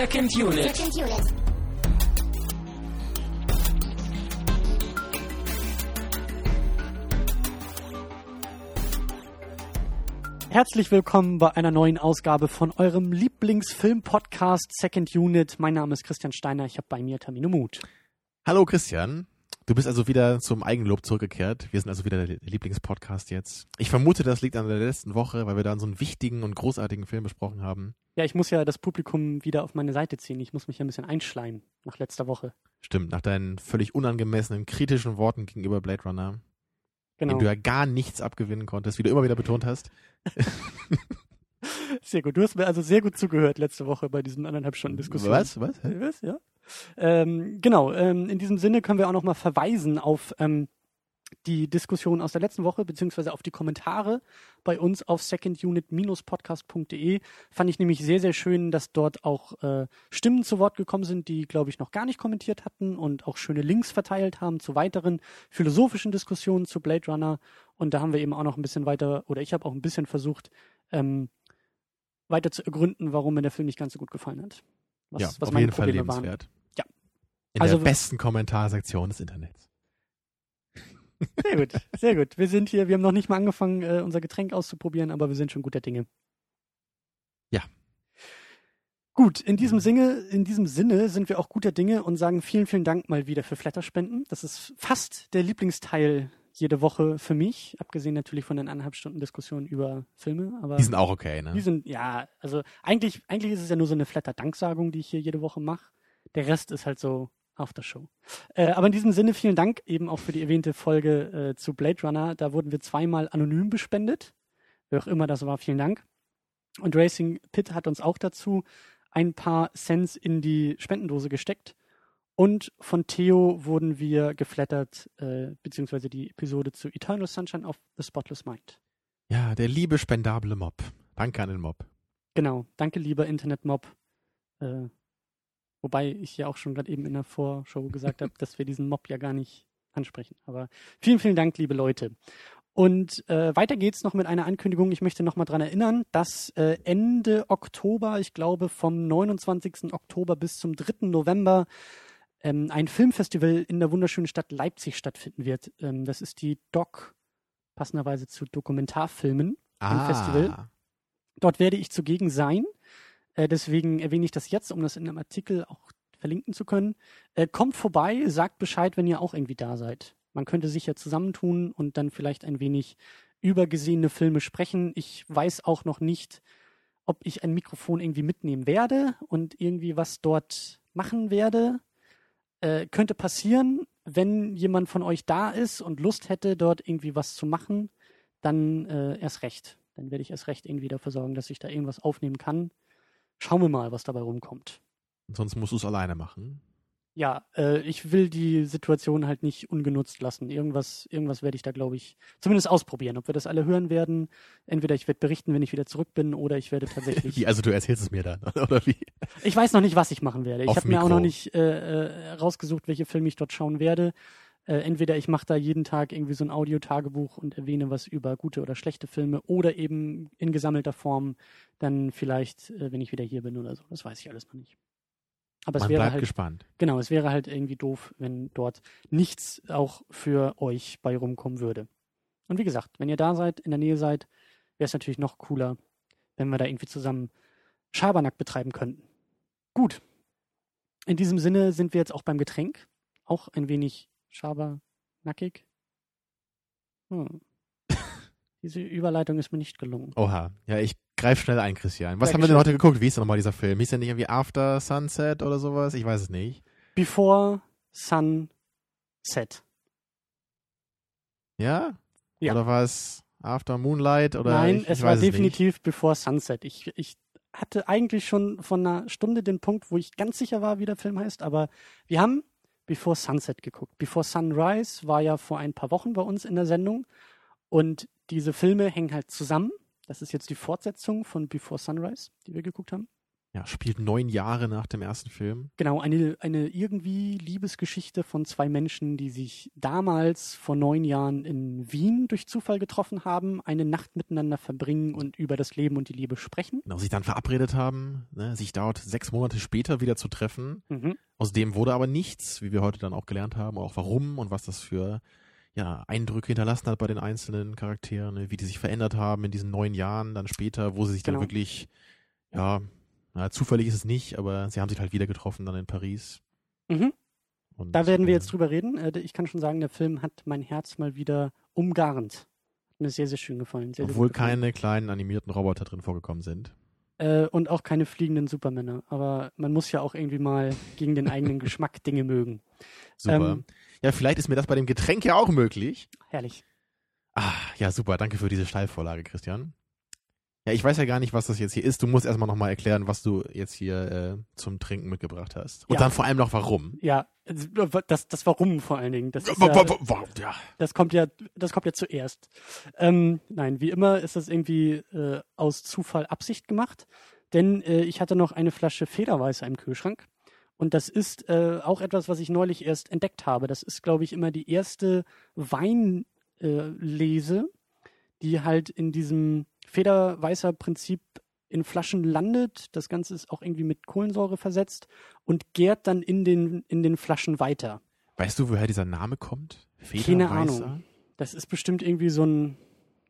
Second Unit. Second Unit. Herzlich willkommen bei einer neuen Ausgabe von eurem Lieblingsfilm-Podcast Second Unit. Mein Name ist Christian Steiner, ich habe bei mir Tamino Mut. Hallo Christian, du bist also wieder zum Eigenlob zurückgekehrt. Wir sind also wieder der Lieblingspodcast jetzt. Ich vermute, das liegt an der letzten Woche, weil wir da so einen wichtigen und großartigen Film besprochen haben. Ja, ich muss ja das Publikum wieder auf meine Seite ziehen. Ich muss mich ja ein bisschen einschleimen nach letzter Woche. Stimmt, nach deinen völlig unangemessenen, kritischen Worten gegenüber Blade Runner, Genau. dem du ja gar nichts abgewinnen konntest, wie du immer wieder betont hast. Sehr gut. Du hast mir also sehr gut zugehört letzte Woche bei diesen anderthalb Stunden Diskussion. Was? Was? Was? Ja. Ähm, genau, ähm, in diesem Sinne können wir auch nochmal verweisen auf ähm, die Diskussion aus der letzten Woche, beziehungsweise auf die Kommentare bei uns auf secondunit-podcast.de. Fand ich nämlich sehr, sehr schön, dass dort auch äh, Stimmen zu Wort gekommen sind, die, glaube ich, noch gar nicht kommentiert hatten und auch schöne Links verteilt haben zu weiteren philosophischen Diskussionen zu Blade Runner. Und da haben wir eben auch noch ein bisschen weiter, oder ich habe auch ein bisschen versucht, ähm, weiter zu ergründen, warum mir der Film nicht ganz so gut gefallen hat. Was, ja, was auf meine jeden Fall Probleme waren. lebenswert. Ja. In Also- der besten Kommentarsektion des Internets. Sehr gut, sehr gut. Wir sind hier, wir haben noch nicht mal angefangen, äh, unser Getränk auszuprobieren, aber wir sind schon guter Dinge. Ja. Gut, in diesem Sinne, in diesem Sinne sind wir auch guter Dinge und sagen vielen, vielen Dank mal wieder für Flatterspenden. Das ist fast der Lieblingsteil jede Woche für mich, abgesehen natürlich von den eineinhalb Stunden Diskussion über Filme. Aber Die sind auch okay, ne? die sind, ja, also eigentlich, eigentlich ist es ja nur so eine Flatter-Danksagung, die ich hier jede Woche mache. Der Rest ist halt so Aftershow. Äh, aber in diesem Sinne vielen Dank eben auch für die erwähnte Folge äh, zu Blade Runner. Da wurden wir zweimal anonym bespendet. Wer auch immer das war, vielen Dank. Und Racing Pit hat uns auch dazu ein paar Cents in die Spendendose gesteckt. Und von Theo wurden wir geflattert, äh, beziehungsweise die Episode zu Eternal Sunshine of the Spotless Mind. Ja, der liebe spendable Mob. Danke an den Mob. Genau, danke lieber Internetmob. Äh, wobei ich ja auch schon gerade eben in der Vorschau gesagt habe, dass wir diesen Mob ja gar nicht ansprechen. Aber vielen, vielen Dank, liebe Leute. Und äh, weiter geht's noch mit einer Ankündigung. Ich möchte noch mal dran erinnern, dass äh, Ende Oktober, ich glaube vom 29. Oktober bis zum 3. November, ähm, ein Filmfestival in der wunderschönen Stadt Leipzig stattfinden wird. Ähm, das ist die Doc, passenderweise zu Dokumentarfilmen. Ein Festival. Dort werde ich zugegen sein. Äh, deswegen erwähne ich das jetzt, um das in einem Artikel auch verlinken zu können. Äh, kommt vorbei, sagt Bescheid, wenn ihr auch irgendwie da seid. Man könnte sich ja zusammentun und dann vielleicht ein wenig über gesehene Filme sprechen. Ich weiß auch noch nicht, ob ich ein Mikrofon irgendwie mitnehmen werde und irgendwie was dort machen werde. Äh, könnte passieren, wenn jemand von euch da ist und Lust hätte, dort irgendwie was zu machen, dann äh, erst recht. Dann werde ich erst recht irgendwie dafür sorgen, dass ich da irgendwas aufnehmen kann. Schauen wir mal, was dabei rumkommt. Sonst musst du es alleine machen. Ja, äh, ich will die Situation halt nicht ungenutzt lassen. Irgendwas, irgendwas werde ich da, glaube ich, zumindest ausprobieren. Ob wir das alle hören werden. Entweder ich werde berichten, wenn ich wieder zurück bin, oder ich werde tatsächlich. Wie, also du erzählst es mir dann, oder wie? Ich weiß noch nicht, was ich machen werde. Ich Auf habe mir auch noch nicht äh, äh, rausgesucht, welche Filme ich dort schauen werde. Äh, entweder ich mache da jeden Tag irgendwie so ein Audiotagebuch und erwähne was über gute oder schlechte Filme oder eben in gesammelter Form dann vielleicht, äh, wenn ich wieder hier bin oder so. Das weiß ich alles noch nicht. Aber es Man wäre bleibt halt gespannt. Genau, es wäre halt irgendwie doof, wenn dort nichts auch für euch bei rumkommen würde. Und wie gesagt, wenn ihr da seid, in der Nähe seid, wäre es natürlich noch cooler, wenn wir da irgendwie zusammen Schabernack betreiben könnten. Gut. In diesem Sinne sind wir jetzt auch beim Getränk. Auch ein wenig schabernackig. Hm. Diese Überleitung ist mir nicht gelungen. Oha. Ja, ich greif schnell ein, Christian. Was Ja, haben wir denn heute geguckt? Wie ist denn nochmal dieser Film? Hieß der nicht irgendwie After Sunset oder sowas? Ich weiß es nicht. Before Sunset. Ja? Ja. Oder war es After Moonlight? Oder Nein, ich, es ich war weiß definitiv Before Sunset. Ich, ich hatte eigentlich schon von einer Stunde den Punkt, wo ich ganz sicher war, wie der Film heißt, aber wir haben Before Sunset geguckt. Before Sunrise war ja vor ein paar Wochen bei uns in der Sendung und diese Filme hängen halt zusammen. Das ist jetzt die Fortsetzung von Before Sunrise, die wir geguckt haben. Ja, spielt neun Jahre nach dem ersten Film. Genau, eine, eine irgendwie Liebesgeschichte von zwei Menschen, die sich damals vor neun Jahren in Wien durch Zufall getroffen haben, eine Nacht miteinander verbringen und über das Leben und die Liebe sprechen. Genau, sich dann verabredet haben, ne, sich dort sechs Monate später wieder zu treffen. Mhm. Aus dem wurde aber nichts, wie wir heute dann auch gelernt haben, auch warum und was das für ja, Eindrücke hinterlassen hat bei den einzelnen Charakteren, ne, wie die sich verändert haben in diesen neun Jahren dann später, wo sie sich Genau. dann wirklich, ja, na, zufällig ist es nicht, aber sie haben sich halt wieder getroffen dann in Paris. Mhm. Und, Da werden wir äh, jetzt drüber reden. Äh, Ich kann schon sagen, der Film hat mein Herz mal wieder umgarnt. Hat mir sehr, sehr schön gefallen. Sehr, sehr Obwohl gut gefallen. keine kleinen animierten Roboter drin vorgekommen sind. Äh, und auch keine fliegenden Supermänner. Aber man muss ja auch irgendwie mal gegen den eigenen Geschmack Dinge mögen. Super. Ähm, ja, vielleicht ist mir das bei dem Getränk ja auch möglich. Herrlich. Ah, ja, super. Danke für diese Steilvorlage, Christian. Ja, ich weiß ja gar nicht, was das jetzt hier ist. Du musst erstmal nochmal erklären, was du jetzt hier äh, zum Trinken mitgebracht hast. Und Ja. dann vor allem noch warum. Ja, das, das Warum vor allen Dingen. Das, ja, ja. das kommt ja, das kommt ja zuerst. Ähm, nein, wie immer ist das irgendwie äh, aus Zufall Absicht gemacht, denn äh, ich hatte noch eine Flasche Federweißer im Kühlschrank und das ist äh, auch etwas, was ich neulich erst entdeckt habe. Das ist, glaube ich, immer die erste Weinlese, äh, die halt in diesem Federweißer Prinzip in Flaschen landet. Das Ganze ist auch irgendwie mit Kohlensäure versetzt und gärt dann in den, in den Flaschen weiter. Weißt du, woher dieser Name kommt? Keine Federweißer? Ahnung. Das ist bestimmt irgendwie so ein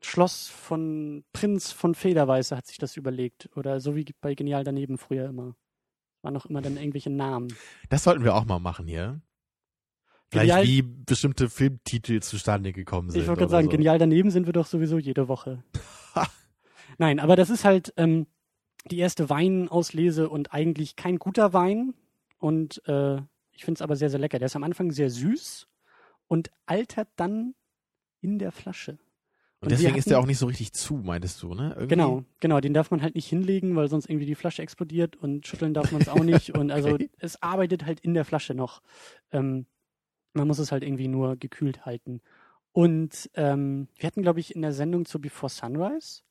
Schloss von Prinz von Federweißer hat sich das überlegt. Oder so wie bei Genial daneben früher immer. Waren noch immer dann irgendwelche Namen. Das sollten wir auch mal machen hier. Vielleicht Genial- wie bestimmte Filmtitel zustande gekommen sind. Ich wollte gerade sagen, so. genial daneben sind wir doch sowieso jede Woche. Nein, aber das ist halt ähm, die erste Weinauslese und eigentlich kein guter Wein. Und äh, ich finde es aber sehr, sehr lecker. Der ist am Anfang sehr süß und altert dann in der Flasche. Und deswegen ist der hatten- auch nicht so richtig zu, meintest du, ne? Irgendwie? Genau, genau, den darf man halt nicht hinlegen, weil sonst irgendwie die Flasche explodiert und schütteln darf man es auch nicht. Und also Okay. es arbeitet halt in der Flasche noch. Ähm, man muss es halt irgendwie nur gekühlt halten. Und ähm, wir hatten, glaube ich, in der Sendung zu Before Sunrise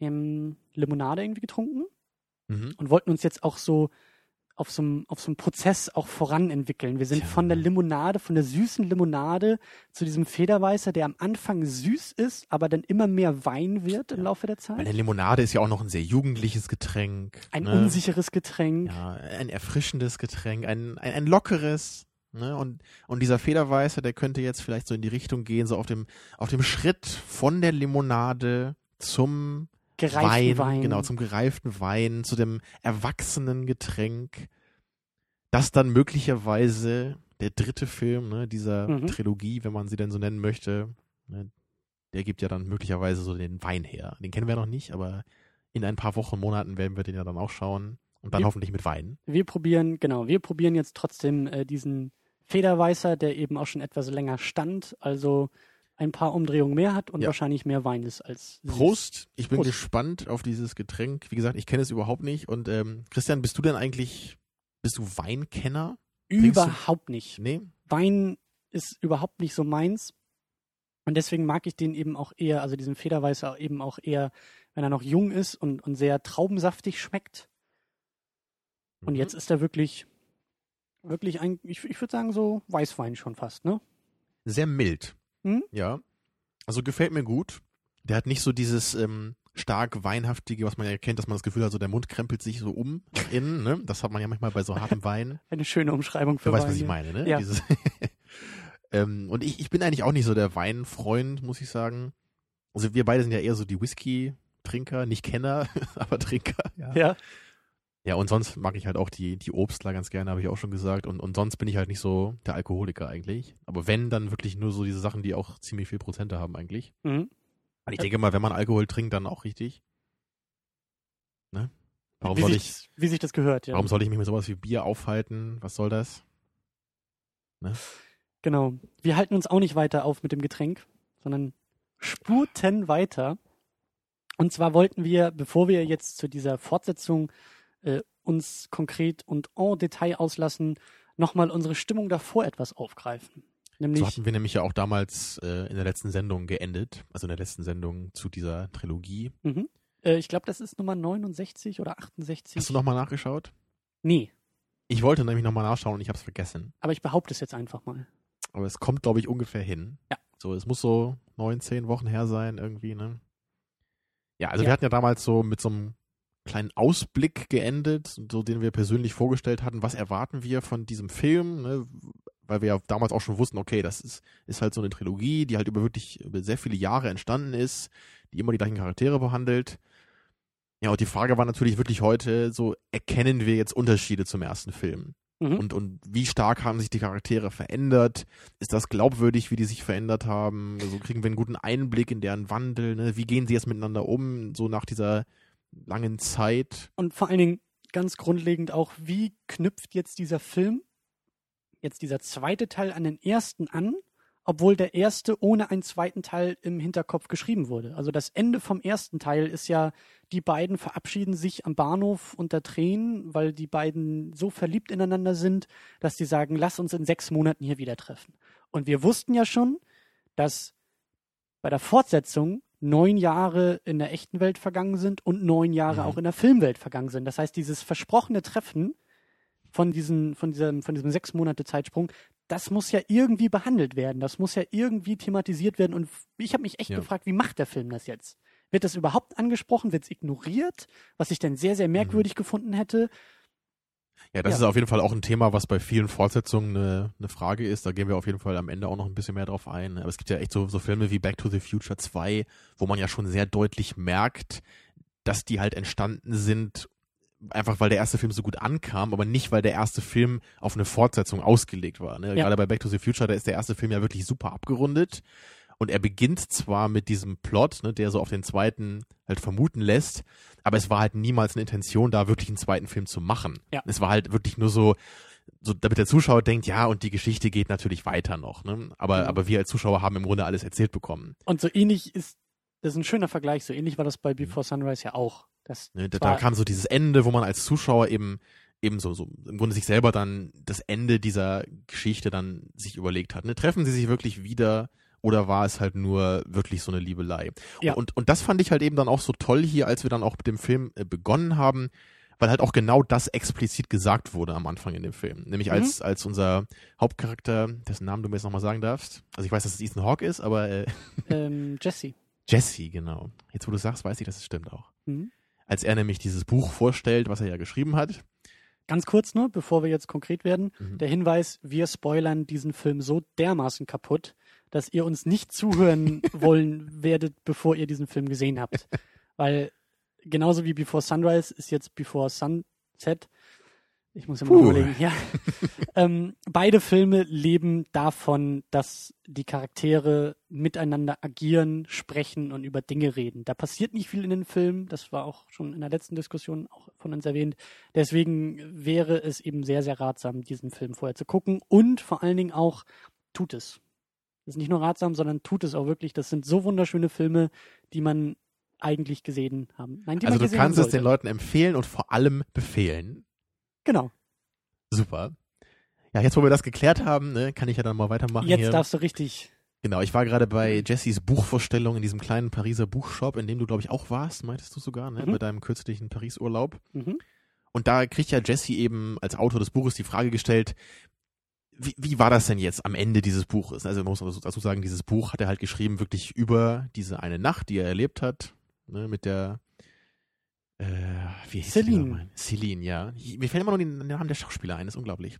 ähm, Limonade irgendwie getrunken Mhm. und wollten uns jetzt auch so auf so einem auf so einem Prozess auch voran entwickeln. Wir sind Tja. von der Limonade, von der süßen Limonade zu diesem Federweißer, der am Anfang süß ist, aber dann immer mehr Wein wird im Laufe der Zeit. Weil eine Limonade ist ja auch noch ein sehr jugendliches Getränk. Ein ne? unsicheres Getränk. Ja, ein erfrischendes Getränk, ein, ein, ein lockeres. Ne? Und, und dieser Federweißer, der könnte jetzt vielleicht so in die Richtung gehen, so auf dem, auf dem Schritt von der Limonade zum Gereiften Wein, Wein. genau, zum gereiften Wein, zu dem erwachsenen Getränk, das dann möglicherweise der dritte Film ne, dieser Mhm. Trilogie, wenn man sie denn so nennen möchte, ne, der gibt ja dann möglicherweise so den Wein her. Den kennen wir noch nicht, aber in ein paar Wochen, Monaten werden wir den ja dann auch schauen und dann Ja. hoffentlich mit Wein. Wir probieren, genau, wir probieren jetzt trotzdem äh, diesen Federweißer, der eben auch schon etwas länger stand, also ein paar Umdrehungen mehr hat und Ja. wahrscheinlich mehr Wein ist als süß. Prost, ich bin Prost. gespannt auf dieses Getränk. Wie gesagt, ich kenne es überhaupt nicht. Und ähm, Christian, bist du denn eigentlich, bist du Weinkenner? trinkst du- Überhaupt nicht. Nee? Wein ist überhaupt nicht so meins. Und deswegen mag ich den eben auch eher, also diesen Federweißer eben auch eher, wenn er noch jung ist und, und sehr traubensaftig schmeckt. Und Mhm. jetzt ist er wirklich, wirklich ein, ich, ich würde sagen so Weißwein schon fast, ne? sehr mild. Hm? Ja. Also gefällt mir gut. Der hat nicht so dieses ähm, stark weinhaftige, was man ja kennt, dass man das Gefühl hat, so der Mund krempelt sich so um innen. Ne? Das hat man ja manchmal bei so hartem Wein. Eine schöne Umschreibung für Du weißt, was ich meine, ne? Ja. Dieses ähm, und ich, ich bin eigentlich auch nicht so der Weinfreund, muss ich sagen. Also wir beide sind ja eher so die Whisky-Trinker, nicht Kenner, aber Trinker. Ja. Ja, Ja, und sonst mag ich halt auch die, die Obstler ganz gerne, habe ich auch schon gesagt. Und, und sonst bin ich halt nicht so der Alkoholiker eigentlich. Aber wenn, dann wirklich nur so diese Sachen, die auch ziemlich viel Prozente haben eigentlich. mhm. Und ich denke mal, wenn man Alkohol trinkt, dann auch richtig. Ne? Warum wie, soll sich, ich, wie sich das gehört, ja. warum soll ich mich mit sowas wie Bier aufhalten? Was soll das? Genau. Wir halten uns auch nicht weiter auf mit dem Getränk, sondern spurten weiter. Und zwar wollten wir, bevor wir jetzt zu dieser Fortsetzung äh, uns konkret und en Detail auslassen, nochmal unsere Stimmung davor etwas aufgreifen. Nämlich, So hatten wir nämlich ja auch damals äh, in der letzten Sendung geendet, also in der letzten Sendung zu dieser Trilogie. mhm, Äh, ich glaube, das ist Nummer 69 oder 68. Hast du nochmal nachgeschaut? Nee, Ich wollte nämlich nochmal nachschauen und ich habe es vergessen. aber ich behaupte es jetzt einfach mal. Aber es kommt, glaube ich, ungefähr hin. Ja. So, es muss so neun, zehn Wochen her sein, irgendwie, ne? Ja, also Ja. wir hatten ja damals so mit so einem kleinen Ausblick geendet, so den wir persönlich vorgestellt hatten, was erwarten wir von diesem Film, ne? Weil wir ja damals auch schon wussten, okay, das ist, ist halt so eine Trilogie, die halt über wirklich über sehr viele Jahre entstanden ist, die immer die gleichen Charaktere behandelt. Ja, und die Frage war natürlich wirklich heute, so erkennen wir jetzt Unterschiede zum ersten Film? Mhm. Und, und wie stark haben sich die Charaktere verändert? Ist das glaubwürdig, wie die sich verändert haben? Also kriegen wir einen guten Einblick in deren Wandel? Ne? Wie gehen sie jetzt miteinander um, so nach dieser langen Zeit? Und vor allen Dingen ganz grundlegend auch, wie knüpft jetzt dieser Film, jetzt dieser zweite Teil an den ersten an, obwohl der erste ohne einen zweiten Teil im Hinterkopf geschrieben wurde. Also das Ende vom ersten Teil ist ja, die beiden verabschieden sich am Bahnhof unter Tränen, weil die beiden so verliebt ineinander sind, dass sie sagen, lass uns in sechs Monaten hier wieder treffen. Und wir wussten ja schon, dass bei der Fortsetzung neun Jahre in der echten Welt vergangen sind und neun Jahre Mhm. auch in der Filmwelt vergangen sind. Das heißt, dieses versprochene Treffen von, diesen, von, diesem, von diesem sechs Monate Zeitsprung, das muss ja irgendwie behandelt werden. Das muss ja irgendwie thematisiert werden. Und ich habe mich echt Ja. gefragt, wie macht der Film das jetzt? Wird das überhaupt angesprochen? Wird es ignoriert? Was ich dann sehr, sehr merkwürdig gefunden hätte. Ja, das Ja. ist auf jeden Fall auch ein Thema, was bei vielen Fortsetzungen eine, eine Frage ist. Da gehen wir auf jeden Fall am Ende auch noch ein bisschen mehr drauf ein. Aber es gibt ja echt so, so Filme wie Back to the Future 2, wo man ja schon sehr deutlich merkt, dass die halt entstanden sind, einfach weil der erste Film so gut ankam, aber nicht, weil der erste Film auf eine Fortsetzung ausgelegt war. Ne? Ja. Gerade bei Back to the Future, da ist der erste Film ja wirklich super abgerundet. Und er beginnt zwar mit diesem Plot, ne, der so auf den zweiten halt vermuten lässt, aber es war halt niemals eine Intention, da wirklich einen zweiten Film zu machen. Ja. Es war halt wirklich nur so, so, damit der Zuschauer denkt, ja, und die Geschichte geht natürlich weiter noch. Ne? Aber, Mhm. aber wir als Zuschauer haben im Grunde alles erzählt bekommen. Und so ähnlich ist, das ist ein schöner Vergleich, so ähnlich war das bei Before Sunrise ja auch. Das Ne? Da, da kam so dieses Ende, wo man als Zuschauer eben eben so, so im Grunde sich selber dann das Ende dieser Geschichte dann sich überlegt hat. Ne? Treffen sie sich wirklich wieder oder war es halt nur wirklich so eine Liebelei? Ja. Und, und das fand ich halt eben dann auch so toll hier, als wir dann auch mit dem Film äh, begonnen haben, weil halt auch genau das explizit gesagt wurde am Anfang in dem Film. Nämlich Mhm. als, als unser Hauptcharakter, dessen Namen du mir jetzt nochmal sagen darfst. Also ich weiß, dass es Ethan Hawke ist, aber äh, ähm, Jesse. Jesse, genau. Jetzt, wo du sagst, weiß ich, dass es stimmt auch. Mhm. Als er nämlich dieses Buch vorstellt, was er ja geschrieben hat. Ganz kurz nur, bevor wir jetzt konkret werden, Mhm. der Hinweis, wir spoilern diesen Film so dermaßen kaputt, dass ihr uns nicht zuhören wollen werdet, bevor ihr diesen Film gesehen habt. Weil genauso wie Before Sunrise ist jetzt Before Sunset. Ich muss immer Puh. überlegen, ja. ähm, beide Filme leben davon, dass die Charaktere miteinander agieren, sprechen und über Dinge reden. Da passiert nicht viel in den Filmen. Das war auch schon in der letzten Diskussion auch von uns erwähnt. Deswegen wäre es eben sehr, sehr ratsam, diesen Film vorher zu gucken. Und vor allen Dingen auch, tut es. Ist nicht nur ratsam, sondern tut es auch wirklich. Das sind so wunderschöne Filme, die man eigentlich gesehen haben. Nein, Also du kannst es den. Leuten empfehlen und vor allem befehlen. Genau. Super. Ja, jetzt wo wir das geklärt haben, ne, kann ich ja dann mal weitermachen Jetzt hier. darfst du richtig. Genau, ich war gerade bei Jessys Buchvorstellung in diesem kleinen Pariser Buchshop, in dem du, glaube ich, auch warst, meintest du sogar, ne, Mhm. bei deinem kürzlichen Paris-Urlaub. Mhm. Und da kriegt ja Jesse eben als Autor des Buches die Frage gestellt, wie, wie war das denn jetzt am Ende dieses Buches? Also man muss also dazu sagen, dieses Buch hat er halt geschrieben wirklich über diese eine Nacht, die er erlebt hat, ne, mit der äh, wie hieß Celine. Celine, ja. Mir fällt immer nur den, Namen der Schauspieler ein, ist unglaublich.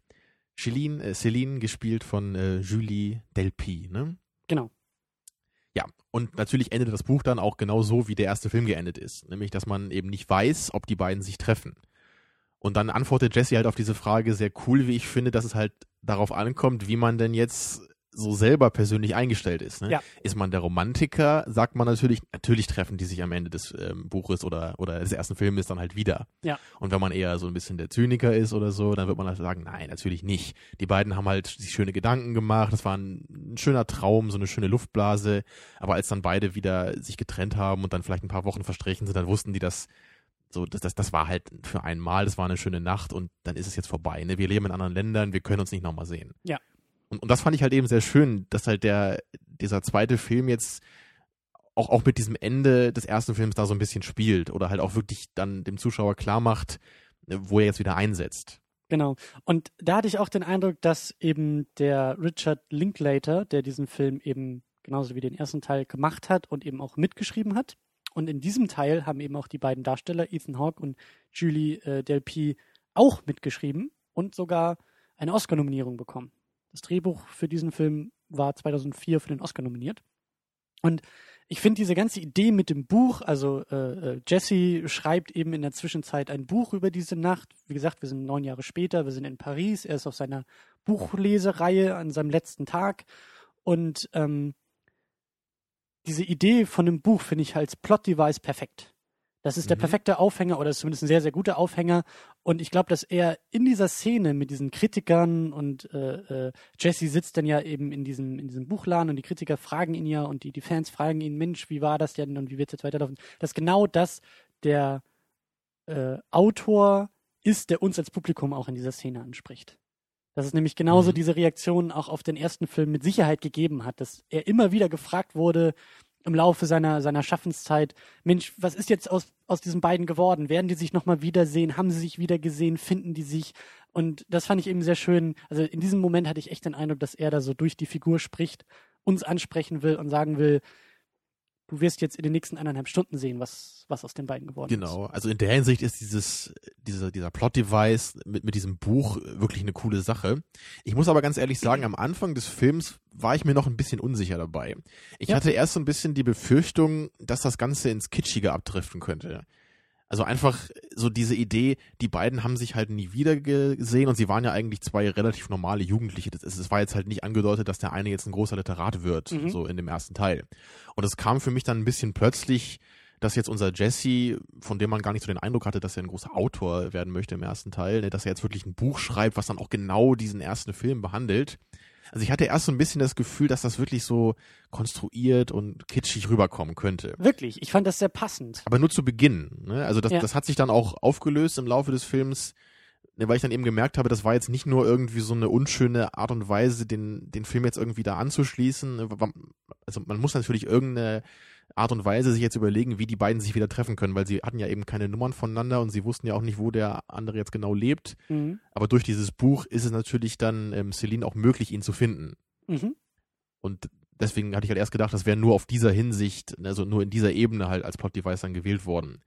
Celine, äh, Celine gespielt von äh, Julie Delpy, ne? Genau. Ja, und natürlich endet das Buch dann auch genau so, wie der erste Film geendet ist. Nämlich, dass man eben nicht weiß, ob die beiden sich treffen. Und dann antwortet Jesse halt auf diese Frage sehr cool, wie ich finde, dass es halt darauf ankommt, wie man denn jetzt so selber persönlich eingestellt ist. Ne? Ja. Ist man der Romantiker, sagt man natürlich, natürlich treffen die sich am Ende des ähm, Buches oder, oder des ersten Filmes dann halt wieder. Ja. Und wenn man eher so ein bisschen der Zyniker ist oder so, dann wird man halt sagen, nein, natürlich nicht. Die beiden haben halt sich schöne Gedanken gemacht, das war ein, ein schöner Traum, so eine schöne Luftblase. Aber als dann beide wieder sich getrennt haben und dann vielleicht ein paar Wochen verstrichen sind, dann wussten die, dass so, das, das, das war halt für einmal, das war eine schöne Nacht und dann ist es jetzt vorbei. Ne? Wir leben in anderen Ländern, wir können uns nicht nochmal sehen. Ja. Und, und das fand ich halt eben sehr schön, dass halt der, dieser zweite Film jetzt auch, auch mit diesem Ende des ersten Films da so ein bisschen spielt oder halt auch wirklich dann dem Zuschauer klar macht, äh, wo er jetzt wieder einsetzt. Genau. Und da hatte ich auch den Eindruck, dass eben der Richard Linklater, der diesen Film eben genauso wie den ersten Teil gemacht hat und eben auch mitgeschrieben hat. Und in diesem Teil haben eben auch die beiden Darsteller, Ethan Hawke und Julie äh, Delpy, auch mitgeschrieben und sogar eine Oscar-Nominierung bekommen. Das Drehbuch für diesen Film war 2004 für den Oscar nominiert. Und ich finde diese ganze Idee mit dem Buch, also äh, äh, Jesse schreibt eben in der Zwischenzeit ein Buch über diese Nacht. Wie gesagt, wir sind neun Jahre später, wir sind in Paris, er ist auf seiner Buchlesereihe an seinem letzten Tag und ähm, diese Idee von einem Buch finde ich als Plot-Device perfekt. Das ist der mhm. perfekte Aufhänger oder ist zumindest ein sehr, sehr guter Aufhänger. Und ich glaube, dass er in dieser Szene mit diesen Kritikern und äh, äh, Jesse sitzt dann ja eben in diesem, in diesem Buchladen und die Kritiker fragen ihn ja und die, die Fans fragen ihn, Mensch, wie war das denn und wie wird es jetzt weiterlaufen? Dass genau das der äh, Autor ist, der uns als Publikum auch in dieser Szene anspricht. Dass es nämlich genauso mhm. diese Reaktion auch auf den ersten Film mit Sicherheit gegeben hat, dass er immer wieder gefragt wurde, im Laufe seiner, seiner Schaffenszeit, Mensch, was ist jetzt aus, aus diesen beiden geworden? Werden die sich nochmal wiedersehen? Haben sie sich wieder gesehen? Finden die sich? Und das fand ich eben sehr schön. Also in diesem Moment hatte ich echt den Eindruck, dass er da so durch die Figur spricht, uns ansprechen will und sagen will, du wirst jetzt in den nächsten eineinhalb Stunden sehen, was, was aus den beiden geworden genau. ist. Genau, also in der Hinsicht ist dieses, dieser, dieser Plot-Device mit, mit diesem Buch wirklich eine coole Sache. Ich muss aber ganz ehrlich sagen, am Anfang des Films war ich mir noch ein bisschen unsicher dabei. Ich ja. hatte erst so ein bisschen die Befürchtung, dass das Ganze ins Kitschige abdriften könnte. Also einfach so diese Idee, die beiden haben sich halt nie wieder gesehen und sie waren ja eigentlich zwei relativ normale Jugendliche. Es war jetzt halt nicht angedeutet, dass der eine jetzt ein großer Literat wird, mhm. so in dem ersten Teil. Und es kam für mich dann ein bisschen plötzlich, dass jetzt unser Jesse, von dem man gar nicht so den Eindruck hatte, dass er ein großer Autor werden möchte im ersten Teil, ne, dass er jetzt wirklich ein Buch schreibt, was dann auch genau diesen ersten Film behandelt. Also ich hatte erst so ein bisschen das Gefühl, dass das wirklich so konstruiert und kitschig rüberkommen könnte. Wirklich, ich fand das sehr passend. Aber nur zu Beginn. Ne? Also das, ja. das hat sich dann auch aufgelöst im Laufe des Films, ne, weil ich dann eben gemerkt habe, das war jetzt nicht nur irgendwie so eine unschöne Art und Weise, den, den Film jetzt irgendwie da anzuschließen. Ne? Also man muss natürlich irgendeine Art und Weise sich jetzt überlegen, wie die beiden sich wieder treffen können, weil sie hatten ja eben keine Nummern voneinander und sie wussten ja auch nicht, wo der andere jetzt genau lebt. Mhm. Aber durch dieses Buch ist es natürlich dann ähm, Celine auch möglich, ihn zu finden. Mhm. Und deswegen hatte ich halt erst gedacht, das wäre nur auf dieser Hinsicht, also nur in dieser Ebene halt als Plot-Device dann gewählt worden.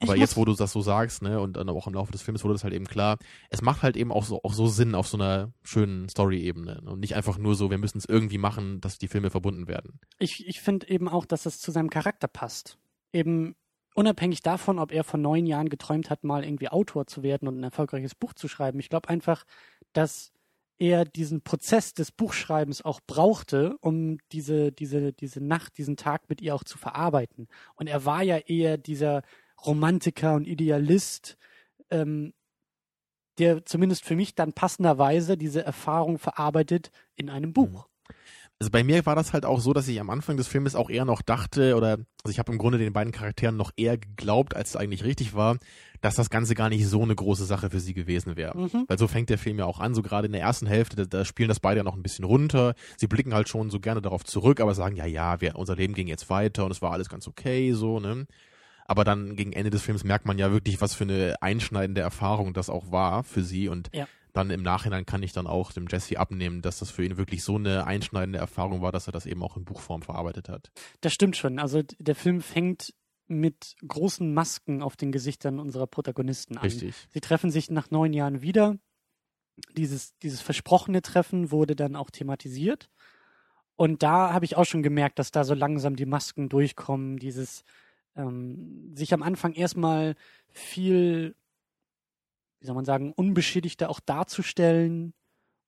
Aber jetzt, wo du das so sagst, ne, und dann auch im Laufe des Films wurde das halt eben klar, es macht halt eben auch so, auch so Sinn auf so einer schönen Story-Ebene und nicht einfach nur so, wir müssen es irgendwie machen, dass die Filme verbunden werden. Ich, ich finde eben auch, dass es zu seinem Charakter passt. Eben unabhängig davon, ob er vor neun Jahren geträumt hat, mal irgendwie Autor zu werden und ein erfolgreiches Buch zu schreiben. Ich glaube einfach, dass er diesen Prozess des Buchschreibens auch brauchte, um diese, diese, diese Nacht, diesen Tag mit ihr auch zu verarbeiten. Und er war ja eher dieser Romantiker und Idealist, ähm, der zumindest für mich dann passenderweise diese Erfahrung verarbeitet in einem Buch. Mhm. Also bei mir war das halt auch so, dass ich am Anfang des Filmes auch eher noch dachte, oder also ich habe im Grunde den beiden Charakteren noch eher geglaubt, als es eigentlich richtig war, dass das Ganze gar nicht so eine große Sache für sie gewesen wäre. Mhm. Weil so fängt der Film ja auch an, so gerade in der ersten Hälfte, da, da, spielen das beide ja noch ein bisschen runter. Sie blicken halt schon so gerne darauf zurück, aber sagen, ja, ja, wir, unser Leben ging jetzt weiter und es war alles ganz okay, so, ne? Aber dann gegen Ende des Films merkt man ja wirklich, was für eine einschneidende Erfahrung das auch war für sie. Und ja. dann im Nachhinein kann ich dann auch dem Jesse abnehmen, dass das für ihn wirklich so eine einschneidende Erfahrung war, dass er das eben auch in Buchform verarbeitet hat. Das stimmt schon. Also der Film fängt mit großen Masken auf den Gesichtern unserer Protagonisten an. Richtig. Sie treffen sich nach neun Jahren wieder. Dieses, dieses versprochene Treffen wurde dann auch thematisiert. Und da habe ich auch schon gemerkt, dass da so langsam die Masken durchkommen, dieses, ähm, sich am Anfang erstmal viel, wie soll man sagen, unbeschädigter auch darzustellen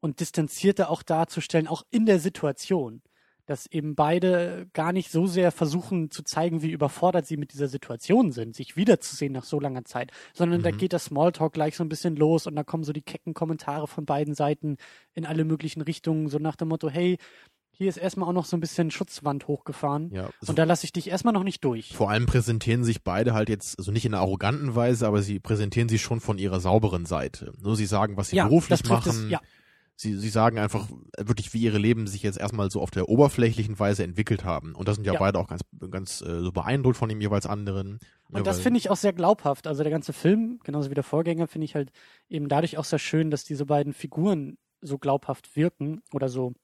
und distanzierter auch darzustellen, auch in der Situation. Dass eben beide gar nicht so sehr versuchen zu zeigen, wie überfordert sie mit dieser Situation sind, sich wiederzusehen nach so langer Zeit, sondern mhm. da geht das Smalltalk gleich so ein bisschen los und da kommen so die kecken Kommentare von beiden Seiten in alle möglichen Richtungen, so nach dem Motto, hey, hier ist erstmal auch noch so ein bisschen Schutzwand hochgefahren. Ja, also und da lasse ich dich erstmal noch nicht durch. Vor allem präsentieren sich beide halt jetzt, also nicht in einer arroganten Weise, aber sie präsentieren sich schon von ihrer sauberen Seite. Nur sie sagen, was sie ja, beruflich machen. Es, ja. sie, sie sagen einfach wirklich, wie ihre Leben sich jetzt erstmal so auf der oberflächlichen Weise entwickelt haben. Und da sind ja, Ja. beide auch ganz, ganz äh, so beeindruckt von dem jeweils anderen. Und das finde ich auch sehr glaubhaft. Also der ganze Film, genauso wie der Vorgänger, finde ich halt eben dadurch auch sehr schön, dass diese beiden Figuren so glaubhaft wirken oder so,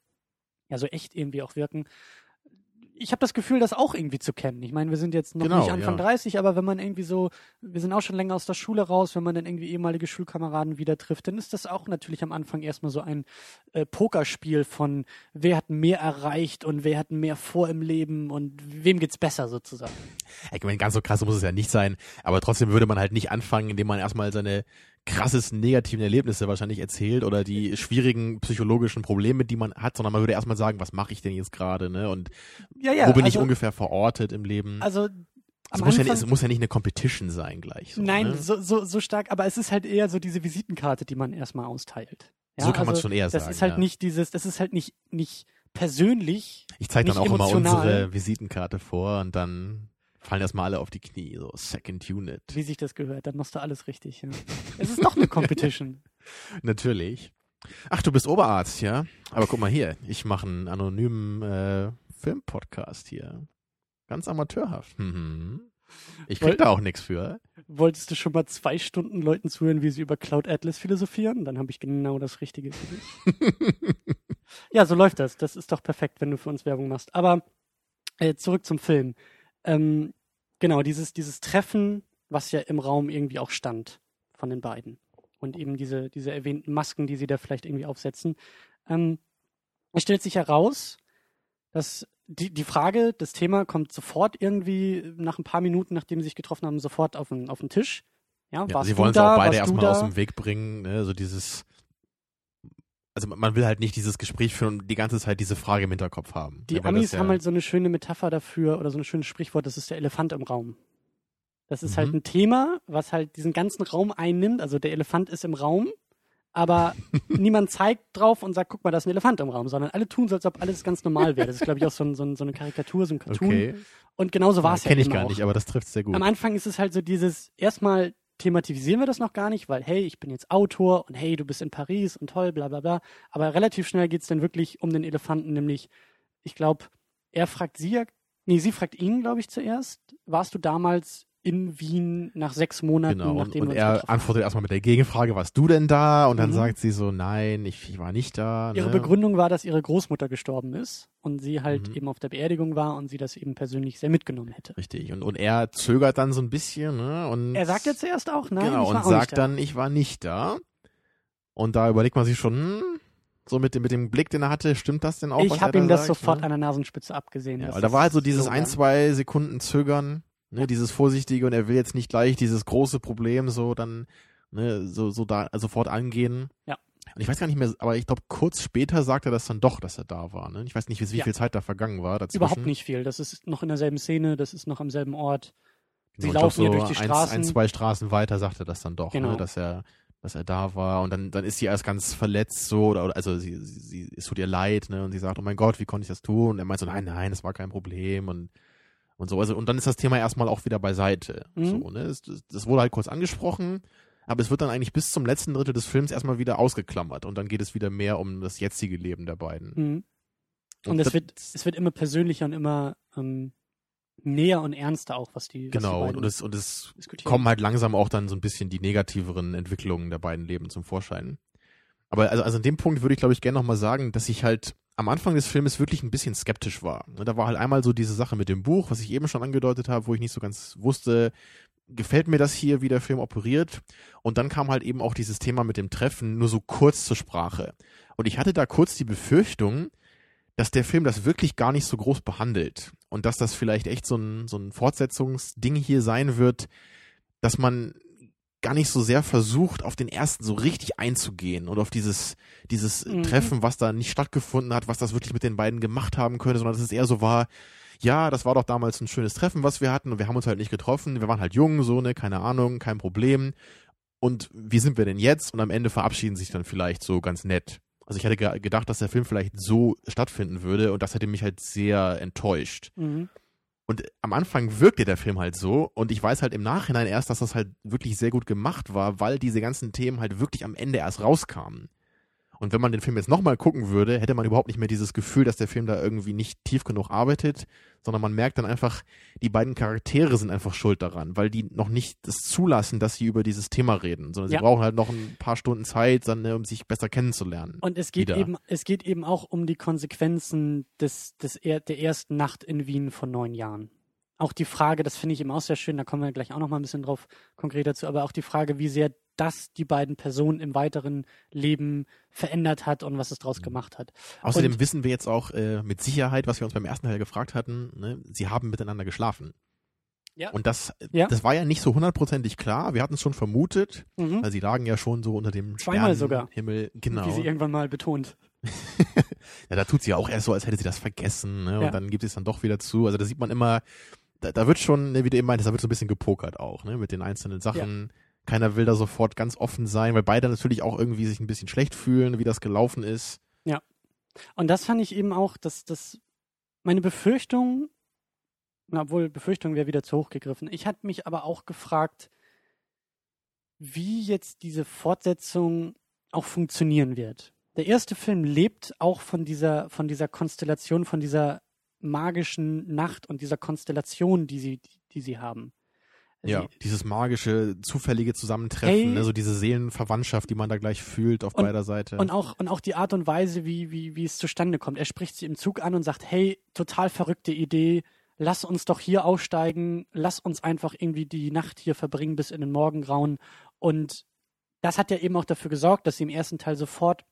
ja, so echt irgendwie auch wirken. Ich habe das Gefühl, das auch irgendwie zu kennen. Ich meine, wir sind jetzt noch Genau, nicht Anfang ja. 30, aber wenn man irgendwie so, wir sind auch schon länger aus der Schule raus, wenn man dann irgendwie ehemalige Schulkameraden wieder trifft, dann ist das auch natürlich am Anfang erstmal so ein äh, Pokerspiel von wer hat mehr erreicht und wer hat mehr vor im Leben und wem geht's besser sozusagen. Ich meine, ganz so krass muss es ja nicht sein, aber trotzdem würde man halt nicht anfangen, indem man erstmal seine krassesten negativen Erlebnisse wahrscheinlich erzählt oder die schwierigen psychologischen Probleme, die man hat, sondern man würde erstmal sagen, was mache ich denn jetzt gerade, ne? Und Ja, ja. wo bin ich also- ungefähr verortet im Leben? Also es, am muss ja, Anfang, nicht- es muss ja nicht eine Competition sein gleich. So, nein, ne? so, so, so stark, aber es ist halt eher so diese Visitenkarte, die man erstmal austeilt. Ja, so kann man es also schon eher Das sagen. ist halt ja. nicht dieses, das ist halt nicht, nicht persönlich. Ich zeige dann auch nicht immer emotional. unsere Visitenkarte vor und dann fallen erstmal alle auf die Knie, so Second Unit. Wie sich das gehört, dann machst du alles richtig. Ja. es ist doch eine Competition. Natürlich. Ach, du bist Oberarzt, ja? Aber guck mal hier, ich mache einen anonymen äh, Filmpodcast hier. Ganz amateurhaft. Mhm. Ich krieg Woll- da auch nichts für. Wolltest du schon mal zwei Stunden Leuten zuhören, wie sie über Cloud Atlas philosophieren? Dann habe ich genau das Richtige für dich. Ja, so läuft das. Das ist doch perfekt, wenn du für uns Werbung machst. Aber äh, zurück zum Film. Ähm, genau, dieses, dieses Treffen, was ja im Raum irgendwie auch stand von den beiden. Und eben diese, diese erwähnten Masken, die sie da vielleicht irgendwie aufsetzen. Ähm, es stellt sich heraus, dass die, die Frage, das Thema kommt sofort irgendwie nach ein paar Minuten, nachdem sie sich getroffen haben, sofort auf den, auf den Tisch. Ja, Ja, sie wollen es auch beide erstmal aus dem Weg bringen, ne? so dieses. Also man will halt nicht dieses Gespräch führen und die ganze Zeit diese Frage im Hinterkopf haben. Die Amis ja, haben halt so eine schöne Metapher dafür oder so ein schönes Sprichwort, das ist der Elefant im Raum. Das ist halt Mhm. ein Thema, was halt diesen ganzen Raum einnimmt. Also der Elefant ist im Raum, aber niemand zeigt drauf und sagt, guck mal, da ist ein Elefant im Raum, sondern alle tun so, als ob alles ganz normal wäre. Das ist, glaube ich, auch so, ein, so, ein, so eine Karikatur, so ein Cartoon. Okay, Und genauso war es ja, kenne ich eben gar auch. nicht, aber das trifft sehr gut. Am Anfang ist es halt so dieses, erstmal thematisieren wir das noch gar nicht, weil hey, ich bin jetzt Autor und hey, du bist in Paris und toll, bla bla bla. Aber relativ schnell geht es dann wirklich um den Elefanten, nämlich, ich glaube, er fragt sie nee, sie fragt ihn, glaube ich, zuerst. Warst du damals in Wien nach sechs Monaten, Genau, und, nachdem und er antwortet erstmal mit der Gegenfrage, warst du denn da? Und dann Mhm. sagt sie so, nein, ich, ich war nicht da. Ihre ne? Begründung war, dass ihre Großmutter gestorben ist und sie halt Mhm. eben auf der Beerdigung war und sie das eben persönlich sehr mitgenommen hätte. Richtig, und, und er zögert dann so ein bisschen, ne? Und Er sagt ja zuerst auch, nein, genau, ich war und sagt da. dann, ich war nicht da. Und da überlegt man sich schon, hm, so mit dem, mit dem Blick, den er hatte, stimmt das denn auch? ich habe ihm das sagt, sofort ne? an der Nasenspitze abgesehen. Ja, weil da war halt so dieses so ein, zwei Sekunden Zögern, ne, dieses Vorsichtige und er will jetzt nicht gleich dieses große Problem so dann, ne, so, so da sofort angehen. Ja. Und ich weiß gar nicht mehr, aber ich glaube, kurz später sagt er das dann doch, dass er da war. Ne? Ich weiß nicht, wie, Ja. viel Zeit da vergangen war. Dazwischen. Überhaupt nicht viel. Das ist noch in derselben Szene, das ist noch am selben Ort. Sie Genau, glaub, laufen ja so durch die ein, Straßen. Ein, zwei Straßen weiter sagt er das dann doch, Genau. ne, dass er dass er da war und dann dann ist sie erst ganz verletzt so oder, oder also sie, sie, sie es tut ihr leid ne und sie sagt oh mein Gott wie konnte ich das tun und er meint so nein nein das war kein Problem und und so also und dann ist das Thema erstmal auch wieder beiseite Mhm. so ne das, das, wurde halt kurz angesprochen aber es wird dann eigentlich bis zum letzten Drittel des Films erstmal wieder ausgeklammert und dann geht es wieder mehr um das jetzige Leben der beiden Mhm. Und es das- wird, es wird immer persönlicher und immer ähm, näher und ernster auch, was die, was die genau und es und es kommen halt langsam auch dann so ein bisschen die negativeren Entwicklungen der beiden Leben zum Vorschein. Aber also, also an dem Punkt würde ich, glaube ich, gerne nochmal sagen, dass ich halt am Anfang des Filmes wirklich ein bisschen skeptisch war. Ne, Da war halt einmal so diese Sache mit dem Buch, was ich eben schon angedeutet habe, wo ich nicht so ganz wusste, gefällt mir das hier, wie der Film operiert. Und dann kam halt eben auch dieses Thema mit dem Treffen nur so kurz zur Sprache. Und ich hatte da kurz die Befürchtung, dass der Film das wirklich gar nicht so groß behandelt und dass das vielleicht echt so ein, so ein Fortsetzungsding hier sein wird, dass man gar nicht so sehr versucht, auf den ersten so richtig einzugehen und auf dieses, dieses Mhm. Treffen, was da nicht stattgefunden hat, was das wirklich mit den beiden gemacht haben könnte, sondern dass es eher so war, ja, das war doch damals ein schönes Treffen, was wir hatten und wir haben uns halt nicht getroffen, wir waren halt jung, so, ne, keine Ahnung, kein Problem. Und wie sind wir denn jetzt? Und am Ende verabschieden sich dann vielleicht so ganz nett. Also ich hätte ge gedacht, dass der Film vielleicht so stattfinden würde und das hätte mich halt sehr enttäuscht. Mhm. Und am Anfang wirkte der Film halt so und ich weiß halt im Nachhinein erst, dass das halt wirklich sehr gut gemacht war, weil diese ganzen Themen halt wirklich am Ende erst rauskamen. Und wenn man den Film jetzt nochmal gucken würde, hätte man überhaupt nicht mehr dieses Gefühl, dass der Film da irgendwie nicht tief genug arbeitet, sondern man merkt dann einfach, die beiden Charaktere sind einfach schuld daran, weil die noch nicht das zulassen, dass sie über dieses Thema reden, sondern Ja. sie brauchen halt noch ein paar Stunden Zeit, dann, ne, um sich besser kennenzulernen. Und es geht Wieder. eben, es geht eben auch um die Konsequenzen des, des er, der ersten Nacht in Wien vor neun Jahren. Auch die Frage, das finde ich eben auch sehr schön, da kommen wir gleich auch noch mal ein bisschen drauf konkreter zu, aber auch die Frage, wie sehr das die beiden Personen im weiteren Leben verändert hat und was es Mhm. daraus gemacht hat. Außerdem Und- wissen wir jetzt auch äh, mit Sicherheit, was wir uns beim ersten Teil gefragt hatten, ne, sie haben miteinander geschlafen. Ja. Und das, Ja. das war ja nicht so hundertprozentig klar. Wir hatten es schon vermutet, Mhm. weil sie lagen ja schon so unter dem Zweimal sogar. Himmel. Genau. Wie sie irgendwann mal betont. Ja, da tut sie ja auch erst so, als hätte sie das vergessen, ne? Und Ja. dann gibt sie es dann doch wieder zu. Also da sieht man immer, da, da wird schon, ne, wie du eben meintest, da wird so ein bisschen gepokert auch, ne? Mit den einzelnen Sachen. Keiner will da sofort ganz offen sein, weil beide natürlich auch irgendwie sich ein bisschen schlecht fühlen, wie das gelaufen ist. Und das fand ich eben auch, dass das meine Befürchtung, na, obwohl Befürchtung wäre wieder zu hoch gegriffen. Ich hatte mich aber auch gefragt, wie jetzt diese Fortsetzung auch funktionieren wird. Der erste Film lebt auch von dieser, von dieser Konstellation, von dieser magischen Nacht und dieser Konstellation, die sie, die sie haben. Ja, dieses magische, zufällige Zusammentreffen, ne? so diese Seelenverwandtschaft, die man da gleich fühlt auf Und- beider Seite. Und auch, und auch die Art und Weise, wie, wie, wie es zustande kommt. Er spricht sie im Zug an und sagt, hey, total verrückte Idee, lass uns doch hier aussteigen, lass uns einfach irgendwie die Nacht hier verbringen bis in den Morgengrauen. Und das hat ja eben auch dafür gesorgt, dass sie im ersten Teil sofort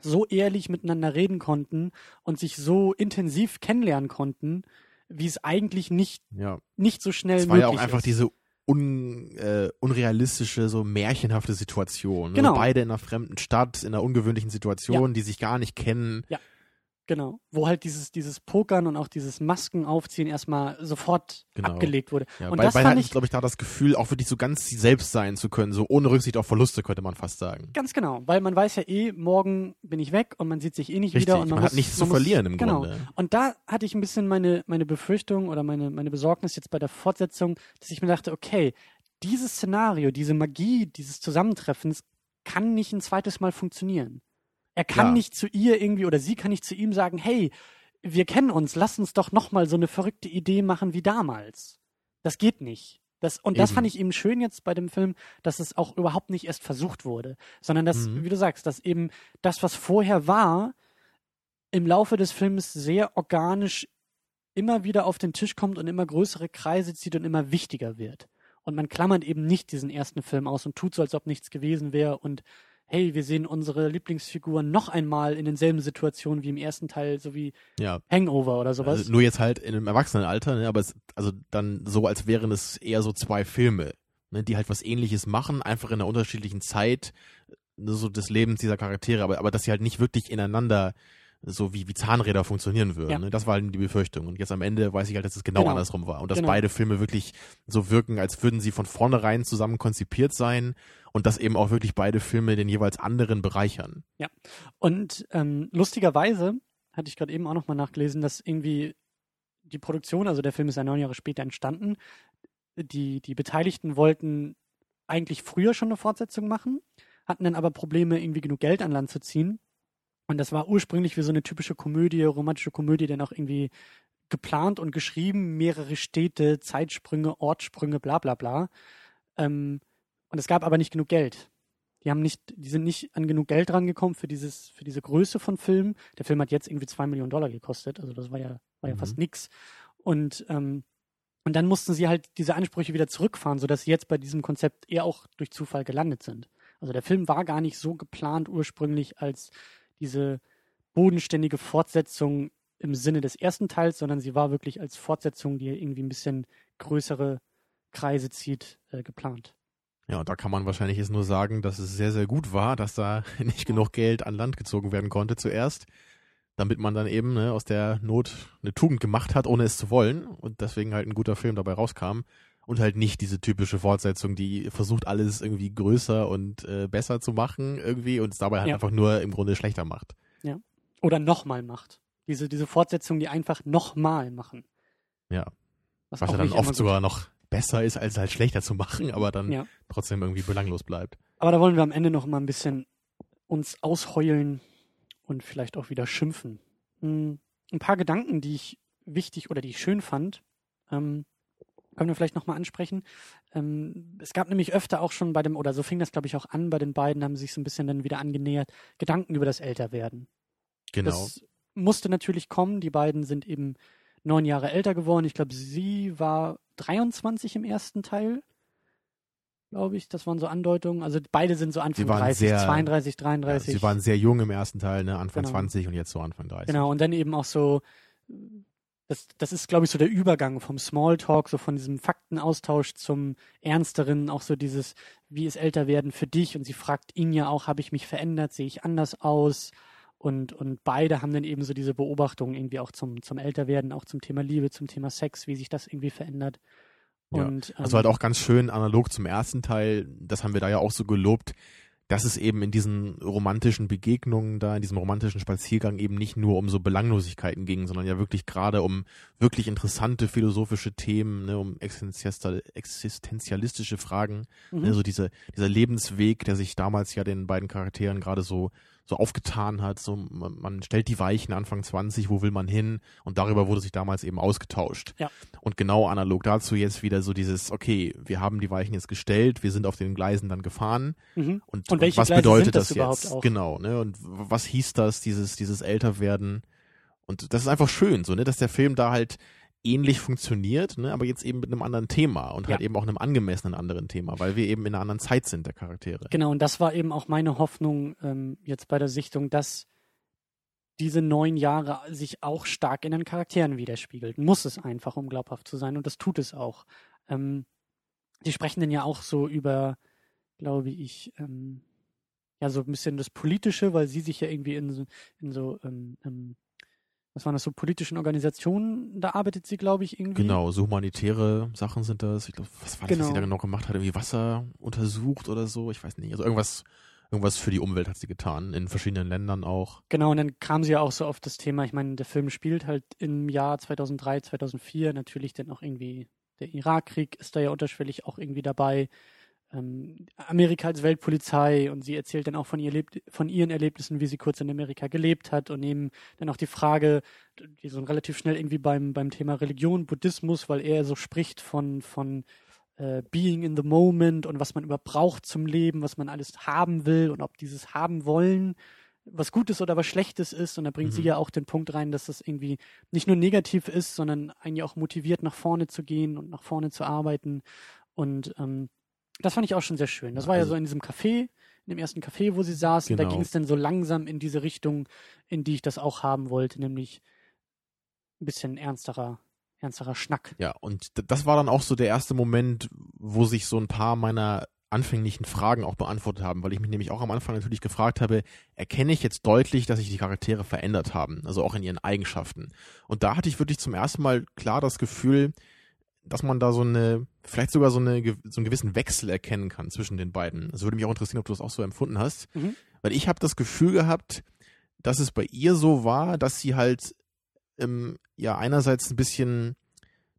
so ehrlich miteinander reden konnten und sich so intensiv kennenlernen konnten, wie es eigentlich nicht, ja, nicht so schnell es war möglich ja auch einfach ist. diese un, äh, unrealistische, so märchenhafte Situation. Ne? Genau. Beide in einer fremden Stadt, in einer ungewöhnlichen Situation, die sich gar nicht kennen. Genau, wo halt dieses, dieses Pokern und auch dieses Masken aufziehen erstmal sofort Genau. abgelegt wurde. Ja, und bei, das beide fand hatten, ich glaube ich, da das Gefühl, auch wirklich so ganz selbst sein zu können, so ohne Rücksicht auf Verluste, könnte man fast sagen. ganz genau, weil man weiß ja eh, morgen bin ich weg und man sieht sich eh nicht Richtig, wieder und man, man hat muss, nichts zu man muss- verlieren im genau. Grunde. Und da hatte ich ein bisschen meine, meine Befürchtung oder meine, meine Besorgnis jetzt bei der Fortsetzung, dass ich mir dachte, okay, dieses Szenario, diese Magie dieses Zusammentreffens kann nicht ein zweites Mal funktionieren. Er kann Klar. nicht zu ihr irgendwie oder sie kann nicht zu ihm sagen, hey, wir kennen uns, lass uns doch noch mal so eine verrückte Idee machen wie damals. Das geht nicht. Das, und das Eben. fand ich eben schön jetzt bei dem Film, dass es auch überhaupt nicht erst versucht wurde, sondern dass, Mhm. wie du sagst, dass eben das, was vorher war, im Laufe des Films sehr organisch immer wieder auf den Tisch kommt und immer größere Kreise zieht und immer wichtiger wird. Und man klammert eben nicht diesen ersten Film aus und tut so, als ob nichts gewesen wäre und hey, wir sehen unsere Lieblingsfiguren noch einmal in denselben Situationen wie im ersten Teil, so wie Ja, Hangover oder sowas. also nur jetzt halt in einem Erwachsenenalter, ne, aber es, also dann so, als wären es eher so zwei Filme, ne, die halt was ähnliches machen, einfach in einer unterschiedlichen Zeit, ne, so des Lebens dieser Charaktere, aber, aber dass sie halt nicht wirklich ineinander so wie, wie Zahnräder funktionieren würden. Ja. Ne? Das war halt die Befürchtung. Und jetzt am Ende weiß ich halt, dass es genau, Genau. andersrum war. Und dass Genau. beide Filme wirklich so wirken, als würden sie von vornherein zusammen konzipiert sein und dass eben auch wirklich beide Filme den jeweils anderen bereichern. Und ähm, lustigerweise hatte ich gerade eben auch nochmal nachgelesen, dass irgendwie die Produktion, also der Film ist ja neun Jahre später entstanden, die, die Beteiligten wollten eigentlich früher schon eine Fortsetzung machen, hatten dann aber Probleme, irgendwie genug Geld an Land zu ziehen. Und das war ursprünglich wie so eine typische Komödie, romantische Komödie, dann auch irgendwie geplant und geschrieben, mehrere Städte, Zeitsprünge, Ortssprünge, bla bla bla. Ähm, und es gab aber nicht genug Geld. Die haben nicht, die sind nicht an genug Geld rangekommen für dieses, für diese Größe von Film. Der Film hat jetzt irgendwie zwei Millionen Dollar gekostet, also das war ja, war ja Mhm. fast nix. Und, ähm, und dann mussten sie halt diese Ansprüche wieder zurückfahren, sodass sie jetzt bei diesem Konzept eher auch durch Zufall gelandet sind. Also der Film war gar nicht so geplant ursprünglich als diese bodenständige Fortsetzung im Sinne des ersten Teils, sondern sie war wirklich als Fortsetzung, die irgendwie ein bisschen größere Kreise zieht, äh, geplant. Ja, und da kann man wahrscheinlich jetzt nur sagen, dass es sehr, sehr gut war, dass da nicht genug Geld an Land gezogen werden konnte zuerst, damit man dann eben ne, aus der Not eine Tugend gemacht hat, ohne es zu wollen und deswegen halt ein guter Film dabei rauskam und halt nicht diese typische Fortsetzung, die versucht alles irgendwie größer und äh, besser zu machen irgendwie und es dabei halt Ja. einfach nur im Grunde schlechter macht. Oder nochmal macht. Diese, diese Fortsetzung, die einfach nochmal machen. Ja. Was, Was ja dann oft sogar noch besser ist, als halt schlechter zu machen, aber dann Ja. trotzdem irgendwie belanglos bleibt. Aber da wollen wir am Ende noch mal ein bisschen uns ausheulen und vielleicht auch wieder schimpfen. Hm, ein paar Gedanken, die ich wichtig oder die ich schön fand, ähm, können wir vielleicht nochmal ansprechen. Ähm, es gab nämlich öfter auch schon bei dem, oder so fing das, glaube ich, auch an, bei den beiden haben sich so ein bisschen dann wieder angenähert, Gedanken über das Älterwerden. Genau. Das musste natürlich kommen. Die beiden sind eben neun Jahre älter geworden. Ich glaube, sie war 23 im ersten Teil. Glaube ich, das waren so Andeutungen. Also beide sind so Anfang Sie waren 30, sehr- 32, Ja, 33. sie waren sehr jung im ersten Teil, ne? Anfang Genau. 20 und jetzt so Anfang 30. Genau, und dann eben auch so, das, das ist, glaube ich, so der Übergang vom Smalltalk, so von diesem Faktenaustausch zum Ernsteren, auch so dieses, wie ist Älterwerden für dich? Und sie fragt ihn ja auch, habe ich mich verändert, sehe ich anders aus? Und, und beide haben dann eben so diese Beobachtungen irgendwie auch zum, zum Älterwerden, auch zum Thema Liebe, zum Thema Sex, wie sich das irgendwie verändert. Ja, Und, ähm, Also halt auch ganz schön analog zum ersten Teil, das haben wir da ja auch so gelobt, dass es eben in diesen romantischen Begegnungen da, in diesem romantischen Spaziergang eben nicht nur um so Belanglosigkeiten ging, sondern ja wirklich gerade um wirklich interessante philosophische Themen, ne, um existenzial- existenzialistische Fragen, mhm. ne, so diese, dieser Lebensweg, der sich damals ja den beiden Charakteren gerade so so aufgetan hat, so man, man stellt die Weichen Anfang 20, wo will man hin? Und darüber wurde sich damals eben ausgetauscht. Ja. Und genau analog dazu jetzt wieder so dieses, okay, wir haben die Weichen jetzt gestellt, wir sind auf den Gleisen dann gefahren mhm. und, Und welche was Gleise bedeutet das das, jetzt? auch? Genau, ne? Und was hieß das, dieses, dieses Älterwerden? Und das ist einfach schön, so, ne, dass der Film da halt ähnlich funktioniert, ne, aber jetzt eben mit einem anderen Thema und Ja. halt eben auch einem angemessenen anderen Thema, weil wir eben in einer anderen Zeit sind, der Charaktere. Genau, und das war eben auch meine Hoffnung ähm, jetzt bei der Sichtung, dass diese neun Jahre sich auch stark in den Charakteren widerspiegelt. Muss es einfach, um glaubhaft zu sein, und das tut es auch. Ähm, die sprechen dann ja auch so über, glaube ich, ähm, ja, so ein bisschen das Politische, weil sie sich ja irgendwie in so, in so ähm, ähm, was waren das so politischen Organisationen, da arbeitet sie, glaube ich, irgendwie. Genau, so humanitäre Sachen sind das. Ich glaube, was war das, was Genau. sie da genau gemacht hat? Irgendwie Wasser untersucht oder so? Ich weiß nicht. Also irgendwas, irgendwas für die Umwelt hat sie getan, in verschiedenen Ländern auch. Genau, und dann kam sie ja auch so auf das Thema, ich meine, der Film spielt halt im Jahr 2003, 2004, natürlich dann auch irgendwie der Irakkrieg ist da ja unterschwellig auch irgendwie dabei. Ähm, Amerika als Weltpolizei und sie erzählt dann auch von, ihr lebt, von ihren Erlebnissen, wie sie kurz in Amerika gelebt hat und eben dann auch die Frage, die so relativ schnell irgendwie beim, beim Thema Religion, Buddhismus, weil er so spricht von, von äh, being in the moment und was man überhaupt braucht zum Leben, was man alles haben will und ob dieses haben wollen was Gutes oder was Schlechtes ist. Und da bringt sie Mhm. ja auch den Punkt rein, dass das irgendwie nicht nur negativ ist, sondern eigentlich auch motiviert, nach vorne zu gehen und nach vorne zu arbeiten. Und ähm, das fand ich auch schon sehr schön. Das war ja Also- so in diesem Café, in dem ersten Café, wo sie saßen. Da Genau. ging es dann so langsam in diese Richtung, in die ich das auch haben wollte, nämlich ein bisschen ernsterer, ernsterer Schnack. Ja, und das war dann auch so der erste Moment, wo sich so ein paar meiner anfänglichen Fragen auch beantwortet haben, weil ich mich nämlich auch am Anfang natürlich gefragt habe, erkenne ich jetzt deutlich, dass sich die Charaktere verändert haben, also auch in ihren Eigenschaften. Und da hatte ich wirklich zum ersten Mal klar das Gefühl, dass man da so eine, vielleicht sogar so, eine, so einen gewissen Wechsel erkennen kann zwischen den beiden. Es würde mich auch interessieren, ob du das auch so empfunden hast. Mhm. Weil ich habe das Gefühl gehabt, dass es bei ihr so war, dass sie halt ähm, ja einerseits ein bisschen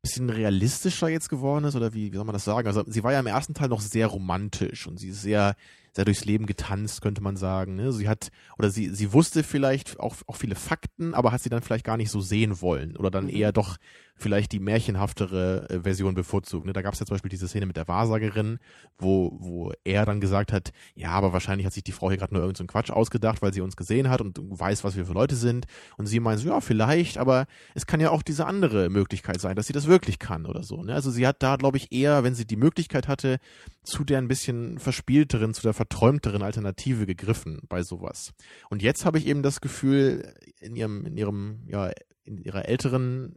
bisschen realistischer jetzt geworden ist oder wie, wie soll man das sagen? Also sie war ja im ersten Teil noch sehr romantisch und sie ist sehr sehr durchs Leben getanzt, könnte man sagen. Ne? Sie hat oder sie sie wusste vielleicht auch auch viele Fakten, aber hat sie dann vielleicht gar nicht so sehen wollen oder dann Mhm. eher doch vielleicht die märchenhaftere äh, Version bevorzugt. Ne? Da gab es ja zum Beispiel diese Szene mit der Wahrsagerin, wo wo er dann gesagt hat, ja, aber wahrscheinlich hat sich die Frau hier gerade nur irgendeinen so Quatsch ausgedacht, weil sie uns gesehen hat und weiß, was wir für Leute sind. Und sie meint so, ja, vielleicht, aber es kann ja auch diese andere Möglichkeit sein, dass sie das wirklich kann oder so. Ne? Also sie hat da, glaube ich, eher, wenn sie die Möglichkeit hatte, zu der ein bisschen verspielteren, zu der verträumteren Alternative gegriffen bei sowas. Und jetzt habe ich eben das Gefühl, in ihrem, in ihrem, ja, in ihrer älteren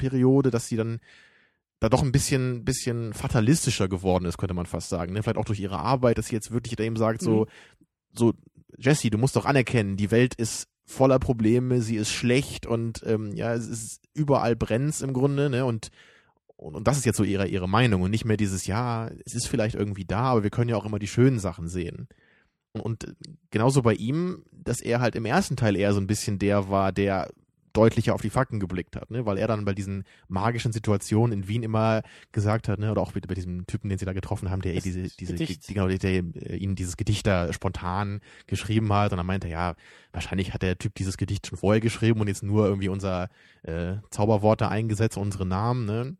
Lebensperiode, dass sie dann da doch ein bisschen, bisschen fatalistischer geworden ist, könnte man fast sagen. Ne? Vielleicht auch durch ihre Arbeit, dass sie jetzt wirklich da eben sagt, so, so, Jesse, du musst doch anerkennen, die Welt ist voller Probleme, sie ist schlecht und ähm, ja, es ist überall brennt's im Grunde, ne? Und, und, und das ist jetzt so ihre, ihre Meinung und nicht mehr dieses, ja, es ist vielleicht irgendwie da, aber wir können ja auch immer die schönen Sachen sehen. Und, und genauso bei ihm, dass er halt im ersten Teil eher so ein bisschen der war, der deutlicher auf die Fakten geblickt hat, ne? weil er dann bei diesen magischen Situationen in Wien immer gesagt hat, ne? oder auch bei, bei diesem Typen, den sie da getroffen haben, der Das diese, diese, Gedicht. genau, der, der äh, ihnen dieses Gedicht da spontan geschrieben hat und dann meinte er, ja, wahrscheinlich hat der Typ dieses Gedicht schon vorher geschrieben und jetzt nur irgendwie unser äh, Zauberwort da eingesetzt, unsere Namen, ne?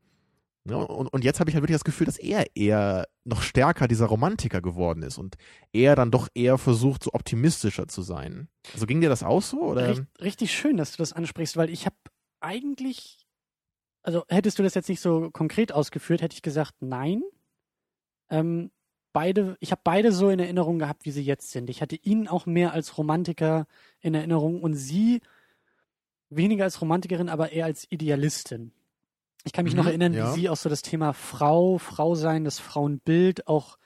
Ja, und, und jetzt habe ich halt wirklich das Gefühl, dass er eher noch stärker dieser Romantiker geworden ist und er dann doch eher versucht, so optimistischer zu sein. Also ging dir das auch so? Oder? Richt, richtig schön, dass du das ansprichst, weil ich habe eigentlich, also hättest du das jetzt nicht so konkret ausgeführt, hätte ich gesagt, nein. Ähm, beide, ich habe beide so in Erinnerung gehabt, wie sie jetzt sind. Ich hatte ihn auch mehr als Romantiker in Erinnerung und sie weniger als Romantikerin, aber eher als Idealistin. Ich kann mich Mhm, noch erinnern, ja. wie sie auch so das Thema Frau, Frau sein, das Frauenbild, auch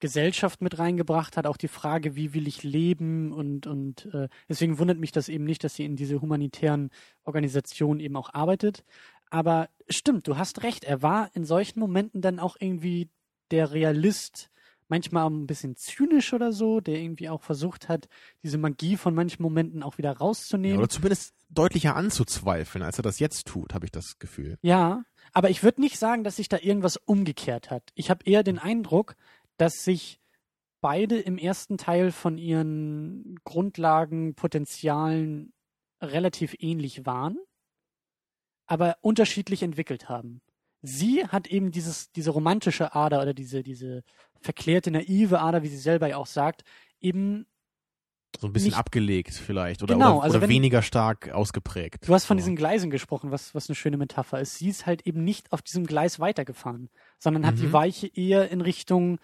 Gesellschaft mit reingebracht hat, auch die Frage, wie will ich leben und, und äh, deswegen wundert mich das eben nicht, dass sie in diese humanitären Organisationen eben auch arbeitet. Aber stimmt, du hast recht, er war in solchen Momenten dann auch irgendwie der Realist, manchmal ein bisschen zynisch oder so, der irgendwie auch versucht hat, diese Magie von manchen Momenten auch wieder Ja, rauszunehmen. oder zumindest deutlicher anzuzweifeln, als er das jetzt tut, habe ich das Gefühl. Ja, aber ich würde nicht sagen, dass sich da irgendwas umgekehrt hat. Ich habe eher den Eindruck, dass sich beide im ersten Teil von ihren Grundlagen, Potenzialen relativ ähnlich waren, aber unterschiedlich entwickelt haben. Sie hat eben dieses, diese romantische Ader oder diese, diese verklärte, naive Ader, wie sie selber ja auch sagt, eben So ein bisschen Nicht- abgelegt vielleicht oder, Genau, oder, also oder wenn- weniger stark ausgeprägt. Du hast von So. diesen Gleisen gesprochen, was, was eine schöne Metapher ist. Sie ist halt eben nicht auf diesem Gleis weitergefahren, sondern hat die Mhm. Weiche eher in Richtung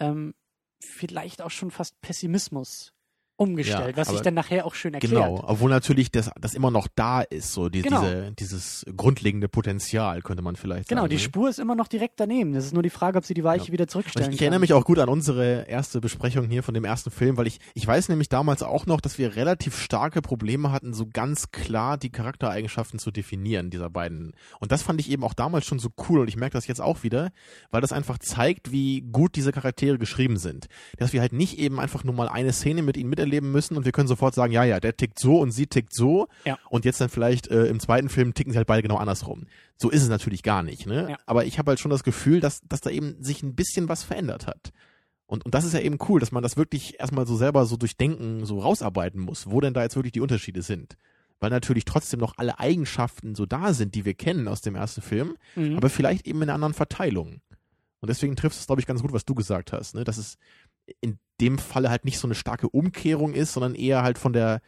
ähm, vielleicht auch schon fast Pessimismus umgestellt, Ja, was sich dann nachher auch schön erklärt. Genau, obwohl natürlich das, das immer noch da ist, so die, Genau. diese, dieses grundlegende Potenzial, könnte man vielleicht Genau, sagen. die ne? Spur ist immer noch direkt daneben. Das ist nur die Frage, ob sie die Weiche Ja. wieder zurückstellen Ich, ich kann. erinnere mich auch gut an unsere erste Besprechung hier von dem ersten Film, weil ich, ich weiß nämlich damals auch noch, dass wir relativ starke Probleme hatten, so ganz klar die Charaktereigenschaften zu definieren, dieser beiden. Und das fand ich eben auch damals schon so cool und ich merke das jetzt auch wieder, weil das einfach zeigt, wie gut diese Charaktere geschrieben sind. Dass wir halt nicht eben einfach nur mal eine Szene mit ihnen miterleben müssen und wir können sofort sagen, ja, ja, der tickt so und sie tickt so Ja. und jetzt dann vielleicht äh, im zweiten Film ticken sie halt beide genau andersrum. So ist es natürlich gar nicht, ne? Ja. Aber ich habe halt schon das Gefühl, dass, dass da eben sich ein bisschen was verändert hat. Und, und das ist ja eben cool, dass man das wirklich erstmal so selber so durchdenken, so rausarbeiten muss, wo denn da jetzt wirklich die Unterschiede sind. Weil natürlich trotzdem noch alle Eigenschaften so da sind, die wir kennen aus dem ersten Film, Mhm. aber vielleicht eben in einer anderen Verteilung. Und deswegen trifft es, glaube ich, ganz gut, was du gesagt hast, ne? dass es in dem Falle halt nicht so eine starke Umkehrung ist, sondern eher halt von der,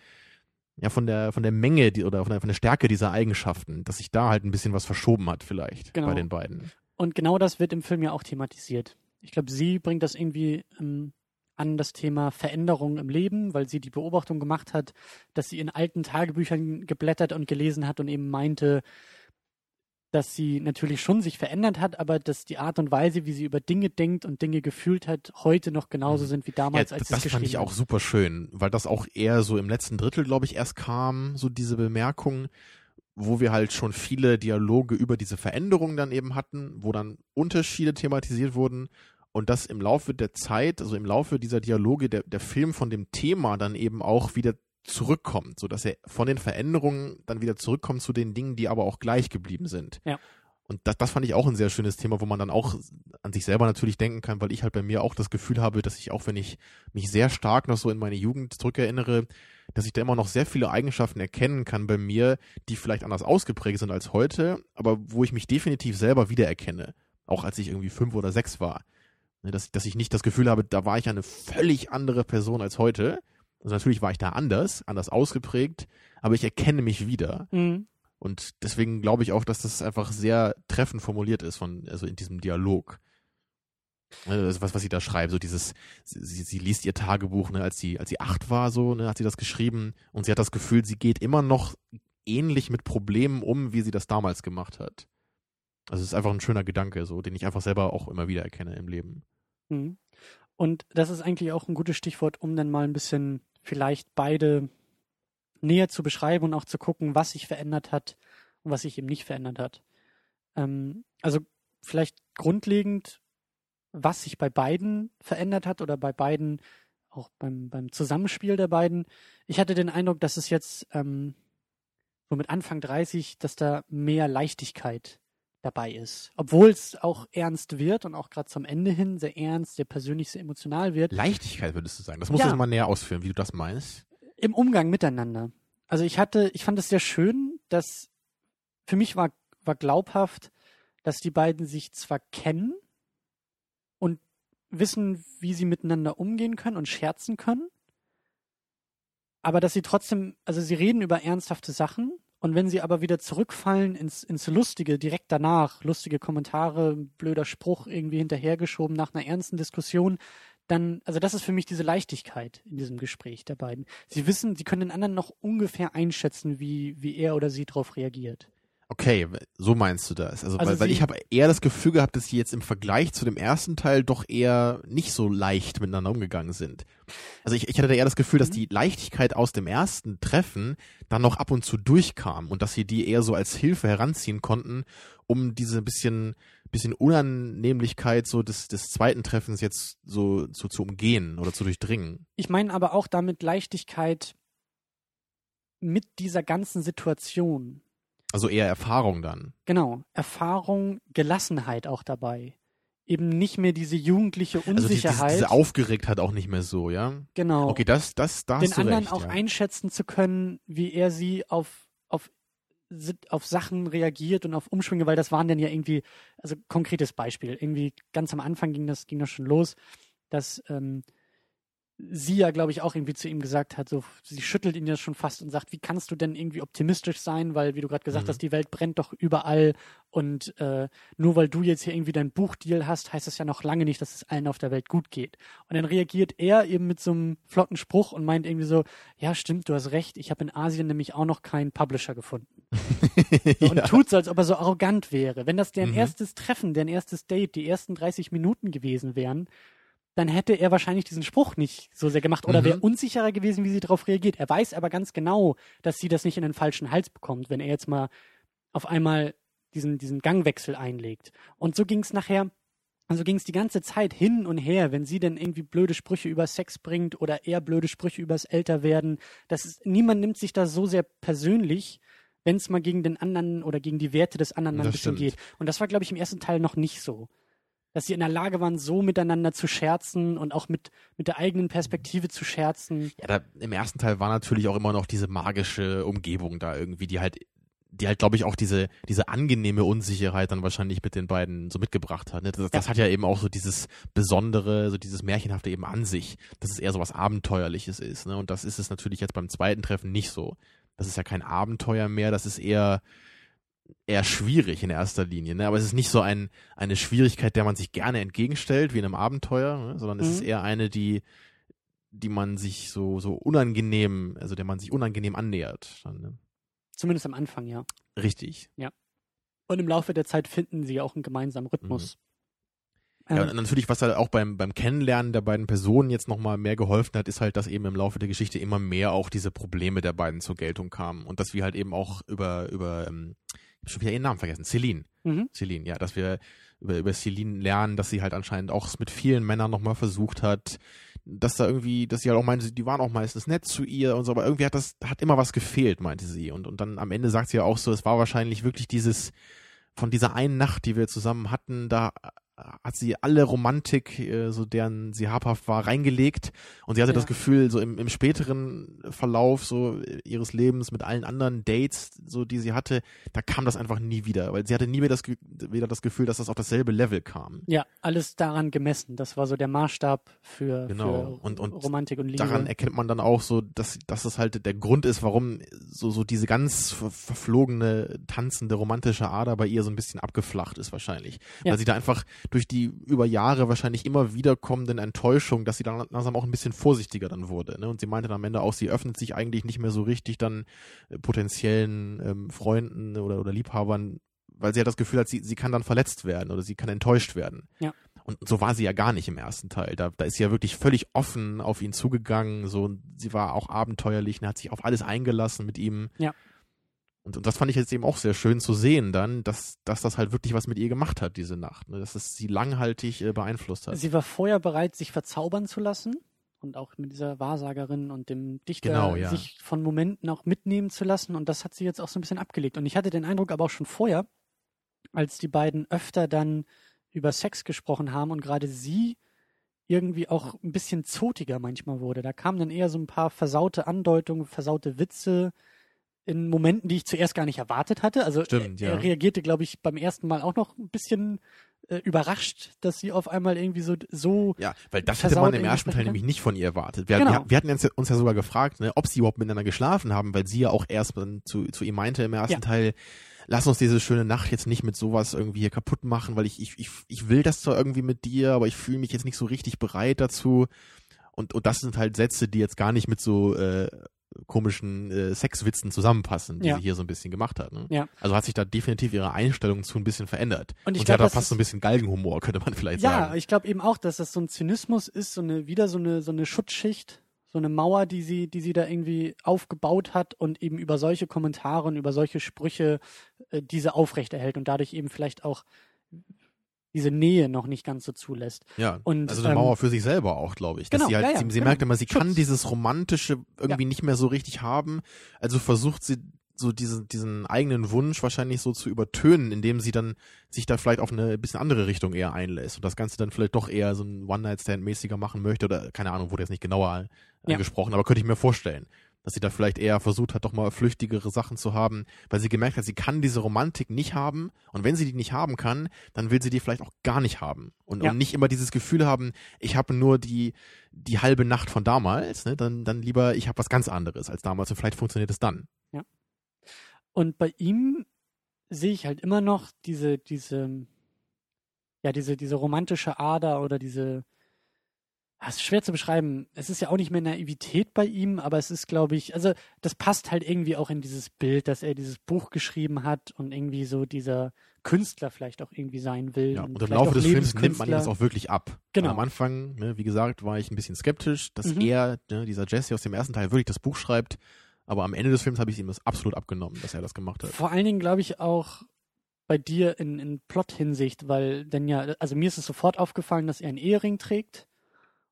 ja, von der, von der Menge die, oder von der, von der Stärke dieser Eigenschaften, dass sich da halt ein bisschen was verschoben hat, vielleicht Genau. bei den beiden. Und genau das wird im Film ja auch thematisiert. Ich glaube, sie bringt das irgendwie ähm, an das Thema Veränderung im Leben, weil sie die Beobachtung gemacht hat, dass sie in alten Tagebüchern geblättert und gelesen hat und eben meinte, dass sie natürlich schon sich verändert hat, aber dass die Art und Weise, wie sie über Dinge denkt und Dinge gefühlt hat, heute noch genauso Mhm. sind wie damals, ja, als sie das es fand ich auch super schön, weil das auch eher so im letzten Drittel, glaube ich, erst kam, so diese Bemerkung, wo wir halt schon viele Dialoge über diese Veränderungen dann eben hatten, wo dann Unterschiede thematisiert wurden und dass im Laufe der Zeit, also im Laufe dieser Dialoge, der, der Film von dem Thema dann eben auch wieder zurückkommt, so dass er von den Veränderungen dann wieder zurückkommt zu den Dingen, die aber auch gleich geblieben sind. Ja. Und das, das fand ich auch ein sehr schönes Thema, wo man dann auch an sich selber natürlich denken kann, weil ich halt bei mir auch das Gefühl habe, dass ich auch, wenn ich mich sehr stark noch so in meine Jugend zurückerinnere, dass ich da immer noch sehr viele Eigenschaften erkennen kann bei mir, die vielleicht anders ausgeprägt sind als heute, aber wo ich mich definitiv selber wiedererkenne. Auch als ich irgendwie fünf oder sechs war. Ne, Dass, dass ich nicht das Gefühl habe, da war ich eine völlig andere Person als heute. Also natürlich war ich da anders, anders ausgeprägt, aber ich erkenne mich wieder. Mhm. Und deswegen glaube ich auch, dass das einfach sehr treffend formuliert ist von, also in diesem Dialog. Ist was, was sie da schreibt, so dieses, sie, sie liest ihr Tagebuch, ne, als sie, als sie acht war, so, ne, hat sie das geschrieben und sie hat das Gefühl, sie geht immer noch ähnlich mit Problemen um, wie sie das damals gemacht hat. Also es ist einfach ein schöner Gedanke, so, den ich einfach selber auch immer wieder erkenne im Leben. Mhm. Und das ist eigentlich auch ein gutes Stichwort, um dann mal ein bisschen vielleicht beide näher zu beschreiben und auch zu gucken, was sich verändert hat und was sich eben nicht verändert hat. Ähm, also vielleicht grundlegend, was sich bei beiden verändert hat oder bei beiden, auch beim, beim Zusammenspiel der beiden. Ich hatte den Eindruck, dass es jetzt ähm, so mit Anfang 30, dass da mehr Leichtigkeit dabei ist. Obwohl es auch ernst wird und auch gerade zum Ende hin sehr ernst, sehr persönlich, sehr emotional wird. Leichtigkeit würdest du sagen. Das musst Ja. du mal näher ausführen, wie du das meinst. Im Umgang miteinander. Also ich hatte, ich fand es sehr schön, dass für mich war, war glaubhaft, dass die beiden sich zwar kennen und wissen, wie sie miteinander umgehen können und scherzen können, aber dass sie trotzdem, also sie reden über ernsthafte Sachen und wenn sie aber wieder zurückfallen ins, ins Lustige, direkt danach, lustige Kommentare, blöder Spruch irgendwie hinterhergeschoben nach einer ernsten Diskussion, dann, also das ist für mich diese Leichtigkeit in diesem Gespräch der beiden. Sie wissen, sie können den anderen noch ungefähr einschätzen, wie, wie er oder sie darauf reagiert. Okay, so meinst du das. Also, Also weil, weil ich habe eher das Gefühl gehabt, dass sie jetzt im Vergleich zu dem ersten Teil doch eher nicht so leicht miteinander umgegangen sind. Also ich, ich hatte da eher das Gefühl, dass Mhm. die Leichtigkeit aus dem ersten Treffen dann noch ab und zu durchkam und dass sie die eher so als Hilfe heranziehen konnten, um diese bisschen bisschen Unannehmlichkeit so des, des zweiten Treffens jetzt so, so zu umgehen oder zu durchdringen. Ich meine aber auch damit Leichtigkeit mit dieser ganzen Situation. Also eher Erfahrung dann. Genau, Erfahrung, Gelassenheit auch dabei. Eben nicht mehr diese jugendliche Also die, diese, Unsicherheit. diese Aufgeregtheit auch nicht mehr so, ja? genau. Okay, das, das, da den hast du anderen recht, auch ja. einschätzen zu können, wie er sie auf, auf, auf Sachen reagiert und auf Umschwünge, weil das waren dann ja irgendwie, also konkretes Beispiel, irgendwie ganz am Anfang ging das, ging das schon los, dass ähm, sie ja, glaube ich, auch irgendwie zu ihm gesagt hat, so, sie schüttelt ihn ja schon fast und sagt, wie kannst du denn irgendwie optimistisch sein, weil, wie du gerade gesagt Mhm. hast, die Welt brennt doch überall und äh, nur weil du jetzt hier irgendwie dein Buchdeal hast, heißt das ja noch lange nicht, dass es allen auf der Welt gut geht. Und dann reagiert er eben mit so einem flotten Spruch und meint irgendwie so, ja, stimmt, du hast recht, ich habe in Asien nämlich auch noch keinen Publisher gefunden. So, und ja. tut so, als ob er so arrogant wäre. Wenn das deren Mhm. erstes Treffen, deren erstes Date, die ersten 30 Minuten gewesen wären, dann hätte er wahrscheinlich diesen Spruch nicht so sehr gemacht oder Mhm. wäre unsicherer gewesen, wie sie darauf reagiert. Er weiß aber ganz genau, dass sie das nicht in den falschen Hals bekommt, wenn er jetzt mal auf einmal diesen, diesen Gangwechsel einlegt. Und so ging es nachher, also ging es die ganze Zeit hin und her, wenn sie denn irgendwie blöde Sprüche über Sex bringt oder er blöde Sprüche übers Älterwerden. Das ist, niemand nimmt sich das so sehr persönlich, wenn es mal gegen den anderen oder gegen die Werte des anderen mal ein bisschen stimmt. geht. Und das war, glaube ich, im ersten Teil noch nicht so. Dass sie in der Lage waren, so miteinander zu scherzen und auch mit, mit der eigenen Perspektive zu scherzen. Ja, da, im ersten Teil war natürlich auch immer noch diese magische Umgebung da irgendwie, die halt, die halt, glaube ich, auch diese, diese angenehme Unsicherheit dann wahrscheinlich mit den beiden so mitgebracht hat. Ne? Das, das hat ja eben auch so dieses Besondere, so dieses Märchenhafte eben an sich, dass es eher so was Abenteuerliches ist. Ne? Und das ist es natürlich jetzt beim zweiten Treffen nicht so. Das ist ja kein Abenteuer mehr, das ist eher, eher schwierig in erster Linie. Ne? Aber es ist nicht so ein, eine Schwierigkeit, der man sich gerne entgegenstellt, wie in einem Abenteuer, ne? sondern es Mhm. ist eher eine, die, die man sich so, so unangenehm, also der man sich unangenehm annähert. Dann, ne? Zumindest am Anfang, ja. Richtig. Und im Laufe der Zeit finden sie auch einen gemeinsamen Rhythmus. Ja, Ähm, und natürlich, was halt auch beim, beim Kennenlernen der beiden Personen jetzt nochmal mehr geholfen hat, ist halt, dass eben im Laufe der Geschichte immer mehr auch diese Probleme der beiden zur Geltung kamen. Und dass wir halt eben auch über, über, ähm, schon wieder ihren Namen vergessen, Celine. mhm. Celine, ja, dass wir über, über Celine lernen, dass sie halt anscheinend auch mit vielen Männern nochmal versucht hat, dass da irgendwie, dass sie halt auch meinte, die waren auch meistens nett zu ihr und so, aber irgendwie hat das, hat immer was gefehlt, meinte sie. Und, und dann am Ende sagt sie ja auch so, es war wahrscheinlich wirklich dieses, von dieser einen Nacht, die wir zusammen hatten, da hat sie alle Romantik, äh, so deren sie habhaft war, reingelegt und sie hatte Ja. das Gefühl, so im, im späteren Verlauf so äh, ihres Lebens mit allen anderen Dates, so die sie hatte, da kam das einfach nie wieder, weil sie hatte nie mehr das, wieder das Gefühl, dass das auf dasselbe Level kam. Ja, alles daran gemessen. Das war so der Maßstab für, Genau. für Und- und Romantik und Liebe. Daran erkennt man dann auch so, dass, dass es halt der Grund ist, warum so, so diese ganz ver verflogene, tanzende, romantische Ader bei ihr so ein bisschen abgeflacht ist wahrscheinlich. Ja. Weil sie da einfach durch die über Jahre wahrscheinlich immer wiederkommenden Enttäuschungen, dass sie dann langsam auch ein bisschen vorsichtiger dann wurde. Ne? Und sie meinte dann am Ende auch, sie öffnet sich eigentlich nicht mehr so richtig dann äh, potenziellen ähm, Freunden oder, oder Liebhabern, weil sie ja das Gefühl hat, sie, sie kann dann verletzt werden oder sie kann enttäuscht werden. Ja. Und so war sie ja gar nicht im ersten Teil. Da, da ist sie ja wirklich völlig offen auf ihn zugegangen. So, und sie war auch abenteuerlich und hat sich auf alles eingelassen mit ihm. Ja. Und, und das fand ich jetzt eben auch sehr schön zu sehen dann, dass, dass das halt wirklich was mit ihr gemacht hat, diese Nacht. Ne? Dass es sie langhaltig äh, beeinflusst hat. Sie war vorher bereit, sich verzaubern zu lassen und auch mit dieser Wahrsagerin und dem Dichter Genau, ja. sich von Momenten auch mitnehmen zu lassen. Und das hat sie jetzt auch so ein bisschen abgelegt. Und ich hatte den Eindruck aber auch schon vorher, als die beiden öfter dann über Sex gesprochen haben und gerade sie irgendwie auch ein bisschen zotiger manchmal wurde. Da kamen dann eher so ein paar versaute Andeutungen, versaute Witze in Momenten, die ich zuerst gar nicht erwartet hatte. Also Stimmt, er, ja. er reagierte, glaube ich, beim ersten Mal auch noch ein bisschen äh, überrascht, dass sie auf einmal irgendwie so so Ja, weil das hätte man im ersten Teil nämlich nicht von ihr erwartet. Wir, Genau. wir, wir hatten uns ja, ja sogar gefragt, ne, ob sie überhaupt miteinander geschlafen haben, weil sie ja auch erst zu, zu ihm meinte im ersten Ja. Teil, lass uns diese schöne Nacht jetzt nicht mit sowas irgendwie hier kaputt machen, weil ich, ich, ich, ich will das zwar irgendwie mit dir, aber ich fühle mich jetzt nicht so richtig bereit dazu. Und, und das sind halt Sätze, die jetzt gar nicht mit so äh, komischen äh, Sexwitzen zusammenpassen, die Ja. sie hier so ein bisschen gemacht hat. Ne? Ja. Also hat sich da definitiv ihre Einstellung zu ein bisschen verändert. Und ich sie glaub, hat da fast so ein bisschen Galgenhumor, könnte man vielleicht Ja, sagen. ich glaube eben auch, dass das so ein Zynismus ist, so eine wieder so eine so eine Schutzschicht, so eine Mauer, die sie die sie da irgendwie aufgebaut hat und eben über solche Kommentare und über solche Sprüche äh, diese aufrechterhält und dadurch eben vielleicht auch diese Nähe noch nicht ganz so zulässt. Ja, Und, also eine ähm, Mauer für sich selber auch, glaube ich. Dass genau, sie halt, ja, ja, sie, sie genau. merkt immer, sie kann Schutz. dieses Romantische irgendwie nicht mehr so richtig haben. Also versucht sie so diesen, diesen eigenen Wunsch wahrscheinlich so zu übertönen, indem sie dann sich da vielleicht auf eine bisschen andere Richtung eher einlässt und das Ganze dann vielleicht doch eher so ein One-Night-Stand-mäßiger machen möchte oder keine Ahnung, wurde jetzt nicht genauer Ja. angesprochen, aber könnte ich mir vorstellen, dass sie da vielleicht eher versucht hat, doch mal flüchtigere Sachen zu haben, weil sie gemerkt hat, sie kann diese Romantik nicht haben und wenn sie die nicht haben kann, dann will sie die vielleicht auch gar nicht haben und, Ja. und nicht immer dieses Gefühl haben, ich habe nur die die halbe Nacht von damals, ne, dann dann lieber ich habe was ganz anderes als damals und vielleicht funktioniert es dann. Und bei ihm sehe ich halt immer noch diese, diese, ja, diese, diese romantische Ader oder diese, ah, es ist schwer zu beschreiben. Es ist ja auch nicht mehr Naivität bei ihm, aber es ist, glaube ich, also das passt halt irgendwie auch in dieses Bild, dass er dieses Buch geschrieben hat und irgendwie so dieser Künstler vielleicht auch irgendwie sein will. Ja, und und im Laufe des Films nimmt man ihm das auch wirklich ab. Genau. Am Anfang, ne, wie gesagt, war ich ein bisschen skeptisch, dass Mhm. er, ne, dieser Jesse aus dem ersten Teil, wirklich das Buch schreibt. Aber am Ende des Films habe ich ihm das absolut abgenommen, dass er das gemacht hat. Vor allen Dingen glaube ich auch bei dir in, in Plot-Hinsicht, weil denn ja, also mir ist es sofort aufgefallen, dass er einen Ehering trägt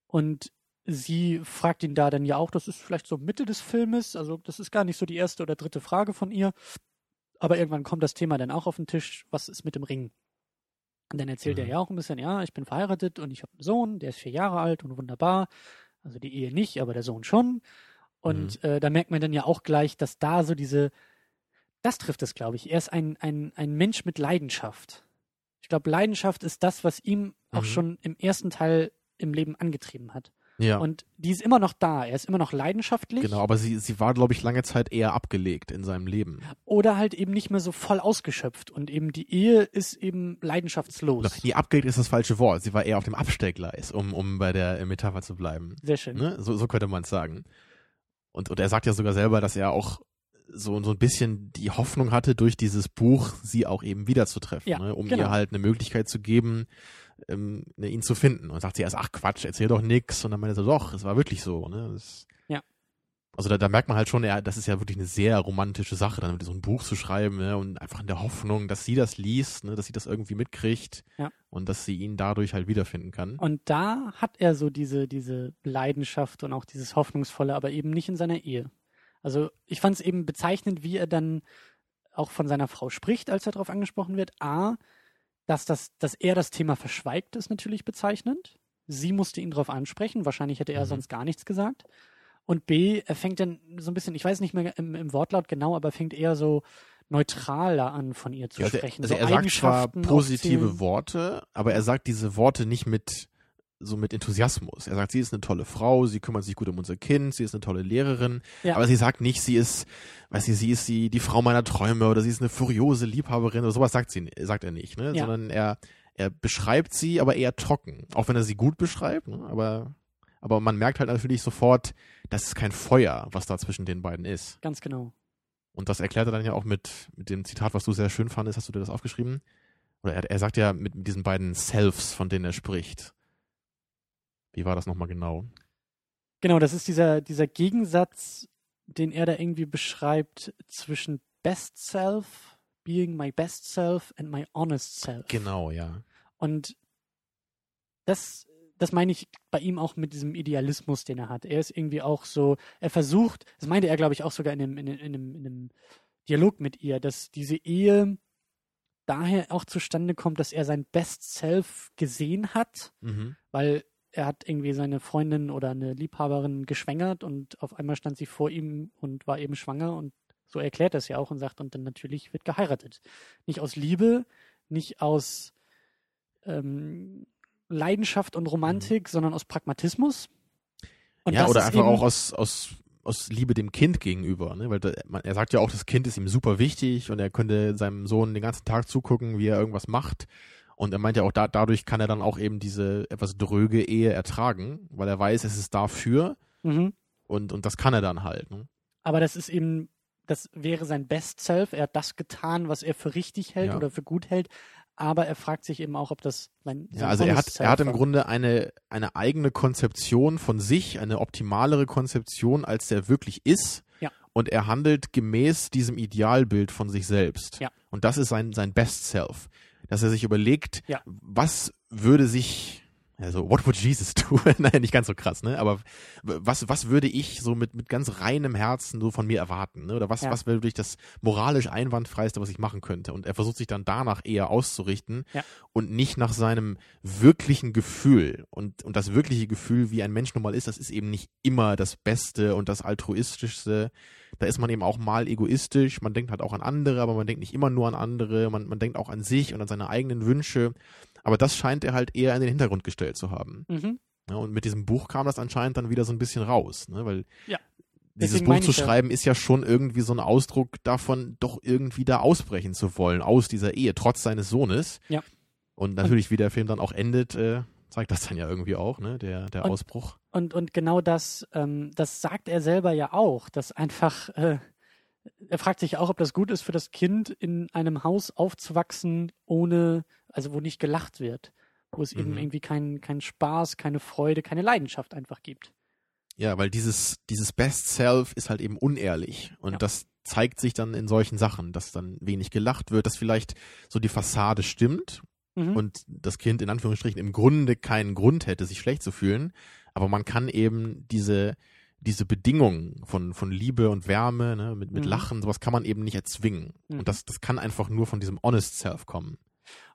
und sie fragt ihn da dann ja auch, das ist vielleicht so Mitte des Filmes, also das ist gar nicht so die erste oder dritte Frage von ihr, aber irgendwann kommt das Thema dann auch auf den Tisch, was ist mit dem Ring? Und dann erzählt Mhm. er ja auch ein bisschen, ja, ich bin verheiratet und ich habe einen Sohn, der ist vier Jahre alt und wunderbar. Also die Ehe nicht, aber der Sohn schon. Und äh, da merkt man dann ja auch gleich, dass da so diese, das trifft es, glaube ich. Er ist ein, ein, ein Mensch mit Leidenschaft. Ich glaube, Leidenschaft ist das, was ihm auch Mhm. schon im ersten Teil im Leben angetrieben hat. Ja, Und die ist immer noch da. Er ist immer noch leidenschaftlich. genau. Aber sie, sie war, glaube ich, lange Zeit eher abgelegt in seinem Leben. Oder halt eben nicht mehr so voll ausgeschöpft. Und eben die Ehe ist eben leidenschaftslos. Oder, nee, abgelegt ist das falsche Wort. Sie war eher auf dem Abstellgleis, um, um bei der Metapher zu bleiben. Sehr schön. Ne? So, so könnte man es sagen. Und, und er sagt ja sogar selber, dass er auch so, so ein bisschen die Hoffnung hatte, durch dieses Buch sie auch eben wiederzutreffen, Ja, ne? um genau. ihr halt eine Möglichkeit zu geben, ähm, ne, ihn zu finden. Und sagt sie erst, ach Quatsch, erzähl doch nix. Und dann meinte er so, doch, es war wirklich so. Ne? Das, Ja. Also da, da merkt man halt schon, er, das ist ja wirklich eine sehr romantische Sache, dann so ein Buch zu schreiben ne? und einfach in der Hoffnung, dass sie das liest, ne? dass sie das irgendwie mitkriegt Ja. und dass sie ihn dadurch halt wiederfinden kann. Und da hat er so diese, diese Leidenschaft und auch dieses Hoffnungsvolle, aber eben nicht in seiner Ehe. Also ich fand es eben bezeichnend, wie er dann auch von seiner Frau spricht, als er darauf angesprochen wird. A, dass, das, dass er das Thema verschweigt, ist natürlich bezeichnend. Sie musste ihn darauf ansprechen, wahrscheinlich hätte er Mhm. sonst gar nichts gesagt. Und B, er fängt dann so ein bisschen, ich weiß nicht mehr im, im Wortlaut genau, aber fängt eher so neutraler an, von ihr zu Ja, also, sprechen. also so er sagt zwar positive. Worte, aber er sagt diese Worte nicht mit so mit Enthusiasmus. Er sagt, sie ist eine tolle Frau, sie kümmert sich gut um unser Kind, sie ist eine tolle Lehrerin, Ja. aber sie sagt nicht, sie ist, weiß sie, sie ist die, die Frau meiner Träume oder sie ist eine furiose Liebhaberin oder sowas sagt sie, sagt er nicht, ne? Ja. Sondern er, er beschreibt sie, aber eher trocken. Auch wenn er sie gut beschreibt, ne? aber, aber man merkt halt natürlich sofort, das ist kein Feuer, was da zwischen den beiden ist. Ganz genau. Und das erklärt er dann ja auch mit, mit dem Zitat, was du sehr schön fandest. Hast du dir das aufgeschrieben? Oder er, er sagt ja mit, mit diesen beiden Selves, von denen er spricht. Wie war das nochmal genau? Genau, das ist dieser, dieser Gegensatz, den er da irgendwie beschreibt zwischen Best Self, being my best self and my honest self. Genau, ja. Und das, das meine ich bei ihm auch mit diesem Idealismus, den er hat. Er ist irgendwie auch so, er versucht, das meinte er, glaube ich, auch sogar in einem, in, in, einem, in einem Dialog mit ihr, dass diese Ehe daher auch zustande kommt, dass er sein Best Self gesehen hat, Mhm. weil er hat irgendwie seine Freundin oder eine Liebhaberin geschwängert und auf einmal stand sie vor ihm und war eben schwanger und so erklärt er es ja auch und sagt, und dann natürlich wird geheiratet. Nicht aus Liebe, nicht aus ähm, Leidenschaft und Romantik, sondern aus Pragmatismus. Und ja, oder einfach auch aus, aus, aus Liebe dem Kind gegenüber, ne? Weil da, man, er sagt ja auch, das Kind ist ihm super wichtig und er könnte seinem Sohn den ganzen Tag zugucken, wie er irgendwas macht. Und er meint ja auch, da, dadurch kann er dann auch eben diese etwas dröge Ehe ertragen, weil er weiß, es ist dafür Mhm. und, und das kann er dann halt. Ne? Aber das ist eben, das wäre sein Best Self. Er hat das getan, was er für richtig hält Ja. oder für gut hält. Aber er fragt sich eben auch, ob das sein, sein Ja, also er hat, Self er hat im war. Grunde eine, eine eigene Konzeption von sich, eine optimalere Konzeption, als der wirklich ist. Ja. Und er handelt gemäß diesem Idealbild von sich selbst. Ja. Und das ist sein, sein Best Self. Dass er sich überlegt, Ja. was würde sich, also what would Jesus do? Nein, nicht ganz so krass, ne? Aber was, was würde ich so mit, mit ganz reinem Herzen so von mir erwarten? Ne? Oder was, Ja. was wäre wirklich das moralisch einwandfreiste, was ich machen könnte? Und er versucht sich dann danach eher auszurichten Ja. und nicht nach seinem wirklichen Gefühl. Und, und das wirkliche Gefühl, wie ein Mensch nun mal ist, das ist eben nicht immer das Beste und das Altruistischste. Da ist man eben auch mal egoistisch, man denkt halt auch an andere, aber man denkt nicht immer nur an andere, man, man denkt auch an sich und an seine eigenen Wünsche. Aber das scheint er halt eher in den Hintergrund gestellt zu haben. Mhm. Ja, und mit diesem Buch kam das anscheinend dann wieder so ein bisschen raus, ne? weil Ja. dieses Deswegen Buch zu ich ja. schreiben ist ja schon irgendwie so ein Ausdruck davon, doch irgendwie da ausbrechen zu wollen aus dieser Ehe, trotz seines Sohnes. Ja. Und natürlich, wie der Film dann auch endet, äh, zeigt das dann ja irgendwie auch, ne? Der, der Und- Ausbruch. Und, und genau das, ähm, das sagt er selber ja auch, dass einfach, äh, er fragt sich auch, ob das gut ist für das Kind, in einem Haus aufzuwachsen, ohne, also wo nicht gelacht wird, wo es eben Mhm. irgendwie keinen keinen Spaß, keine Freude, keine Leidenschaft einfach gibt. Ja, weil dieses, dieses Best Self ist halt eben unehrlich. Und Ja. das zeigt sich dann in solchen Sachen, dass dann wenig gelacht wird, dass vielleicht so die Fassade stimmt Mhm. und das Kind in Anführungsstrichen im Grunde keinen Grund hätte, sich schlecht zu fühlen. Aber man kann eben diese, diese Bedingungen von, von Liebe und Wärme, ne, mit, mit Mhm. Lachen, sowas kann man eben nicht erzwingen. Mhm. Und das, das kann einfach nur von diesem Honest Self kommen.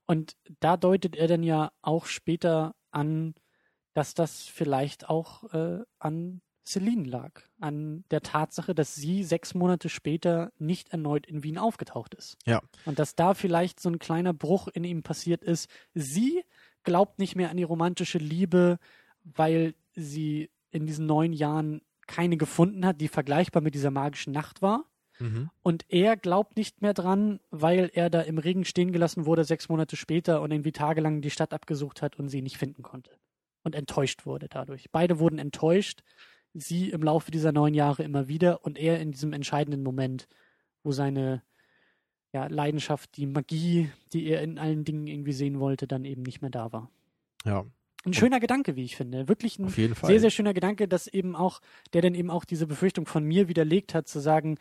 Und da deutet er dann ja auch später an, dass das vielleicht auch äh, an Celine lag, an der Tatsache, dass sie sechs Monate später nicht erneut in Wien aufgetaucht ist. Ja. Und dass da vielleicht so ein kleiner Bruch in ihm passiert ist. Sie glaubt nicht mehr an die romantische Liebe, weil sie in diesen neun Jahren keine gefunden hat, die vergleichbar mit dieser magischen Nacht war. Mhm. Und er glaubt nicht mehr dran, weil er da im Regen stehen gelassen wurde, sechs Monate später und irgendwie tagelang die Stadt abgesucht hat und sie nicht finden konnte. Und enttäuscht wurde dadurch. Beide wurden enttäuscht. Sie im Laufe dieser neun Jahre immer wieder und er in diesem entscheidenden Moment, wo seine ja, Leidenschaft, die Magie, die er in allen Dingen irgendwie sehen wollte, dann eben nicht mehr da war. Ja, Ein schöner Gedanke, wie ich finde. Wirklich ein sehr, sehr schöner Gedanke, dass eben auch, der dann eben auch diese Befürchtung von mir widerlegt hat, zu sagen,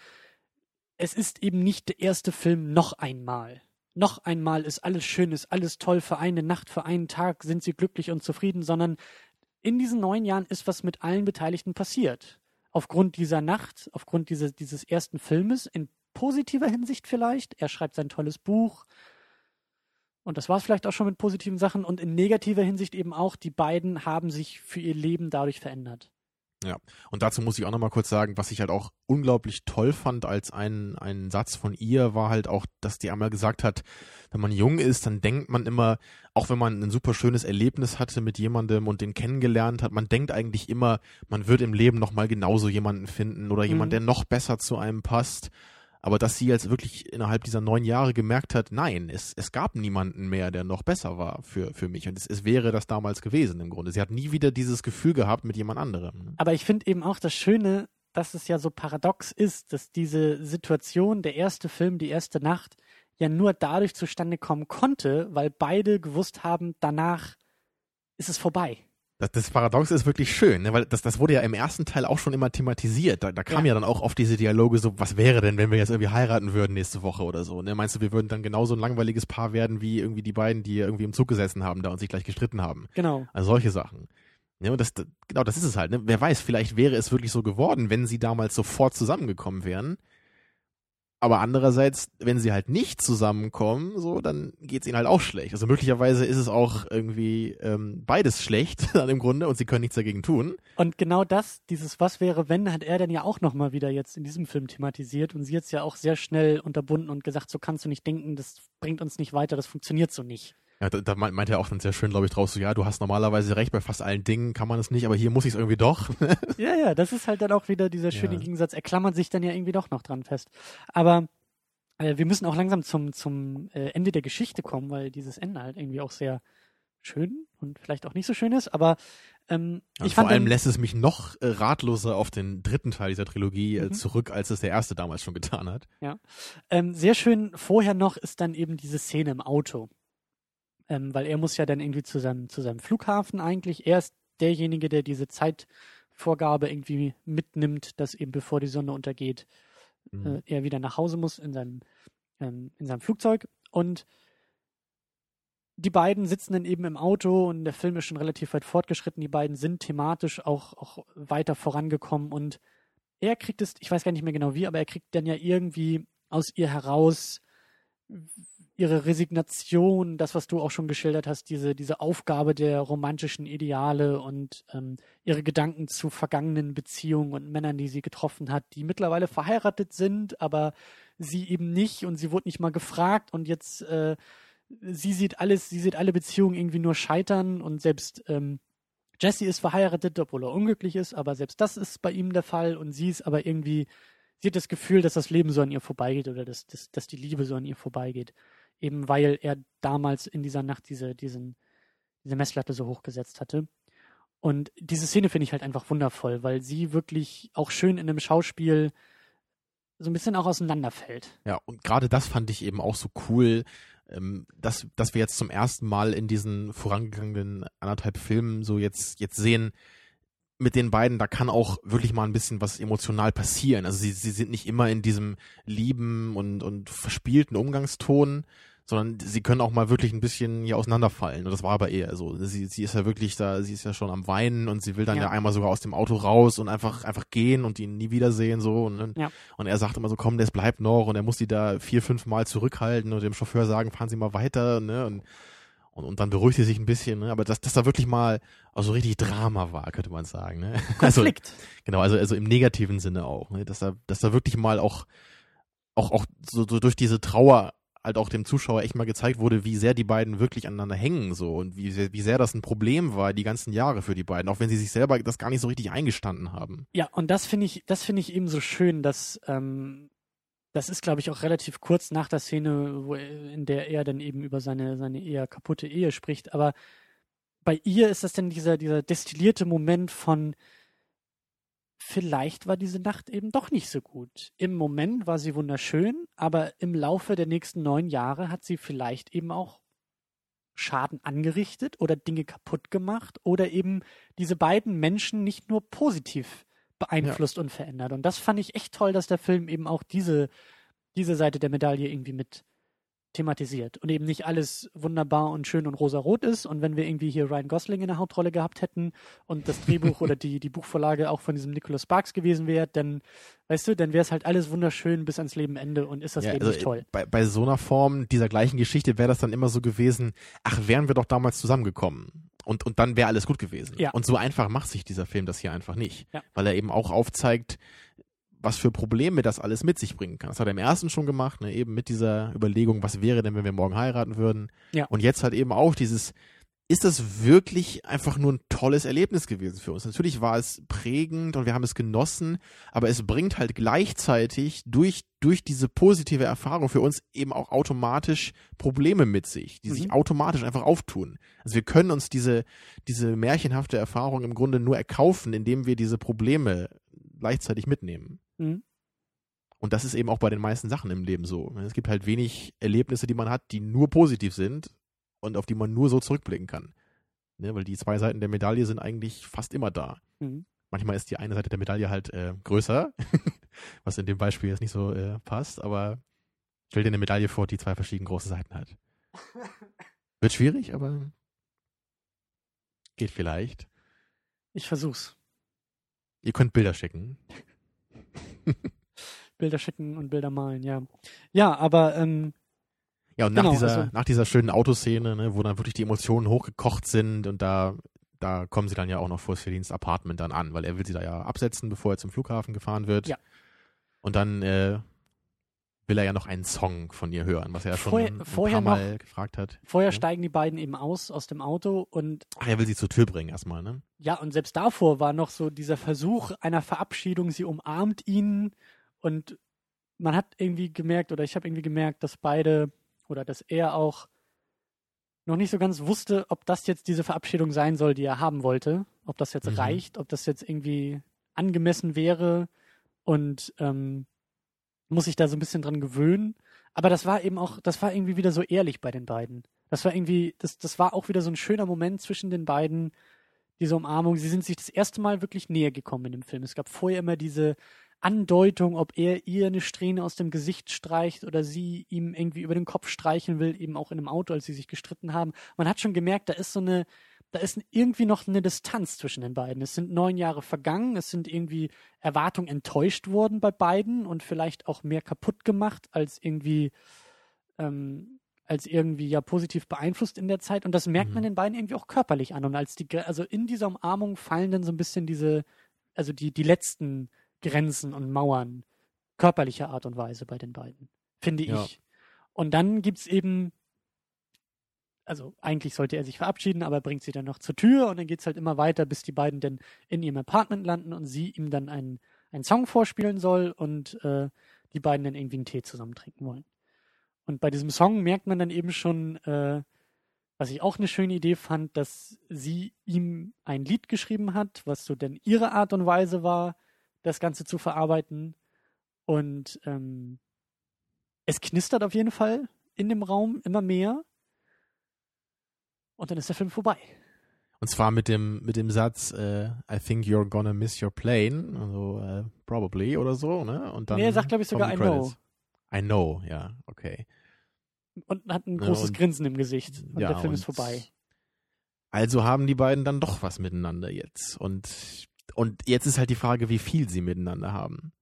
es ist eben nicht der erste Film noch einmal. Noch einmal ist alles schön, ist alles toll, für eine Nacht, für einen Tag sind sie glücklich und zufrieden, sondern in diesen neun Jahren ist was mit allen Beteiligten passiert. Aufgrund dieser Nacht, aufgrund dieses, dieses ersten Filmes, in positiver Hinsicht vielleicht. Er schreibt sein tolles Buch. Und das war es vielleicht auch schon mit positiven Sachen. Und in negativer Hinsicht eben auch, die beiden haben sich für ihr Leben dadurch verändert. Und dazu muss ich auch nochmal kurz sagen, was ich halt auch unglaublich toll fand als ein, ein Satz von ihr, war halt auch, dass die einmal gesagt hat, wenn man jung ist, dann denkt man immer, auch wenn man ein super schönes Erlebnis hatte mit jemandem und den kennengelernt hat, man denkt eigentlich immer, man wird im Leben nochmal genauso jemanden finden oder jemand, Mhm. der noch besser zu einem passt. Aber dass sie jetzt wirklich innerhalb dieser neun Jahre gemerkt hat, nein, es, es gab niemanden mehr, der noch besser war für, für mich. Und es, es wäre das damals gewesen im Grunde. Sie hat nie wieder dieses Gefühl gehabt mit jemand anderem. Aber ich finde eben auch das Schöne, dass es ja so paradox ist, dass diese Situation, der erste Film, die erste Nacht, ja nur dadurch zustande kommen konnte, weil beide gewusst haben, danach ist es vorbei. Das, das Paradox ist wirklich schön, ne? weil das, das wurde ja im ersten Teil auch schon immer thematisiert. Da, da kam ja. ja dann auch oft diese Dialoge so, was wäre denn, wenn wir jetzt irgendwie heiraten würden nächste Woche oder so. Ne? Meinst du, wir würden dann genauso ein langweiliges Paar werden wie irgendwie die beiden, die irgendwie im Zug gesessen haben da und sich gleich gestritten haben? Genau. Also solche Sachen. Ja, und das, genau, das ist es halt. Ne? Wer weiß, vielleicht wäre es wirklich so geworden, wenn sie damals sofort zusammengekommen wären. Aber andererseits, wenn sie halt nicht zusammenkommen, so, dann geht's ihnen halt auch schlecht. Also möglicherweise ist es auch irgendwie ähm, beides schlecht dann im Grunde und sie können nichts dagegen tun. Und genau das, dieses Was wäre wenn, hat er dann ja auch nochmal wieder jetzt in diesem Film thematisiert und sie jetzt ja auch sehr schnell unterbunden und gesagt, so kannst du nicht denken, das bringt uns nicht weiter, das funktioniert so nicht. Ja, da, da meint er auch dann sehr schön, glaube ich, draus so, ja, du hast normalerweise recht, bei fast allen Dingen kann man es nicht, aber hier muss ich es irgendwie doch. ja, ja, das ist halt dann auch wieder dieser schöne ja. Gegensatz. Er klammert sich dann ja irgendwie doch noch dran fest. Aber äh, wir müssen auch langsam zum, zum äh, Ende der Geschichte kommen, weil dieses Ende halt irgendwie auch sehr schön und vielleicht auch nicht so schön ist, aber ähm, ja, ich vor allem lässt es mich noch äh, ratloser auf den dritten Teil dieser Trilogie äh, mhm. zurück, als es der erste damals schon getan hat. Ja, ähm, sehr schön. Vorher noch ist dann eben diese Szene im Auto, ähm, weil er muss ja dann irgendwie zu seinem, zu seinem Flughafen eigentlich. Er ist derjenige, der diese Zeitvorgabe irgendwie mitnimmt, dass eben bevor die Sonne untergeht, mhm. äh, er wieder nach Hause muss in seinem, ähm, in seinem Flugzeug. Und die beiden sitzen dann eben im Auto und der Film ist schon relativ weit fortgeschritten. Die beiden sind thematisch auch, auch weiter vorangekommen und er kriegt es, ich weiß gar nicht mehr genau wie, aber er kriegt dann ja irgendwie aus ihr heraus, ihre Resignation, das, was du auch schon geschildert hast, diese, diese Aufgabe der romantischen Ideale und ähm, ihre Gedanken zu vergangenen Beziehungen und Männern, die sie getroffen hat, die mittlerweile verheiratet sind, aber sie eben nicht und sie wurde nicht mal gefragt und jetzt äh, sie sieht alles, sie sieht alle Beziehungen irgendwie nur scheitern und selbst ähm, Jesse ist verheiratet, obwohl er unglücklich ist, aber selbst das ist bei ihm der Fall und sie ist aber irgendwie, sie hat das Gefühl, dass das Leben so an ihr vorbeigeht oder dass, dass, dass die Liebe so an ihr vorbeigeht eben weil er damals in dieser Nacht diese, diesen, diese Messlatte so hochgesetzt hatte. Und diese Szene finde ich halt einfach wundervoll, weil sie wirklich auch schön in einem Schauspiel so ein bisschen auch auseinanderfällt. Ja, und gerade das fand ich eben auch so cool, ähm, dass, dass wir jetzt zum ersten Mal in diesen vorangegangenen anderthalb Filmen so jetzt, jetzt sehen, mit den beiden, da kann auch wirklich mal ein bisschen was emotional passieren. Also sie, sie sind nicht immer in diesem lieben und, und verspielten Umgangston, sondern sie können auch mal wirklich ein bisschen hier auseinanderfallen. Und das war aber eher so. Sie, sie ist ja wirklich da, sie ist ja schon am Weinen und sie will dann ja, ja einmal sogar aus dem Auto raus und einfach, einfach gehen und ihn nie wiedersehen, so. Und, ja. und er sagt immer so, komm, das bleibt noch. Und er muss die da vier, fünf Mal zurückhalten und dem Chauffeur sagen, fahren Sie mal weiter, ne, und, und, und dann beruhigt sie sich ein bisschen, ne? aber dass, dass da wirklich mal also richtig Drama war, könnte man sagen. Ne? Konflikt. Also, genau, also, also im negativen Sinne auch, ne? dass da, dass da wirklich mal auch, auch, auch so, so durch diese Trauer halt auch dem Zuschauer echt mal gezeigt wurde, wie sehr die beiden wirklich aneinander hängen so und wie sehr, wie sehr das ein Problem war die ganzen Jahre für die beiden, auch wenn sie sich selber das gar nicht so richtig eingestanden haben. Ja, und das finde ich, das finde ich eben so schön, dass ähm, das ist, glaube ich, auch relativ kurz nach der Szene, wo in der er dann eben über seine seine eher kaputte Ehe spricht. Aber bei ihr ist das dann dieser dieser destillierte Moment von vielleicht war diese Nacht eben doch nicht so gut. Im Moment war sie wunderschön, aber im Laufe der nächsten neun Jahre hat sie vielleicht eben auch Schaden angerichtet oder Dinge kaputt gemacht oder eben diese beiden Menschen nicht nur positiv beeinflusst ja. und verändert. Und das fand ich echt toll, dass der Film eben auch diese, diese Seite der Medaille irgendwie mit thematisiert und eben nicht alles wunderbar und schön und rosarot ist. Und wenn wir irgendwie hier Ryan Gosling in der Hauptrolle gehabt hätten und das Drehbuch oder die, die Buchvorlage auch von diesem Nicholas Sparks gewesen wäre, dann, weißt du, dann wäre es halt alles wunderschön bis ans Lebenende und ist das ja, Leben also nicht toll. Bei, bei so einer Form dieser gleichen Geschichte wäre das dann immer so gewesen, ach, wären wir doch damals zusammengekommen. Und, und dann wäre alles gut gewesen. Ja. Und so einfach macht sich dieser Film das hier einfach nicht. Ja. Weil er eben auch aufzeigt, was für Probleme das alles mit sich bringen kann. Das hat er im ersten schon gemacht, ne, eben mit dieser Überlegung, was wäre denn, wenn wir morgen heiraten würden. Ja. Und jetzt halt eben auch dieses, ist das wirklich einfach nur ein tolles Erlebnis gewesen für uns? Natürlich war es prägend und wir haben es genossen, aber es bringt halt gleichzeitig durch, durch diese positive Erfahrung für uns eben auch automatisch Probleme mit sich, die mhm. sich automatisch einfach auftun. Also wir können uns diese, diese märchenhafte Erfahrung im Grunde nur erkaufen, indem wir diese Probleme gleichzeitig mitnehmen. Mhm. Und das ist eben auch bei den meisten Sachen im Leben so. Es gibt halt wenig Erlebnisse, die man hat, die nur positiv sind und auf die man nur so zurückblicken kann. ne? weil die zwei Seiten der Medaille sind eigentlich fast immer da. Mhm. Manchmal ist die eine Seite der Medaille halt äh, größer, was in dem Beispiel jetzt nicht so äh, passt, aber stell dir eine Medaille vor, die zwei verschiedene große Seiten hat. Wird schwierig, aber geht vielleicht. Ich versuch's. Ihr könnt Bilder schicken. Bilder schicken und Bilder malen, ja. Ja, aber ähm, Ja, und nach, Genau, dieser, also- nach dieser schönen Autoszene, ne, wo dann wirklich die Emotionen hochgekocht sind und da, da kommen sie dann ja auch noch vor Celines Apartment dann an, weil er will sie da ja absetzen, bevor er zum Flughafen gefahren wird. Ja. Und dann äh, will er ja noch einen Song von ihr hören, was er ja schon Vorher- ein vorher paar noch- Mal gefragt hat. vorher Ja. steigen die beiden eben aus aus dem Auto und Ach, er will sie zur Tür bringen erstmal, ne? ja, und selbst davor war noch so dieser Versuch einer Verabschiedung, sie umarmt ihn und man hat irgendwie gemerkt, oder ich habe irgendwie gemerkt, dass beide oder dass er auch noch nicht so ganz wusste, ob das jetzt diese Verabschiedung sein soll, die er haben wollte, ob das jetzt Mhm. reicht, ob das jetzt irgendwie angemessen wäre und ähm, muss sich da so ein bisschen dran gewöhnen. Aber das war eben auch, das war irgendwie wieder so ehrlich bei den beiden. Das war irgendwie, das, das war auch wieder so ein schöner Moment zwischen den beiden, diese Umarmung. Sie sind sich das erste Mal wirklich näher gekommen in dem Film. Es gab vorher immer diese Andeutung, ob er ihr eine Strähne aus dem Gesicht streicht oder sie ihm irgendwie über den Kopf streicheln will, eben auch in einem Auto, als sie sich gestritten haben. Man hat schon gemerkt, da ist so eine, da ist irgendwie noch eine Distanz zwischen den beiden. Es sind neun Jahre vergangen, es sind irgendwie Erwartungen enttäuscht worden bei beiden und vielleicht auch mehr kaputt gemacht als irgendwie, ähm, als irgendwie ja positiv beeinflusst in der Zeit. Und das merkt man Mhm. den beiden irgendwie auch körperlich an. Und als die, also in dieser Umarmung fallen dann so ein bisschen diese, also die, die letzten Grenzen und Mauern körperlicher Art und Weise bei den beiden, finde Ja. ich. Und dann gibt's eben, also eigentlich sollte er sich verabschieden, aber er bringt sie dann noch zur Tür und dann geht's halt immer weiter, bis die beiden dann in ihrem Apartment landen und sie ihm dann einen, einen Song vorspielen soll und äh, die beiden dann irgendwie einen Tee zusammen trinken wollen. Und bei diesem Song merkt man dann eben schon, äh, was ich auch eine schöne Idee fand, dass sie ihm ein Lied geschrieben hat, was so denn ihre Art und Weise war, das Ganze zu verarbeiten. Und ähm, es knistert auf jeden Fall in dem Raum immer mehr. Und dann ist der Film vorbei. Und zwar mit dem, mit dem Satz, äh, I think you're gonna miss your plane, also äh, probably oder so, ne? Und dann nee, er sagt, glaube ich, sogar I know. I know, ja, okay. Und hat ein Ja, großes und- Grinsen im Gesicht. Und ja, der Film ist und vorbei. Also haben die beiden dann doch was miteinander jetzt. Und, und jetzt ist halt die Frage, wie viel sie miteinander haben.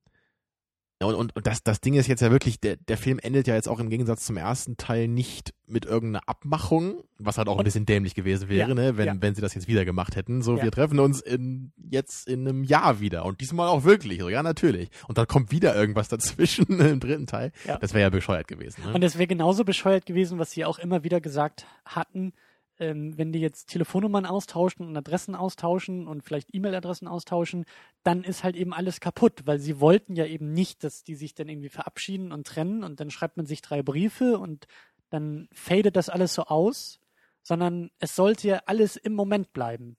Und, und, und das, das Ding ist jetzt ja wirklich, der, der Film endet ja jetzt auch im Gegensatz zum ersten Teil nicht mit irgendeiner Abmachung, was halt auch ein Und- bisschen dämlich gewesen wäre, Ja, ne, wenn, ja. wenn sie das jetzt wieder gemacht hätten. So, Ja. wir treffen uns in, jetzt in einem Jahr wieder. Und diesmal auch wirklich. So, ja, natürlich. Und dann kommt wieder irgendwas dazwischen im dritten Teil. Ja. Das wäre ja bescheuert gewesen. Ne? Und es wäre genauso bescheuert gewesen, was sie auch immer wieder gesagt hatten, ähm, wenn die jetzt Telefonnummern austauschen und Adressen austauschen und vielleicht E-Mail-Adressen austauschen, dann ist halt eben alles kaputt, weil sie wollten ja eben nicht, dass die sich dann irgendwie verabschieden und trennen und dann schreibt man sich drei Briefe und dann fadet das alles so aus, sondern es sollte ja alles im Moment bleiben.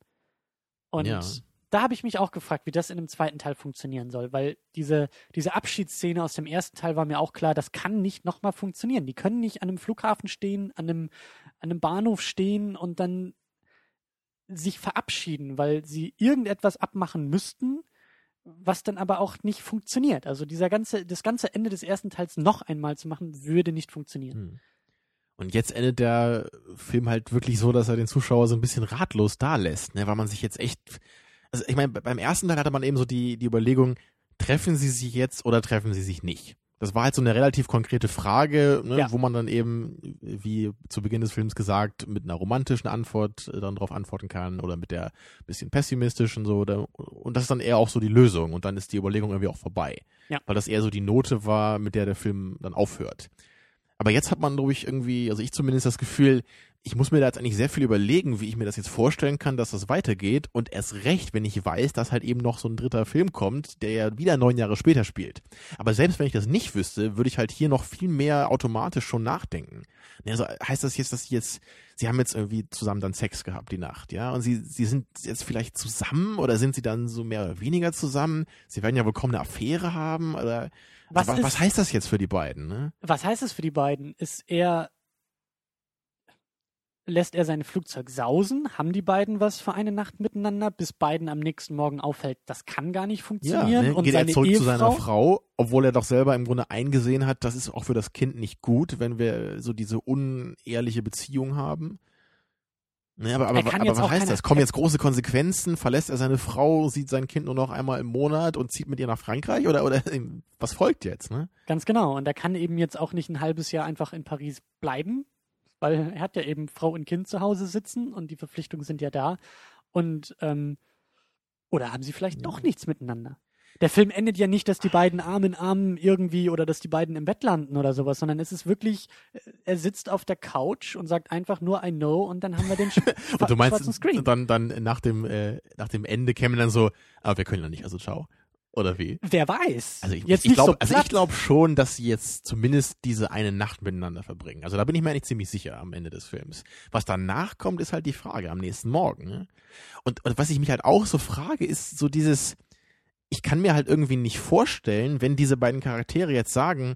Und Ja. da habe ich mich auch gefragt, wie das in dem zweiten Teil funktionieren soll, weil diese, diese Abschiedsszene aus dem ersten Teil war mir auch klar, das kann nicht nochmal funktionieren. Die können nicht an einem Flughafen stehen, an einem, an einem Bahnhof stehen und dann sich verabschieden, weil sie irgendetwas abmachen müssten, was dann aber auch nicht funktioniert. Also dieser ganze, das ganze Ende des ersten Teils noch einmal zu machen, würde nicht funktionieren. Hm. Und jetzt endet der Film halt wirklich so, dass er den Zuschauer so ein bisschen ratlos da lässt, ne, weil man sich jetzt echt, also ich meine, beim ersten Teil hatte man eben so die, die Überlegung, treffen sie sich jetzt oder treffen sie sich nicht? Das war halt so eine relativ konkrete Frage, ne, Ja. wo man dann eben, wie zu Beginn des Films gesagt, mit einer romantischen Antwort äh, dann darauf antworten kann oder mit der bisschen pessimistischen so. Oder, und das ist dann eher auch so die Lösung und dann ist die Überlegung irgendwie auch vorbei. Ja. Weil das eher so die Note war, mit der der Film dann aufhört. Aber jetzt hat man, glaube ich, irgendwie, also ich zumindest das Gefühl, ich muss mir da jetzt eigentlich sehr viel überlegen, wie ich mir das jetzt vorstellen kann, dass das weitergeht. Und erst recht, wenn ich weiß, dass halt eben noch so ein dritter Film kommt, der ja wieder neun Jahre später spielt. Aber selbst wenn ich das nicht wüsste, würde ich halt hier noch viel mehr automatisch schon nachdenken. Also heißt das jetzt, dass sie jetzt, sie haben jetzt irgendwie zusammen dann Sex gehabt die Nacht, ja? Und sie, sie sind jetzt vielleicht zusammen oder sind sie dann so mehr oder weniger zusammen? Sie werden ja wohl kaum eine Affäre haben oder Was ist- was heißt das jetzt für die beiden, ne? Was heißt es für die beiden? Ist er lässt er sein Flugzeug sausen? Haben die beiden was für eine Nacht miteinander, bis beiden am nächsten Morgen auffällt, das kann gar nicht funktionieren? Ja, ne? und geht er seine zurück Ehefrau, zu seiner Frau, obwohl er doch selber im Grunde eingesehen hat, das ist auch für das Kind nicht gut, wenn wir so diese unehrliche Beziehung haben. Ne, aber aber, Er aber was heißt das? Kommen jetzt große Konsequenzen? Verlässt er seine Frau, sieht sein Kind nur noch einmal im Monat und zieht mit ihr nach Frankreich? Oder, oder was folgt jetzt? Ne? Ganz genau. Und er kann eben jetzt auch nicht ein halbes Jahr einfach in Paris bleiben, weil er hat ja eben Frau und Kind zu Hause sitzen und die Verpflichtungen sind ja da. Und ähm, oder haben sie vielleicht doch nichts miteinander? Der Film endet ja nicht, dass die beiden Arm in Arm irgendwie oder dass die beiden im Bett landen oder sowas, sondern es ist wirklich, äh, er sitzt auf der Couch und sagt einfach nur I know und dann haben wir den sch Und du schwarzen meinst, Screen. dann, dann nach dem, äh, nach dem Ende käme dann so, aber wir können ja nicht, also ciao. Oder wie? Wer weiß? Also ich, jetzt ich glaube so also ich glaub schon, dass sie jetzt zumindest diese eine Nacht miteinander verbringen. Also da bin ich mir eigentlich ziemlich sicher am Ende des Films. Was danach kommt, ist halt die Frage am nächsten Morgen. Ne? Und, und was ich mich halt auch so frage, ist so dieses, ich kann mir halt irgendwie nicht vorstellen, wenn diese beiden Charaktere jetzt sagen,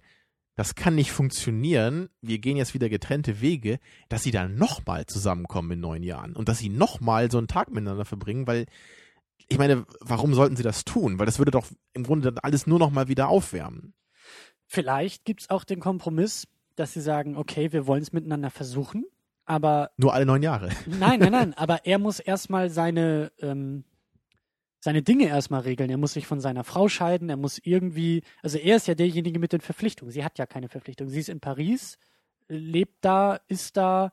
das kann nicht funktionieren, wir gehen jetzt wieder getrennte Wege, dass sie dann nochmal zusammenkommen in neun Jahren und dass sie nochmal so einen Tag miteinander verbringen, weil ich meine, warum sollten sie das tun? Weil das würde doch im Grunde dann alles nur nochmal wieder aufwärmen. Vielleicht gibt es auch den Kompromiss, dass sie sagen, okay, wir wollen es miteinander versuchen, aber Nur alle neun Jahre. nein, nein, nein, aber er muss erstmal seine, ähm, seine Dinge erstmal regeln. Er muss sich von seiner Frau scheiden, er muss irgendwie, also er ist ja derjenige mit den Verpflichtungen. Sie hat ja keine Verpflichtungen. Sie ist in Paris, lebt da, ist da,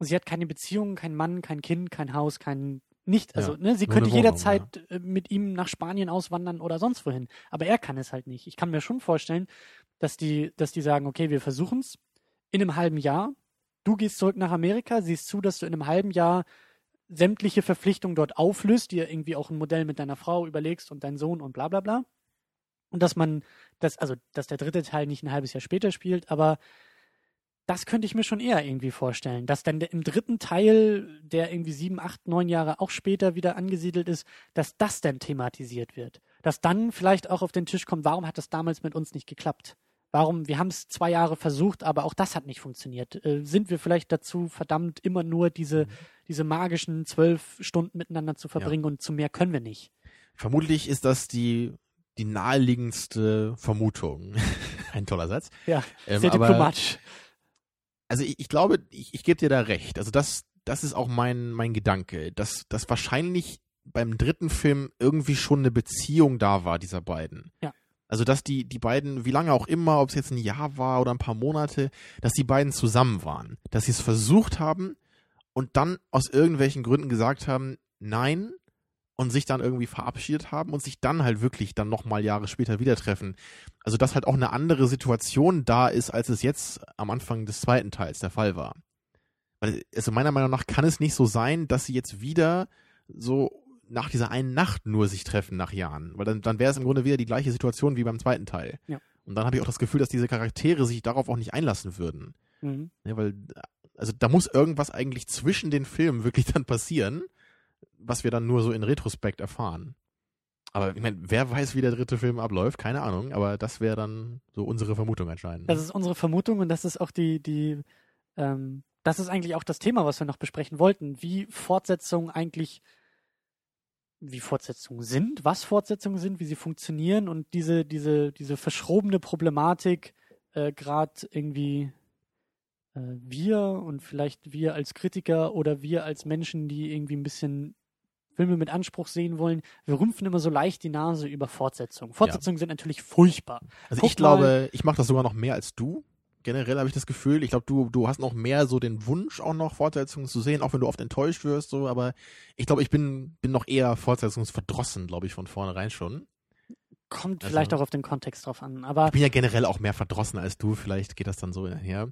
sie hat keine Beziehung, kein Mann, kein Kind, kein Haus, kein nicht, also Ja, ne, sie könnte Wohnung, jederzeit äh, mit ihm nach Spanien auswandern oder sonst wohin. Aber er kann es halt nicht. Ich kann mir schon vorstellen, dass die, dass die sagen, okay, wir versuchen es in einem halben Jahr. Du gehst zurück nach Amerika, siehst zu, dass du in einem halben Jahr sämtliche Verpflichtungen dort auflöst, dir irgendwie auch ein Modell mit deiner Frau überlegst und deinen Sohn und bla bla bla. Und dass man, das, also dass der dritte Teil nicht ein halbes Jahr später spielt, aber das könnte ich mir schon eher irgendwie vorstellen, dass dann im dritten Teil, der irgendwie sieben, acht, neun Jahre auch später wieder angesiedelt ist, dass das dann thematisiert wird. Dass dann vielleicht auch auf den Tisch kommt, warum hat das damals mit uns nicht geklappt? Warum, wir haben es zwei Jahre versucht, aber auch das hat nicht funktioniert. Äh, sind wir vielleicht dazu verdammt, immer nur diese, diese magischen zwölf Stunden miteinander zu verbringen und zu mehr können wir nicht? Vermutlich ist das die, die naheliegendste Vermutung. Ein toller Satz. Ja, Ähm, sehr aber- diplomatisch. Also ich, ich glaube, ich, ich gebe dir da recht. Also das, das ist auch mein, mein Gedanke, dass, dass wahrscheinlich beim dritten Film irgendwie schon eine Beziehung da war, dieser beiden. Ja. Also dass die, die beiden, wie lange auch immer, ob es jetzt ein Jahr war oder ein paar Monate, dass die beiden zusammen waren. Dass sie es versucht haben und dann aus irgendwelchen Gründen gesagt haben, nein, und sich dann irgendwie verabschiedet haben und sich dann halt wirklich dann nochmal Jahre später wieder treffen. Also dass halt auch eine andere Situation da ist, als es jetzt am Anfang des zweiten Teils der Fall war. Weil, also meiner Meinung nach kann es nicht so sein, dass sie jetzt wieder so nach dieser einen Nacht nur sich treffen nach Jahren. Weil dann, dann wäre es im Grunde wieder die gleiche Situation wie beim zweiten Teil. Ja. Und dann habe ich auch das Gefühl, dass diese Charaktere sich darauf auch nicht einlassen würden. Mhm. Ja, weil, also da muss irgendwas eigentlich zwischen den Filmen wirklich dann passieren, was wir dann nur so in Retrospekt erfahren. Aber ich meine, wer weiß, wie der dritte Film abläuft, keine Ahnung, aber das wäre dann so unsere Vermutung anscheinend. Das ist unsere Vermutung und das ist auch die, die, ähm, das ist eigentlich auch das Thema, was wir noch besprechen wollten, wie Fortsetzungen eigentlich, wie Fortsetzungen sind, was Fortsetzungen sind, wie sie funktionieren und diese, diese, diese verschrobene Problematik, äh, gerade irgendwie wir und vielleicht wir als Kritiker oder wir als Menschen, die irgendwie ein bisschen Filme mit Anspruch sehen wollen, wir rümpfen immer so leicht die Nase über Fortsetzungen. Fortsetzungen sind natürlich furchtbar. also guck ich glaube, ich mache das sogar noch mehr als du. Generell habe ich das Gefühl, ich glaube, du, du hast noch mehr so den Wunsch, auch noch Fortsetzungen zu sehen, auch wenn du oft enttäuscht wirst, so, aber ich glaube, ich bin, bin noch eher fortsetzungsverdrossen, glaube ich, von vornherein schon. Kommt Also- vielleicht auch auf den Kontext drauf an. Aber Ich bin ja generell auch mehr verdrossen als du, vielleicht geht das dann so her.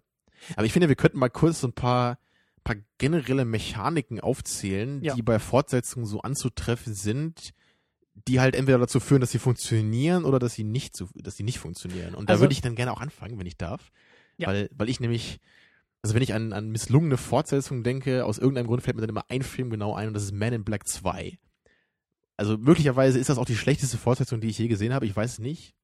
Aber ich finde, wir könnten mal kurz so ein paar, paar generelle Mechaniken aufzählen, Ja. die bei Fortsetzungen so anzutreffen sind, die halt entweder dazu führen, dass sie funktionieren oder dass sie nicht, so, dass sie nicht funktionieren. Und da Also- würde ich dann gerne auch anfangen, wenn ich darf. Ja. Weil, weil ich nämlich, also wenn ich an, an misslungene Fortsetzungen denke, aus irgendeinem Grund fällt mir dann immer ein Film genau ein und das ist Man in Black 2. Also möglicherweise ist das auch die schlechteste Fortsetzung, die ich je gesehen habe, ich weiß es nicht.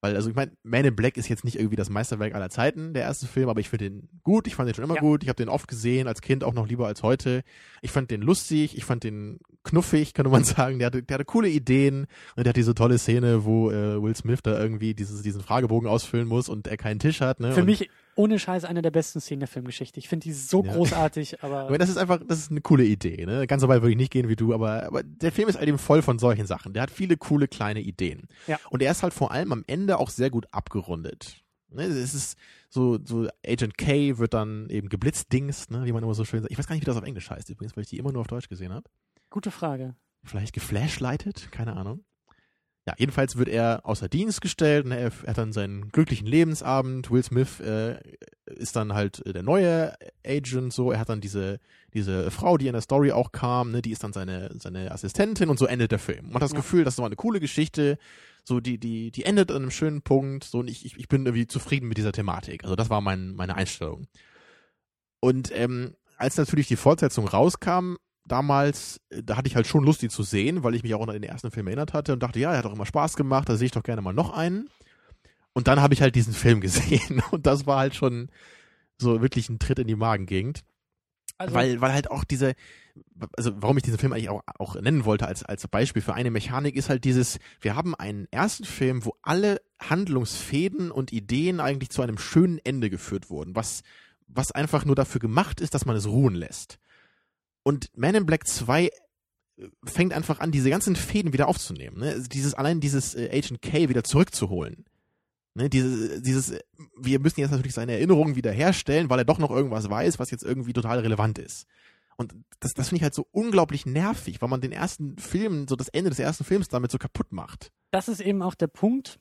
Weil, also ich meine, Man in Black ist jetzt nicht irgendwie das Meisterwerk aller Zeiten, der erste Film, aber ich finde den gut, ich fand den schon immer Ja. gut, ich habe den oft gesehen, als Kind auch noch lieber als heute. Ich fand den lustig, ich fand den knuffig, könnte man sagen. Der hatte, der hatte coole Ideen und der hat diese tolle Szene, wo äh, Will Smith da irgendwie dieses, diesen Fragebogen ausfüllen muss und er keinen Tisch hat. Ne? Für und, mich ohne Scheiß eine der besten Szenen der Filmgeschichte. Ich finde die so Ja. großartig, aber Aber das ist einfach, das ist eine coole Idee. Ne? Ganz so weit würde ich nicht gehen wie du, aber, aber der Film ist halt eben voll von solchen Sachen. Der hat viele coole kleine Ideen. Ja. Und er ist halt vor allem am Ende auch sehr gut abgerundet. Ne? Es ist so, so Agent K wird dann eben geblitzdingst, ne? wie man immer so schön sagt. Ich weiß gar nicht, wie das auf Englisch heißt übrigens, weil ich die immer nur auf Deutsch gesehen habe. gute Frage. Vielleicht geflashlightet, keine Ahnung. Ja, jedenfalls wird er außer Dienst gestellt. Ne? Er, hat dann seinen glücklichen Lebensabend. Will Smith äh, ist dann halt äh, der neue Agent. So, er hat dann diese diese Frau, die in der Story auch kam. Ne? Die ist dann seine seine Assistentin und so endet der Film. Man hat das Ja. Gefühl, das war eine coole Geschichte. So die die die endet an einem schönen Punkt. So und ich ich, ich bin irgendwie zufrieden mit dieser Thematik. Also das war mein meine Einstellung. Und ähm, als natürlich die Fortsetzung rauskam, damals, äh, da hatte ich halt schon Lust, die zu sehen, weil ich mich auch noch an den ersten Film erinnert hatte und dachte, ja, er hat doch immer Spaß gemacht, da sehe ich doch gerne mal noch einen. Und dann habe ich halt diesen Film gesehen und das war halt schon so wirklich ein Tritt in die Magengegend, Also, weil, weil halt auch diese, also warum ich diesen Film eigentlich auch, auch nennen wollte als, als Beispiel für eine Mechanik, ist halt dieses, wir haben einen ersten Film, wo alle Handlungsfäden und Ideen eigentlich zu einem schönen Ende geführt wurden, was, was einfach nur dafür gemacht ist, dass man es ruhen lässt. Und Man in Black 2 fängt einfach an, diese ganzen Fäden wieder aufzunehmen. Ne? Also Dieses, allein dieses äh, Agent K wieder zurückzuholen. Ne? Dieses, dieses, äh, wir müssen jetzt natürlich seine Erinnerungen wieder herstellen, weil er doch noch irgendwas weiß, was jetzt irgendwie total relevant ist. Und das, das finde ich halt so unglaublich nervig, weil man den ersten Film, so das Ende des ersten Films damit so kaputt macht. das ist eben auch der Punkt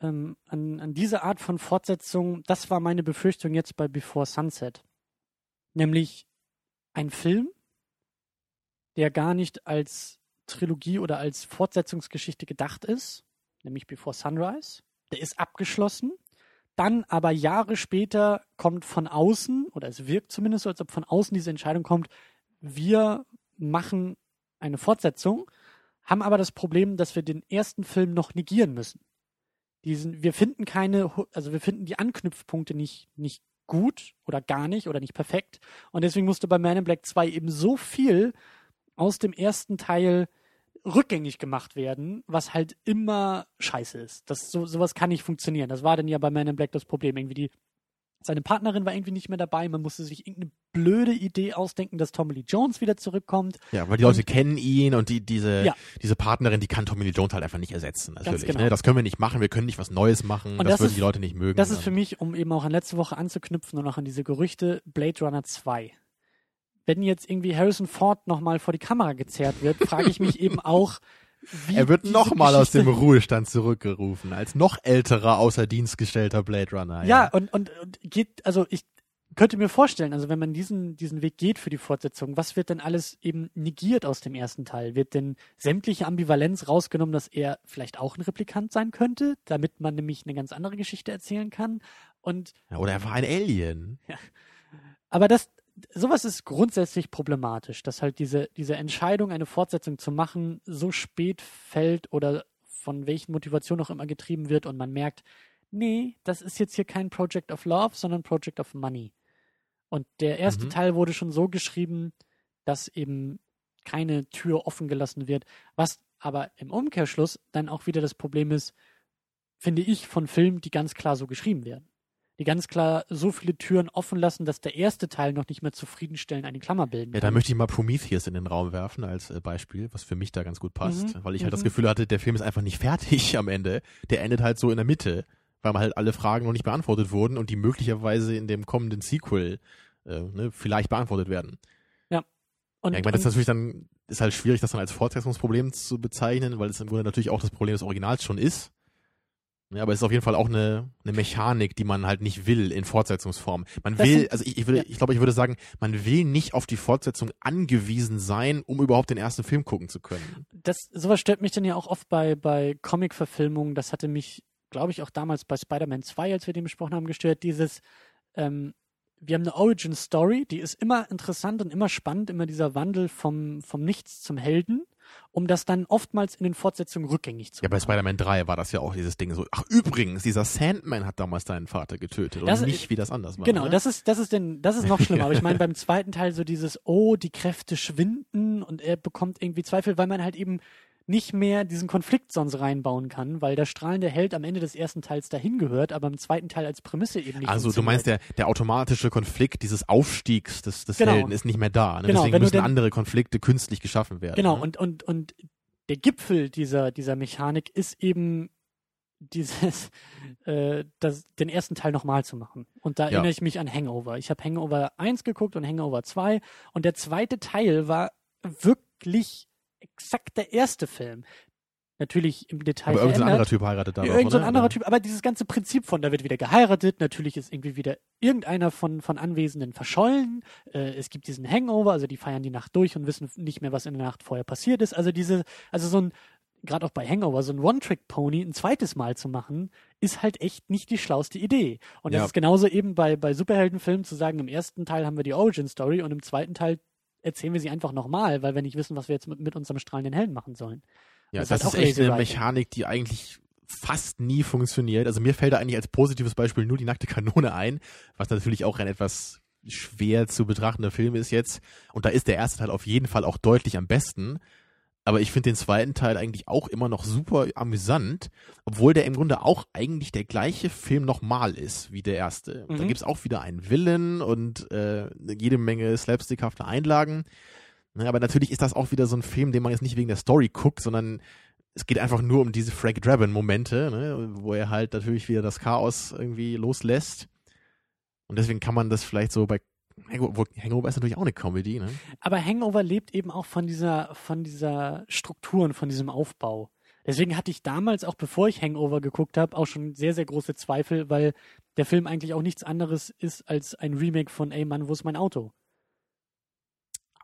ähm, an, an diese Art von Fortsetzung. Das war meine Befürchtung jetzt bei Before Sunset. Nämlich ein Film, der gar nicht als Trilogie oder als Fortsetzungsgeschichte gedacht ist, nämlich Before Sunrise. Der ist abgeschlossen. Dann aber Jahre später kommt von außen, oder es wirkt zumindest so, als ob von außen diese Entscheidung kommt, wir machen eine Fortsetzung, haben aber das Problem, dass wir den ersten Film noch negieren müssen. Diesen, wir finden keine, also wir finden die Anknüpfpunkte nicht, nicht gut oder gar nicht oder nicht perfekt. Und deswegen musste bei Man in Black 2 eben so viel aus dem ersten Teil rückgängig gemacht werden, was halt immer scheiße ist. Das, so, sowas kann nicht funktionieren. Das war dann ja bei Man in Black das Problem. Irgendwie die, seine Partnerin war irgendwie nicht mehr dabei. Man musste sich irgendeine blöde Idee ausdenken, dass Tommy Lee Jones wieder zurückkommt. Ja, weil die Leute kennen ihn und die, diese, Ja. diese Partnerin, die kann Tommy Lee Jones halt einfach nicht ersetzen. Natürlich. genau. Ne? Das können wir nicht machen, wir können nicht was Neues machen, Und das, das würden ist- die Leute nicht mögen. Das ist für mich, um eben auch an letzte Woche anzuknüpfen und auch an diese Gerüchte, Blade Runner 2. Wenn jetzt irgendwie Harrison Ford nochmal vor die Kamera gezerrt wird, frage ich mich eben auch, wie. er wird nochmal aus dem Ruhestand zurückgerufen, als noch älterer außer Dienst gestellter Blade Runner. Ja, und, und, und geht, also ich könnte mir vorstellen, also wenn man diesen, diesen Weg geht für die Fortsetzung, was wird denn alles eben negiert aus dem ersten Teil? Wird denn sämtliche Ambivalenz rausgenommen, dass er vielleicht auch ein Replikant sein könnte, damit man nämlich eine ganz andere Geschichte erzählen kann? Und Ja, Oder er war ein Alien. Aber das, sowas ist grundsätzlich problematisch, dass halt diese, diese Entscheidung, eine Fortsetzung zu machen, so spät fällt oder von welchen Motivationen auch immer getrieben wird und man merkt, nee, das ist jetzt hier kein Project of Love, sondern Project of Money. Und der erste Mhm. Teil wurde schon so geschrieben, dass eben keine Tür offen gelassen wird, was aber im Umkehrschluss dann auch wieder das Problem ist, finde ich, von Filmen, die ganz klar so geschrieben werden die ganz klar so viele Türen offen lassen, dass der erste Teil noch nicht mehr zufriedenstellend eine Klammer bilden Ja, kann. da möchte ich mal Prometheus in den Raum werfen als äh, Beispiel, was für mich da ganz gut passt, Mhm, weil ich halt das mhm. Gefühl hatte, der Film ist einfach nicht fertig am Ende. Der endet halt so in der Mitte, weil man halt alle Fragen noch nicht beantwortet wurden und die möglicherweise in dem kommenden Sequel äh, ne, vielleicht beantwortet werden. und, Ja, ich meine, das ist natürlich dann, ist halt schwierig, das dann als Fortsetzungsproblem zu bezeichnen, weil es im Grunde natürlich auch das Problem des Originals schon ist. Ja, aber es ist auf jeden Fall auch eine, eine Mechanik, die man halt nicht will in Fortsetzungsform. Man Das will, also ich, ich, würde, ja. ich glaube, ich würde sagen, man will nicht auf die Fortsetzung angewiesen sein, um überhaupt den ersten Film gucken zu können. das, sowas stört mich dann ja auch oft bei, bei Comic-Verfilmungen. Das hatte mich, glaube ich, auch damals bei Spider-Man 2, als wir den besprochen haben, gestört. Dieses, ähm, wir haben eine Origin-Story, die ist immer interessant und immer spannend, immer dieser Wandel vom, vom Nichts zum Helden. Um das dann oftmals in den Fortsetzungen rückgängig zu Ja, bei machen. Spider-Man 3 war das ja auch dieses Ding so. Ach, übrigens, dieser Sandman hat damals deinen Vater getötet Das- und nicht, wie das anders war. Genau, ne? das ist, das ist denn, das ist noch schlimmer. Aber ich meine, beim zweiten Teil so dieses, oh, die Kräfte schwinden und er bekommt irgendwie Zweifel, weil man halt eben nicht mehr diesen Konflikt sonst reinbauen kann, weil der strahlende Held am Ende des ersten Teils dahin gehört, aber im zweiten Teil als Prämisse eben nicht Also du meinst, der, der automatische Konflikt dieses Aufstiegs des, des Genau. Helden ist nicht mehr da. Ne? Genau, Deswegen müssen denn- andere Konflikte künstlich geschaffen werden. Genau, ne? und, und, und der Gipfel dieser, dieser Mechanik ist eben dieses, äh, das, den ersten Teil nochmal zu machen. Und da Ja. erinnere ich mich an Hangover. Ich habe Hangover 1 geguckt und Hangover 2 und der zweite Teil war wirklich exakt der erste Film. Natürlich im Detail Aber irgendein anderer Typ heiratet da Ja, noch, irgend so ein oder? anderer? Typ, aber dieses ganze Prinzip von, da wird wieder geheiratet, natürlich ist irgendwie wieder irgendeiner von, von Anwesenden verschollen, äh, es gibt diesen Hangover, also die feiern die Nacht durch und wissen nicht mehr, was in der Nacht vorher passiert ist, also diese, also so ein, gerade auch bei Hangover, so ein One-Trick-Pony ein zweites Mal zu machen, ist halt echt nicht die schlauste Idee. Und das Ja. ist genauso eben bei, bei Superheldenfilmen zu sagen, im ersten Teil haben wir die Origin-Story und im zweiten Teil erzählen wir sie einfach nochmal, weil wir nicht wissen, was wir jetzt mit, mit unserem strahlenden Helden machen sollen. Ja, Das das, ist halt ist auch echt eine. Mechanik, die eigentlich fast nie funktioniert. Also mir fällt da eigentlich als positives Beispiel nur die nackte Kanone ein, was natürlich auch ein etwas schwer zu betrachtender Film ist jetzt. Und da ist der erste Teil auf jeden Fall auch deutlich am besten. Aber ich finde den zweiten Teil eigentlich auch immer noch super amüsant, obwohl der im Grunde auch eigentlich der gleiche Film nochmal ist wie der erste. Da Mhm. gibt's auch wieder einen Villain und äh, jede Menge slapstickhafte Einlagen. Ne, aber natürlich ist das auch wieder so ein Film, den man jetzt nicht wegen der Story guckt, sondern es geht einfach nur um diese Frank Drabin-Momente, ne, wo er halt natürlich wieder das Chaos irgendwie loslässt. Und deswegen kann man das vielleicht so bei Hangover, Hangover ist natürlich auch eine Comedy, ne? Aber Hangover lebt eben auch von dieser, von dieser Struktur und von diesem Aufbau. Deswegen hatte ich damals, auch bevor ich Hangover geguckt habe, auch schon sehr, sehr große Zweifel, weil der Film eigentlich auch nichts anderes ist als ein Remake von Ey Mann, wo ist mein Auto?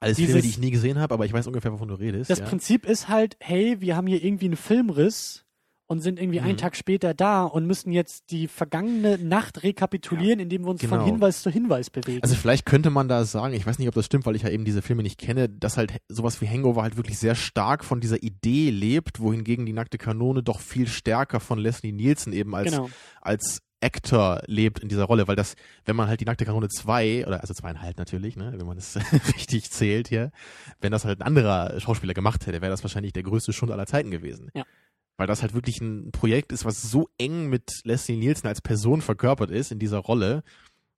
Alles Dieses- Filme, die ich nie gesehen habe, aber ich weiß ungefähr, wovon du redest. Das ja. Prinzip ist halt, hey, wir haben hier irgendwie einen Filmriss und sind irgendwie einen Mhm. Tag später da und müssen jetzt die vergangene Nacht rekapitulieren, indem wir uns von Genau. Hinweis zu Hinweis bewegen. Also vielleicht könnte man da sagen, ich weiß nicht, ob das stimmt, weil ich ja eben diese Filme nicht kenne, dass halt sowas wie Hangover halt wirklich sehr stark von dieser Idee lebt, wohingegen die nackte Kanone doch viel stärker von Leslie Nielsen eben als, genau. als Actor lebt in dieser Rolle, weil das, wenn man halt die nackte Kanone zwei oder also zweieinhalb natürlich, ne, wenn man das richtig zählt hier, wenn das halt ein anderer Schauspieler gemacht hätte, wäre das wahrscheinlich der größte Schund aller Zeiten gewesen. Ja. Weil das halt wirklich ein Projekt ist, was so eng mit Leslie Nielsen als Person verkörpert ist in dieser Rolle,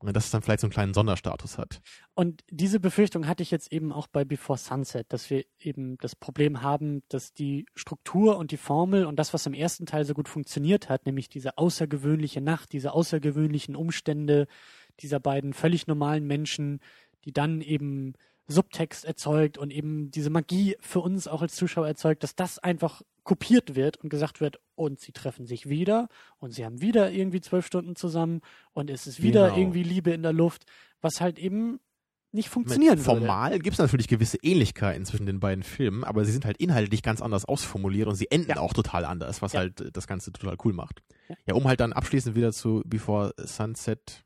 und dass es dann vielleicht so einen kleinen Sonderstatus hat. Und diese Befürchtung hatte ich jetzt eben auch bei Before Sunset, dass wir eben das Problem haben, dass die Struktur und die Formel und das, was im ersten Teil so gut funktioniert hat, nämlich diese außergewöhnliche Nacht, diese außergewöhnlichen Umstände dieser beiden völlig normalen Menschen, die dann eben Subtext erzeugt und eben diese Magie für uns auch als Zuschauer erzeugt, dass das einfach kopiert wird und gesagt wird, und sie treffen sich wieder und sie haben wieder irgendwie zwölf Stunden zusammen und es ist wieder Genau. irgendwie Liebe in der Luft, was halt eben nicht funktionieren würde. Formal gibt es natürlich gewisse Ähnlichkeiten zwischen den beiden Filmen, aber sie sind halt inhaltlich ganz anders ausformuliert und sie enden Ja. auch total anders, was Ja. halt das Ganze total cool macht. Ja. Ja. um halt dann abschließend wieder zu Before Sunset,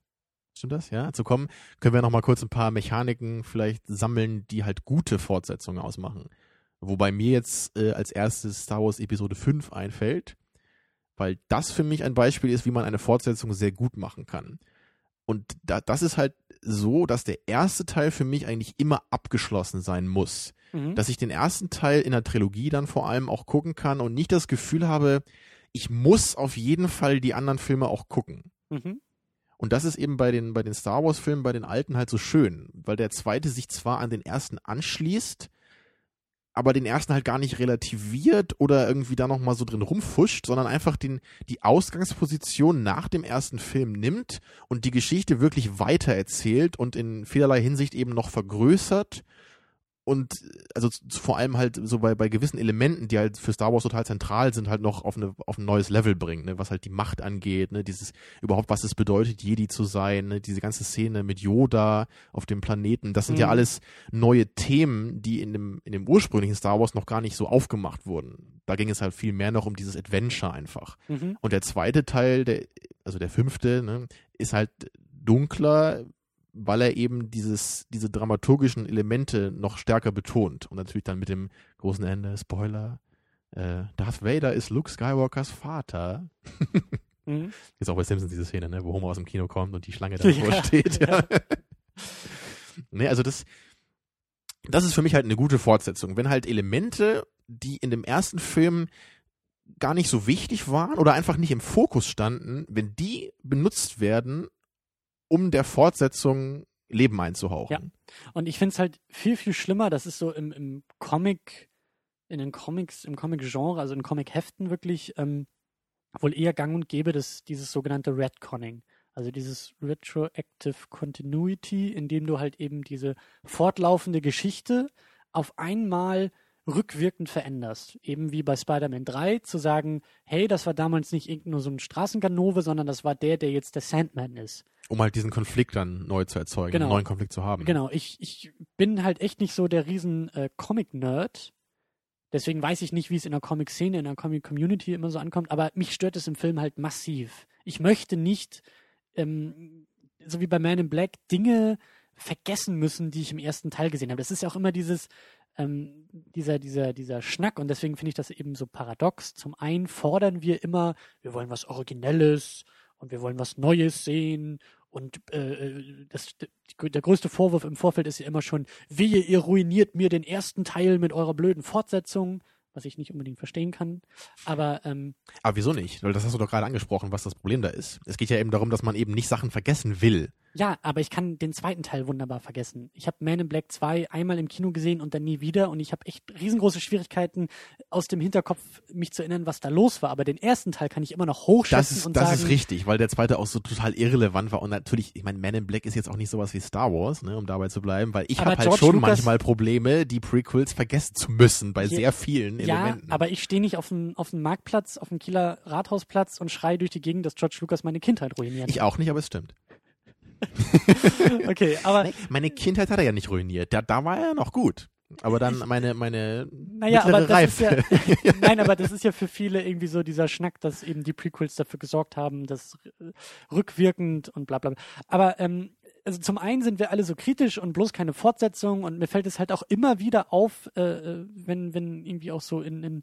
stimmt das, ja, zu kommen, können wir noch mal kurz ein paar Mechaniken vielleicht sammeln, die halt gute Fortsetzungen ausmachen. Wobei mir jetzt äh, als erstes Star Wars Episode 5 einfällt, weil das für mich ein Beispiel ist, wie man eine Fortsetzung sehr gut machen kann. Und da, das ist halt so, dass der erste Teil für mich eigentlich immer abgeschlossen sein muss. Mhm. Dass ich den ersten Teil in der Trilogie dann vor allem auch gucken kann und nicht das Gefühl habe, ich muss auf jeden Fall die anderen Filme auch gucken. Mhm. Und das ist eben bei den, bei den Star Wars Filmen, bei den alten halt so schön, weil der zweite sich zwar an den ersten anschließt, aber den ersten halt gar nicht relativiert oder irgendwie da nochmal so drin rumfuscht, sondern einfach den, die Ausgangsposition nach dem ersten Film nimmt und die Geschichte wirklich weitererzählt und in vielerlei Hinsicht eben noch vergrößert und also z- vor allem halt so bei, bei gewissen Elementen, die halt für Star Wars total zentral sind, halt noch auf, eine, auf ein neues Level bringt, ne? was halt die Macht angeht, ne? dieses überhaupt, was es bedeutet, Jedi zu sein, ne? diese ganze Szene mit Yoda auf dem Planeten, das sind ja Mhm. alles neue Themen, die in dem, in dem ursprünglichen Star Wars noch gar nicht so aufgemacht wurden. Da ging es halt viel mehr noch um dieses Adventure einfach. Mhm. Und der zweite Teil, der, also der fünfte, ne, ist halt dunkler, weil er eben dieses, diese dramaturgischen Elemente noch stärker betont. Und natürlich dann mit dem großen Ende, Spoiler, äh, Darth Vader ist Luke Skywalkers Vater. mhm. Ist auch bei Simpsons diese Szene, ne, wo Homer aus dem Kino kommt und die Schlange davor ja, steht. Ja. ne, also das, das ist für mich halt eine gute Fortsetzung. Wenn halt Elemente, die in dem ersten Film gar nicht so wichtig waren oder einfach nicht im Fokus standen, wenn die benutzt werden, um der Fortsetzung Leben einzuhauchen. Ja. Und ich finde es halt viel, viel schlimmer, das ist so im, im Comic, in den Comics, im Comic-Genre, also in Comic-Heften wirklich ähm, wohl eher gang und gäbe, dass dieses sogenannte Redconning. Also dieses Retroactive Continuity, in dem du halt eben diese fortlaufende Geschichte auf einmal rückwirkend veränderst. Eben wie bei Spider-Man 3 zu sagen, hey, das war damals nicht irgend nur so ein Straßenganove, sondern das war der, der jetzt der Sandman ist. Um halt diesen Konflikt dann neu zu erzeugen, genau. einen neuen Konflikt zu haben. Genau, ich, ich bin halt echt nicht so der riesen äh, Comic-Nerd. Deswegen weiß ich nicht, wie es in der Comic-Szene, in der Comic-Community immer so ankommt, aber mich stört es im Film halt massiv. Ich möchte nicht, ähm, so wie bei Man in Black, Dinge vergessen müssen, die ich im ersten Teil gesehen habe. Das ist ja auch immer dieses, ähm, dieser, dieser, dieser Schnack und deswegen finde ich das eben so paradox. Zum einen fordern wir immer, wir wollen was Originelles und wir wollen was Neues sehen und äh, äh das, der größte Vorwurf im Vorfeld ist ja immer schon, wehe, ihr ruiniert mir den ersten Teil mit eurer blöden Fortsetzung was ich nicht unbedingt verstehen kann. Aber, ähm, aber wieso nicht? Das hast du doch gerade angesprochen, was das Problem da ist. Es geht ja eben darum, dass man eben nicht Sachen vergessen will. Ja, aber ich kann den zweiten Teil wunderbar vergessen. Ich habe Man in Black 2 einmal im Kino gesehen und dann nie wieder und ich habe echt riesengroße Schwierigkeiten aus dem Hinterkopf mich zu erinnern, was da los war. Aber den ersten Teil kann ich immer noch hochschätzen das ist, und das sagen. Das ist richtig, weil der zweite auch so total irrelevant war und natürlich, ich meine, Man in Black ist jetzt auch nicht sowas wie Star Wars, ne, um dabei zu bleiben, weil ich habe halt George schon Lucas, manchmal Probleme, die Prequels vergessen zu müssen bei ja, sehr vielen Elementen. Ja, aber ich stehe nicht auf dem, auf dem Marktplatz, auf dem Kieler Rathausplatz und schreie durch die Gegend, dass George Lucas meine Kindheit ruiniert. Ich auch nicht, aber es stimmt. okay, aber. Meine Kindheit hat er ja nicht ruiniert. Da, da war er noch gut. Aber dann meine, meine naja, aber das Reife. Ist ja, nein, aber das ist ja für viele irgendwie so dieser Schnack, dass eben die Prequels dafür gesorgt haben, dass rückwirkend und bla bla bla. Aber ähm, also zum einen sind wir alle so kritisch und bloß keine Fortsetzung und mir fällt es halt auch immer wieder auf, äh, äh wenn, wenn irgendwie auch so in, in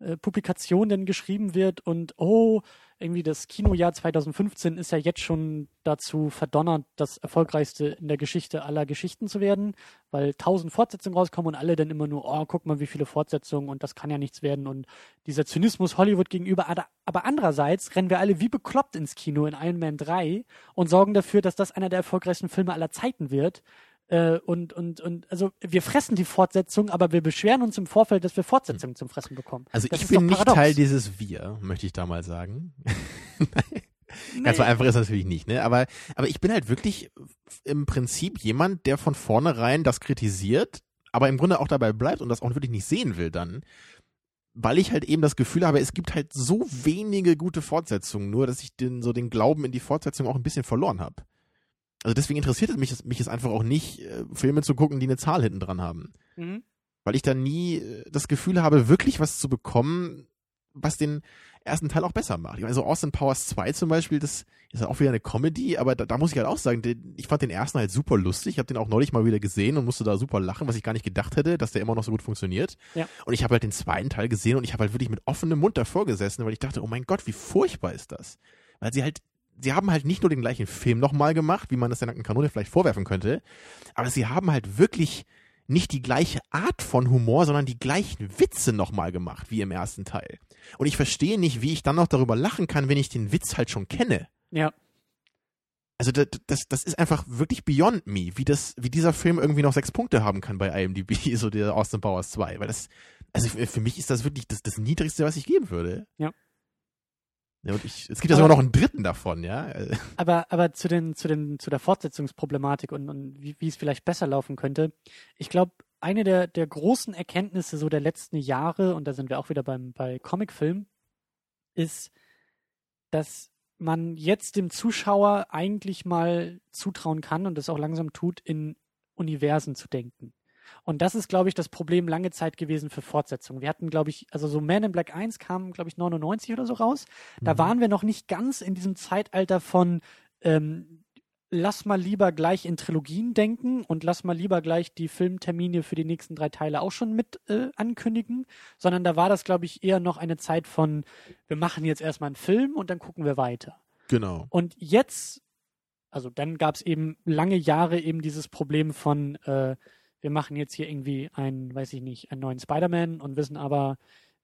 äh, Publikationen geschrieben wird und oh, irgendwie das Kinojahr 2015 ist ja jetzt schon dazu verdonnert, das erfolgreichste in der Geschichte aller Geschichten zu werden, weil tausend Fortsetzungen rauskommen und alle dann immer nur, oh, guck mal, wie viele Fortsetzungen und das kann ja nichts werden und dieser Zynismus Hollywood gegenüber. Aber andererseits rennen wir alle wie bekloppt ins Kino in Iron Man 3 und sorgen dafür, dass das einer der erfolgreichsten Filme aller Zeiten wird äh, und, und, und, also wir fressen die Fortsetzung, aber wir beschweren uns im Vorfeld, dass wir Fortsetzungen zum Fressen bekommen. Also das ich bin nicht Teil dieses Wir, möchte ich da mal sagen. nee. Ganz so einfach ist das natürlich nicht, ne? Aber, aber ich bin halt wirklich im Prinzip jemand, der von vornherein das kritisiert, aber im Grunde auch dabei bleibt und das auch wirklich nicht sehen will dann. Weil ich halt eben das Gefühl habe, es gibt halt so wenige gute Fortsetzungen, nur dass ich den, so den Glauben in die Fortsetzung auch ein bisschen verloren habe also deswegen interessiert es mich, mich es einfach auch nicht, äh, Filme zu gucken, die eine Zahl hinten dran haben. Mhm. Weil ich da nie äh, das Gefühl habe, wirklich was zu bekommen, was den ersten Teil auch besser macht. Ich meine, so Austin Powers 2 zum Beispiel, das ist auch wieder eine Comedy, aber da, da muss ich halt auch sagen, den, ich fand den ersten halt super lustig. Ich habe den auch neulich mal wieder gesehen und musste da super lachen, was ich gar nicht gedacht hätte, dass der immer noch so gut funktioniert. Ja. Und ich habe halt den zweiten Teil gesehen und ich habe halt wirklich mit offenem Mund davor gesessen, weil ich dachte, oh mein Gott, wie furchtbar ist das? Weil sie halt sie haben halt nicht nur den gleichen Film nochmal gemacht, wie man es der nackten Kanone vielleicht vorwerfen könnte, aber sie haben halt wirklich nicht die gleiche Art von Humor, sondern die gleichen Witze nochmal gemacht wie im ersten Teil. Und ich verstehe nicht, wie ich dann noch darüber lachen kann, wenn ich den Witz halt schon kenne. Ja. Also das, das, das ist einfach wirklich beyond me, wie das, wie dieser Film irgendwie noch sechs Punkte haben kann bei IMDb, so der Austin Powers 2. Weil das, also für mich ist das wirklich das, das Niedrigste, was ich geben würde. Ja. Ja, und ich, es gibt ja sogar noch einen dritten davon, ja. Aber, aber zu den, zu den, zu der Fortsetzungsproblematik und, und wie, wie es vielleicht besser laufen könnte. Ich glaube, eine der, der großen Erkenntnisse so der letzten Jahre, und da sind wir auch wieder beim, bei Comicfilm, ist, dass man jetzt dem Zuschauer eigentlich mal zutrauen kann und das auch langsam tut, in Universen zu denken. Und das ist, glaube ich, das Problem lange Zeit gewesen für Fortsetzungen. Wir hatten, glaube ich, also so Man in Black 1 kam, glaube ich, 99 oder so raus. Da mhm. waren wir noch nicht ganz in diesem Zeitalter von ähm, lass mal lieber gleich in Trilogien denken und lass mal lieber gleich die Filmtermine für die nächsten drei Teile auch schon mit äh, ankündigen, sondern da war das, glaube ich, eher noch eine Zeit von, wir machen jetzt erstmal einen Film und dann gucken wir weiter. Genau. Und jetzt, also dann gab es eben lange Jahre eben dieses Problem von, äh, wir machen jetzt hier irgendwie einen, weiß ich nicht, einen neuen Spider-Man und wissen aber,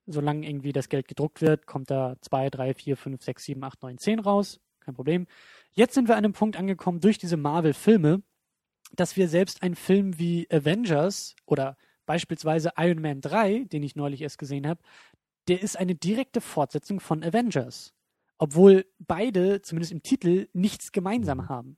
solange irgendwie das Geld gedruckt wird, kommt da zwei, drei, vier, fünf, sechs, sieben, acht, neun, zehn raus. Kein Problem. Jetzt sind wir an einem Punkt angekommen durch diese Marvel-Filme, dass wir selbst einen Film wie Avengers oder beispielsweise Iron Man 3, den ich neulich erst gesehen habe, der ist eine direkte Fortsetzung von Avengers. Obwohl beide, zumindest im Titel, nichts gemeinsam haben.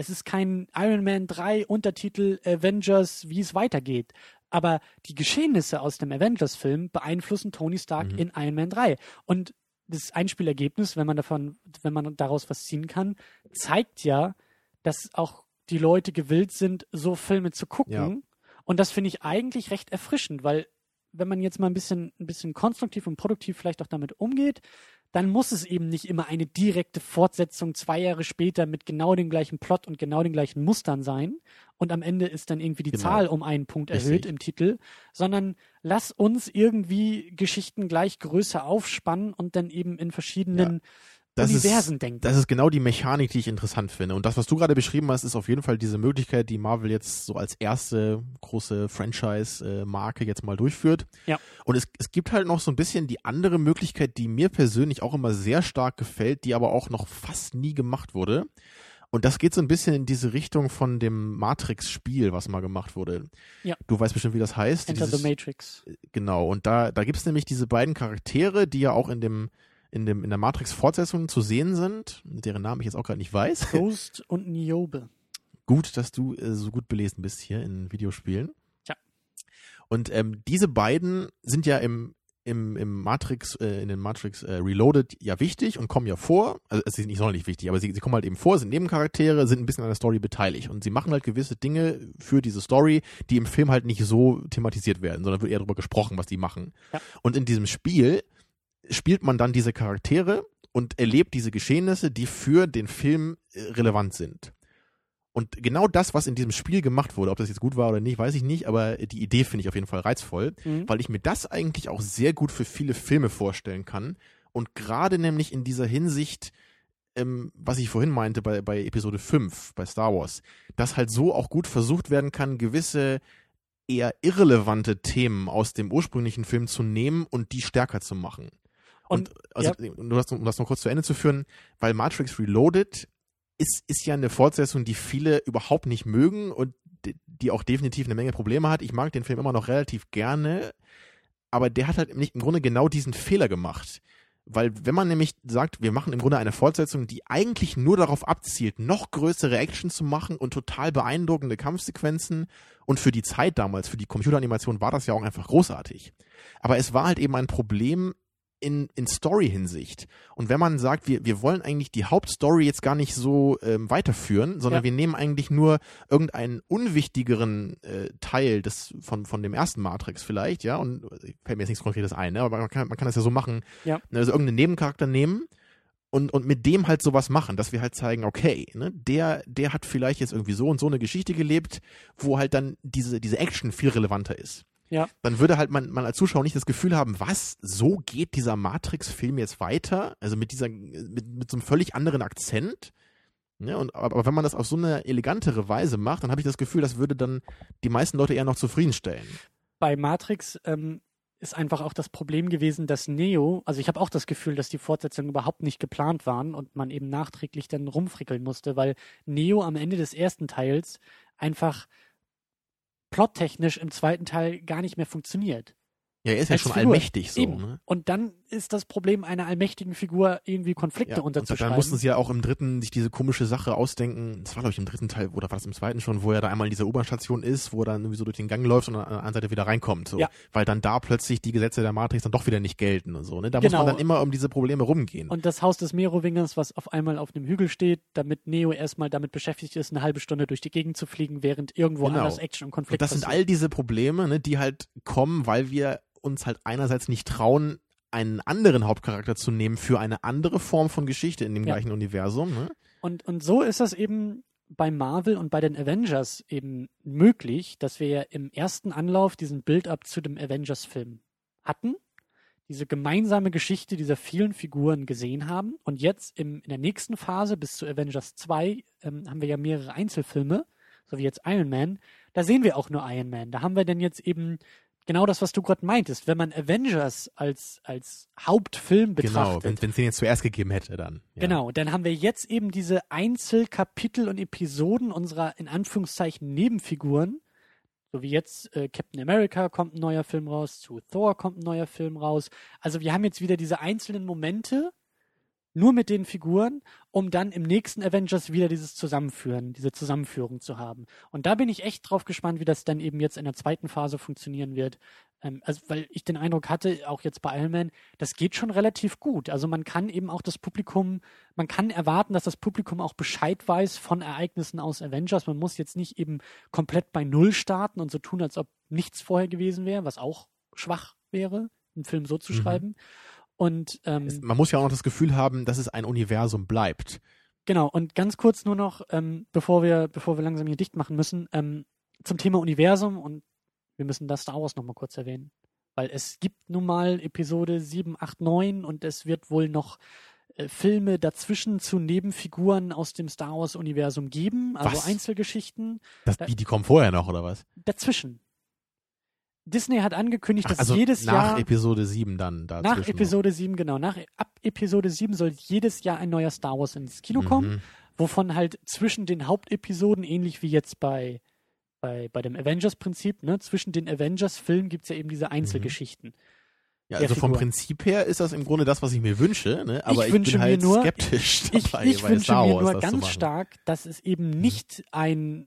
Es ist kein Iron Man 3 Untertitel Avengers, wie es weitergeht. Aber die Geschehnisse aus dem Avengers-Film beeinflussen Tony Stark Mhm. in Iron Man 3. Und das Einspielergebnis, wenn man davon, wenn man daraus was ziehen kann, zeigt ja, dass auch die Leute gewillt sind, so Filme zu gucken. Ja. Und das finde ich eigentlich recht erfrischend, weil wenn man jetzt mal ein bisschen, ein bisschen konstruktiv und produktiv vielleicht auch damit umgeht, dann muss es eben nicht immer eine direkte Fortsetzung zwei Jahre später mit genau dem gleichen Plot und genau den gleichen Mustern sein. Und am Ende ist dann irgendwie die Genau. Zahl um einen Punkt erhöht Richtig. im Titel, sondern lass uns irgendwie Geschichten gleich größer aufspannen und dann eben in verschiedenen Das ist- Universen denken. Das ist genau die Mechanik, die ich interessant finde. Und das, was du gerade beschrieben hast, ist auf jeden Fall diese Möglichkeit, die Marvel jetzt so als erste große Franchise-Marke jetzt mal durchführt. Ja. Und es, es gibt halt noch so ein bisschen die andere Möglichkeit, die mir persönlich auch immer sehr stark gefällt, die aber auch noch fast nie gemacht wurde. Und das geht so ein bisschen in diese Richtung von dem Matrix-Spiel, was mal gemacht wurde. Ja. Du weißt bestimmt, wie das heißt. Enter Dieses- the Matrix. Genau, und da, da gibt's nämlich diese beiden Charaktere, die ja auch in dem, in dem, in der Matrix-Fortsetzung zu sehen sind, deren Namen ich jetzt auch gerade nicht weiß. Ghost und Niobe. gut, dass du äh, so gut belesen bist hier in Videospielen. Tja. Und ähm, diese beiden sind ja im, im, im Matrix, äh, in den Matrix äh, Reloaded ja wichtig und kommen ja vor. Also sie sind nicht sonderlich wichtig, aber sie, sie kommen halt eben vor, sind Nebencharaktere, sind ein bisschen an der Story beteiligt und sie machen halt gewisse Dinge für diese Story, die im Film halt nicht so thematisiert werden, sondern wird eher darüber gesprochen, was die machen. Ja. Und in diesem Spiel spielt man dann diese Charaktere und erlebt diese Geschehnisse, die für den Film äh, relevant sind. Und genau das, was in diesem Spiel gemacht wurde, ob das jetzt gut war oder nicht, weiß ich nicht, aber die Idee finde ich auf jeden Fall reizvoll, Mhm. weil ich mir das eigentlich auch sehr gut für viele Filme vorstellen kann. Und gerade nämlich in dieser Hinsicht, ähm, was ich vorhin meinte bei, bei Episode 5, bei Star Wars, dass halt so auch gut versucht werden kann, gewisse eher irrelevante Themen aus dem ursprünglichen Film zu nehmen und die stärker zu machen. Und, also, um das, um das noch kurz zu Ende zu führen, weil Matrix Reloaded ist, ist ja eine Fortsetzung, die viele überhaupt nicht mögen und die- die auch definitiv eine Menge Probleme hat. Ich mag den Film immer noch relativ gerne, aber der hat halt nicht im Grunde genau diesen Fehler gemacht. Weil wenn man nämlich sagt, wir machen im Grunde eine Fortsetzung, die eigentlich nur darauf abzielt, noch größere Action zu machen und total beeindruckende Kampfsequenzen und für die Zeit damals, für die Computeranimation war das ja auch einfach großartig. Aber es war halt eben ein Problem in, in Story-Hinsicht. Und wenn man sagt, wir, wir wollen eigentlich die Hauptstory jetzt gar nicht so ähm, weiterführen, sondern Ja. wir nehmen eigentlich nur irgendeinen unwichtigeren äh, Teil des, von, von dem ersten Matrix vielleicht, ja, und äh, fällt mir jetzt nichts Konkretes ein, ne? aber man kann, man kann das ja so machen, Ja. also irgendeinen Nebencharakter nehmen und, und mit dem halt sowas machen, dass wir halt zeigen, okay, ne, der, der hat vielleicht jetzt irgendwie so und so eine Geschichte gelebt, wo halt dann diese, diese Action viel relevanter ist. Ja. Dann würde halt man, man als Zuschauer nicht das Gefühl haben, was, so geht dieser Matrix-Film jetzt weiter? Also mit dieser, mit, mit so einem völlig anderen Akzent. Ja, und, aber, aber wenn man das auf so eine elegantere Weise macht, dann habe ich das Gefühl, das würde dann die meisten Leute eher noch zufriedenstellen. bei Matrix ähm, ist einfach auch das Problem gewesen, dass Neo, also ich habe auch das Gefühl, dass die Fortsetzungen überhaupt nicht geplant waren und man eben nachträglich dann rumfrickeln musste, weil Neo am Ende des ersten Teils einfach plottechnisch im zweiten Teil gar nicht mehr funktioniert. Ja, er ist ja schon Figur. allmächtig so. Ne? Und dann ist das Problem einer allmächtigen Figur irgendwie Konflikte Ja, und dann unterzuschreiben. mussten sie ja auch im dritten sich diese komische Sache ausdenken. Das war, glaube ich, im dritten Teil, oder war das im zweiten schon, wo er da einmal in dieser U-Bahn-Station ist, wo er dann irgendwie so durch den Gang läuft und an der anderen Seite wieder reinkommt. So. Ja. Weil dann da plötzlich die Gesetze der Matrix dann doch wieder nicht gelten und so. Ne? Da muss Genau. man dann immer um diese Probleme rumgehen. Und das Haus des Merowingers, was auf einmal auf einem Hügel steht, damit Neo erstmal damit beschäftigt ist, eine halbe Stunde durch die Gegend zu fliegen, während irgendwo Genau. anders Action und Konflikt Und das sind passiert. all diese Probleme, ne, die halt kommen, weil wir uns halt einerseits nicht trauen, einen anderen Hauptcharakter zu nehmen für eine andere Form von Geschichte in dem Ja. gleichen Universum. Ne? Und, und so ist das eben bei Marvel und bei den Avengers eben möglich, dass wir ja im ersten Anlauf diesen Build-up zu dem Avengers-Film hatten, diese gemeinsame Geschichte dieser vielen Figuren gesehen haben und jetzt im, in der nächsten Phase bis zu Avengers 2 ähm, haben wir ja mehrere Einzelfilme, so wie jetzt Iron Man, da sehen wir auch nur Iron Man. Da haben wir denn jetzt eben genau das, was du gerade meintest. Wenn man Avengers als, als Hauptfilm betrachtet. Genau, wenn es den jetzt zuerst gegeben hätte, dann. Ja. Genau, dann haben wir jetzt eben diese Einzelkapitel und Episoden unserer in Anführungszeichen Nebenfiguren. So wie jetzt äh, Captain America kommt ein neuer Film raus, zu Thor kommt ein neuer Film raus. Also wir haben jetzt wieder diese einzelnen Momente, nur mit den Figuren, um dann im nächsten Avengers wieder dieses Zusammenführen, diese Zusammenführung zu haben. Und da bin ich echt drauf gespannt, wie das dann eben jetzt in der zweiten Phase funktionieren wird. Ähm, also, weil ich den Eindruck hatte, auch jetzt bei Iron Man, das geht schon relativ gut. Also man kann eben auch das Publikum, man kann erwarten, dass das Publikum auch Bescheid weiß von Ereignissen aus Avengers. Man muss jetzt nicht eben komplett bei Null starten und so tun, als ob nichts vorher gewesen wäre, was auch schwach wäre, einen Film so zu mhm. schreiben. Und ähm, es, man muss ja auch noch das Gefühl haben, dass es ein Universum bleibt. Genau, und ganz kurz nur noch, ähm, bevor wir, bevor wir langsam hier dicht machen müssen, ähm, zum Thema Universum und wir müssen das Star Wars nochmal kurz erwähnen. Weil es gibt nun mal Episode 7, 8, 9 und es wird wohl noch äh, Filme dazwischen zu Nebenfiguren aus dem Star Wars-Universum geben, also was? Einzelgeschichten. Das, die, die kommen vorher noch, oder was? Dazwischen. Disney hat angekündigt, Ach, dass also jedes nach Jahr. Nach Episode 7 dann da. Nach Episode noch. 7, genau. Nach, ab Episode 7 soll jedes Jahr ein neuer Star Wars ins Kino kommen, mhm. wovon halt zwischen den Hauptepisoden, ähnlich wie jetzt bei, bei, bei dem Avengers-Prinzip, ne, zwischen den Avengers-Filmen gibt es ja eben diese Einzelgeschichten. Mhm. Ja, also vom Prinzip her ist das im Grunde das, was ich mir wünsche, ne? aber ich, ich bin halt nur, skeptisch dabei, ich, ich wünsche Star Wars mir nur ganz stark, dass es eben mhm. nicht ein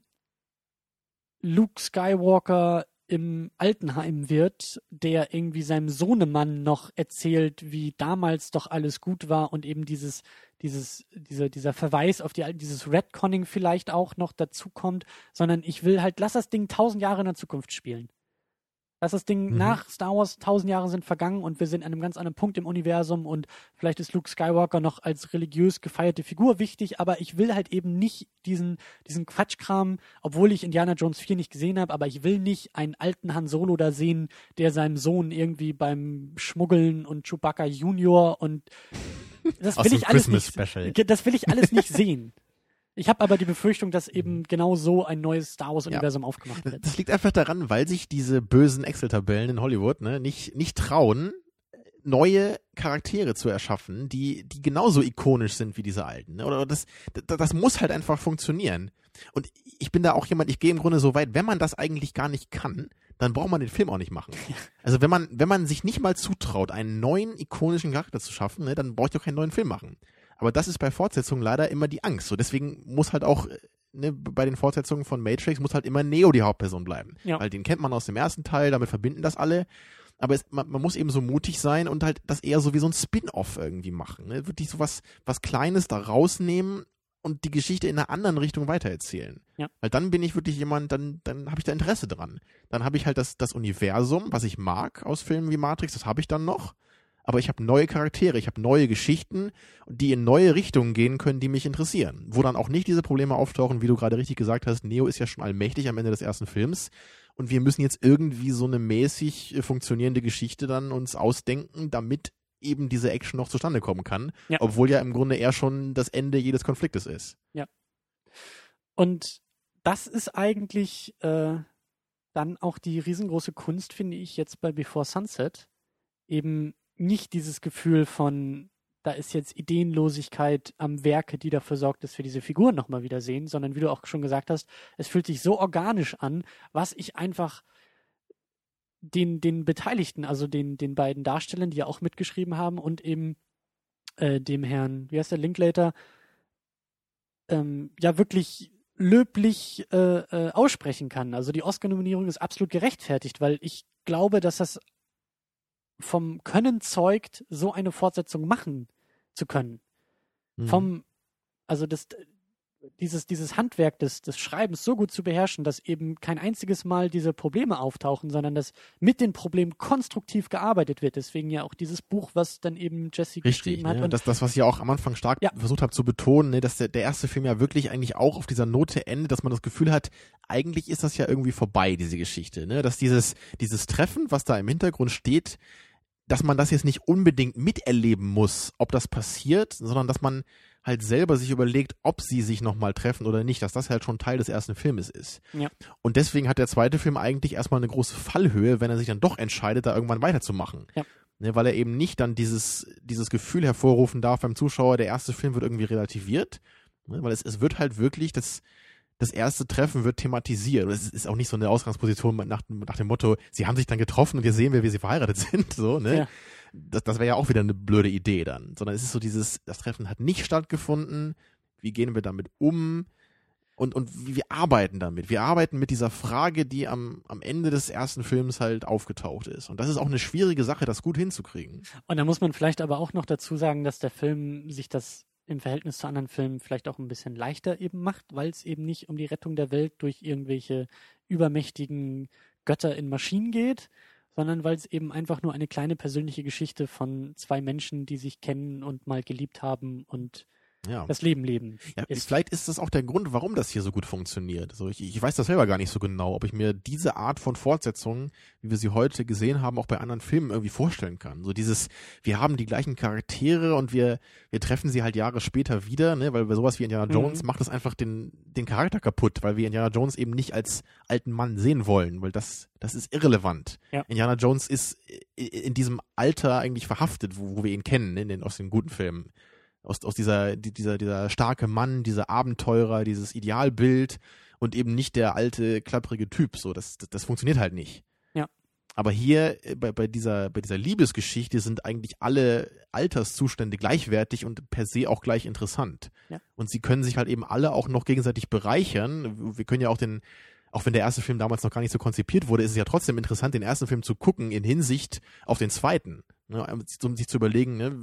Luke Skywalker im Altenheim wird, der irgendwie seinem Sohnemann noch erzählt, wie damals doch alles gut war und eben dieses, dieses, dieser, dieser Verweis auf die, dieses Redconning vielleicht auch noch dazu kommt, sondern ich will halt, lass das Ding tausend Jahre in der Zukunft spielen. Dass das Ding mhm. nach Star Wars tausend Jahre sind vergangen und wir sind an einem ganz anderen Punkt im Universum und vielleicht ist Luke Skywalker noch als religiös gefeierte Figur wichtig, aber ich will halt eben nicht diesen, diesen Quatschkram, obwohl ich Indiana Jones 4 nicht gesehen habe, aber ich will nicht einen alten Han Solo da sehen, der seinem Sohn irgendwie beim Schmuggeln und Chewbacca Junior und das will ich alles nicht, das will ich alles nicht sehen. Ich habe aber die Befürchtung, dass eben mhm. genau so ein neues Star Wars-Universum ja. aufgemacht wird. Das liegt einfach daran, weil sich diese bösen Excel-Tabellen in Hollywood ne, nicht, nicht trauen, neue Charaktere zu erschaffen, die, die genauso ikonisch sind wie diese alten. Ne? Oder das, das, das muss halt einfach funktionieren. Und ich bin da auch jemand, ich gehe im Grunde so weit, wenn man das eigentlich gar nicht kann, dann braucht man den Film auch nicht machen. Also wenn man, wenn man sich nicht mal zutraut, einen neuen ikonischen Charakter zu schaffen, ne, dann braucht ihr auch keinen neuen Film machen. Aber das ist bei Fortsetzungen leider immer die Angst. So deswegen muss halt auch ne, bei den Fortsetzungen von Matrix muss halt immer Neo die Hauptperson bleiben, ja. weil den kennt man aus dem ersten Teil, damit verbinden das alle. Aber es, man, man, muss eben so mutig sein und halt das eher so wie so ein Spin-off irgendwie machen. Ne? Wirklich so was, was Kleines da rausnehmen und die Geschichte in einer anderen Richtung weitererzählen. Ja. Weil dann bin ich wirklich jemand, dann, dann habe ich da Interesse dran. Dann habe ich halt das, das Universum, was ich mag aus Filmen wie Matrix, das habe ich dann noch aber ich habe neue Charaktere, ich habe neue Geschichten, die in neue Richtungen gehen können, die mich interessieren. Wo dann auch nicht diese Probleme auftauchen, wie du gerade richtig gesagt hast, Neo ist ja schon allmächtig am Ende des ersten Films und wir müssen jetzt irgendwie so eine mäßig äh, funktionierende Geschichte dann uns ausdenken, damit eben diese Action noch zustande kommen kann, ja. obwohl ja im Grunde eher schon das Ende jedes Konfliktes ist. Ja. Und das ist eigentlich äh, dann auch die riesengroße Kunst, finde ich, jetzt bei Before Sunset, eben nicht dieses Gefühl von, da ist jetzt Ideenlosigkeit am Werke, die dafür sorgt, dass wir diese Figuren nochmal wieder sehen, sondern wie du auch schon gesagt hast, es fühlt sich so organisch an, was ich einfach den, den Beteiligten, also den, den beiden Darstellern, die ja auch mitgeschrieben haben und eben äh, dem Herrn, wie heißt der, Linklater, ähm, ja wirklich löblich äh, äh, aussprechen kann. Also die Oscar-Nominierung ist absolut gerechtfertigt, weil ich glaube, dass das vom Können zeugt, so eine Fortsetzung machen zu können. Mhm. Vom, also das, dieses, dieses Handwerk des, des Schreibens so gut zu beherrschen, dass eben kein einziges Mal diese Probleme auftauchen, sondern dass mit den Problemen konstruktiv gearbeitet wird. Deswegen ja auch dieses Buch, was dann eben Jesse Richtig, geschrieben hat. ne? Und das, das, was ich ja auch am Anfang stark Ja. versucht habe zu betonen, ne, dass der, der erste Film ja wirklich eigentlich auch auf dieser Note endet, dass man das Gefühl hat, eigentlich ist das ja irgendwie vorbei, diese Geschichte. Ne? Dass dieses, dieses Treffen, was da im Hintergrund steht, dass man das jetzt nicht unbedingt miterleben muss, ob das passiert, sondern dass man halt selber sich überlegt, ob sie sich nochmal treffen oder nicht, dass das halt schon Teil des ersten Filmes ist. Ja. Und deswegen hat der zweite Film eigentlich erstmal eine große Fallhöhe, wenn er sich dann doch entscheidet, da irgendwann weiterzumachen. Ja. Ne, weil er eben nicht dann dieses, dieses Gefühl hervorrufen darf beim Zuschauer, der erste Film wird irgendwie relativiert, ne, weil es, es wird halt wirklich, das, das erste Treffen wird thematisiert. Es ist auch nicht so eine Ausgangsposition nach, nach dem Motto, sie haben sich dann getroffen und wir sehen, wie sie verheiratet sind, so, ne? Ja. Das, das wäre ja auch wieder eine blöde Idee dann. Sondern es ist so dieses, das Treffen hat nicht stattgefunden, wie gehen wir damit um? Und, und wir arbeiten damit. Wir arbeiten mit dieser Frage, die am, am Ende des ersten Films halt aufgetaucht ist. Und das ist auch eine schwierige Sache, das gut hinzukriegen. Und da muss man vielleicht aber auch noch dazu sagen, dass der Film sich das im Verhältnis zu anderen Filmen vielleicht auch ein bisschen leichter eben macht, weil es eben nicht um die Rettung der Welt durch irgendwelche übermächtigen Götter in Maschinen geht, sondern weil es eben einfach nur eine kleine persönliche Geschichte von zwei Menschen, die sich kennen und mal geliebt haben und Ja. das Leben leben Ja, ist. vielleicht ist das auch der Grund, warum das hier so gut funktioniert. Also ich, ich weiß das selber gar nicht so genau, ob ich mir diese Art von Fortsetzung, wie wir sie heute gesehen haben, auch bei anderen Filmen irgendwie vorstellen kann. So dieses, wir haben die gleichen Charaktere und wir, wir treffen sie halt Jahre später wieder, ne, weil bei sowas wie Indiana Mhm. Jones macht das einfach den, den Charakter kaputt, weil wir Indiana Jones eben nicht als alten Mann sehen wollen, weil das, das ist irrelevant. Ja. Indiana Jones ist in diesem Alter eigentlich verhaftet, wo, wo wir ihn kennen, in den, aus den guten Filmen aus, aus dieser, die- dieser, dieser starke Mann, dieser Abenteurer, dieses Idealbild und eben nicht der alte, klapprige Typ. So, das, das, das funktioniert halt nicht. Ja. Aber hier äh, bei, bei dieser, bei dieser Liebesgeschichte sind eigentlich alle Alterszustände gleichwertig und per se auch gleich interessant. Ja. Und sie können sich halt eben alle auch noch gegenseitig bereichern. Wir können ja auch den, auch wenn der erste Film damals noch gar nicht so konzipiert wurde, ist es ja trotzdem interessant, den ersten Film zu gucken in Hinsicht auf den zweiten. Ne, um sich zu überlegen, ne,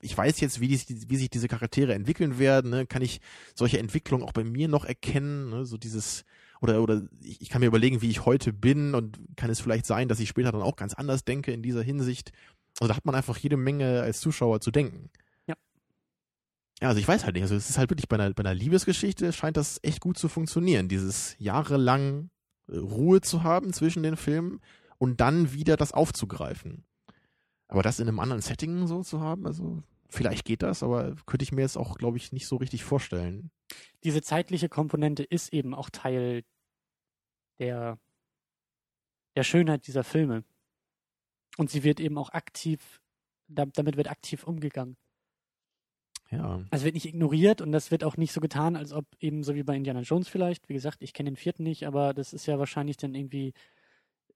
ich weiß jetzt, wie, die, wie sich diese Charaktere entwickeln werden, ne? kann ich solche Entwicklungen auch bei mir noch erkennen, ne? so dieses, oder, oder ich, ich kann mir überlegen, wie ich heute bin und kann es vielleicht sein, dass ich später dann auch ganz anders denke in dieser Hinsicht. Also da hat man einfach jede Menge als Zuschauer zu denken. Ja. Ja, also ich weiß halt nicht, also es ist halt wirklich bei einer, bei einer Liebesgeschichte scheint das echt gut zu funktionieren, dieses jahrelang äh, Ruhe zu haben zwischen den Filmen und dann wieder das aufzugreifen. Aber das in einem anderen Setting so zu haben, also vielleicht geht das, aber könnte ich mir jetzt auch, glaube ich, nicht so richtig vorstellen. Diese zeitliche Komponente ist eben auch Teil der, der Schönheit dieser Filme. Und sie wird eben auch aktiv, da, damit wird aktiv umgegangen. Ja. Also wird nicht ignoriert und das wird auch nicht so getan, als ob eben so wie bei Indiana Jones vielleicht. Wie gesagt, ich kenne den vierten nicht, aber das ist ja wahrscheinlich dann irgendwie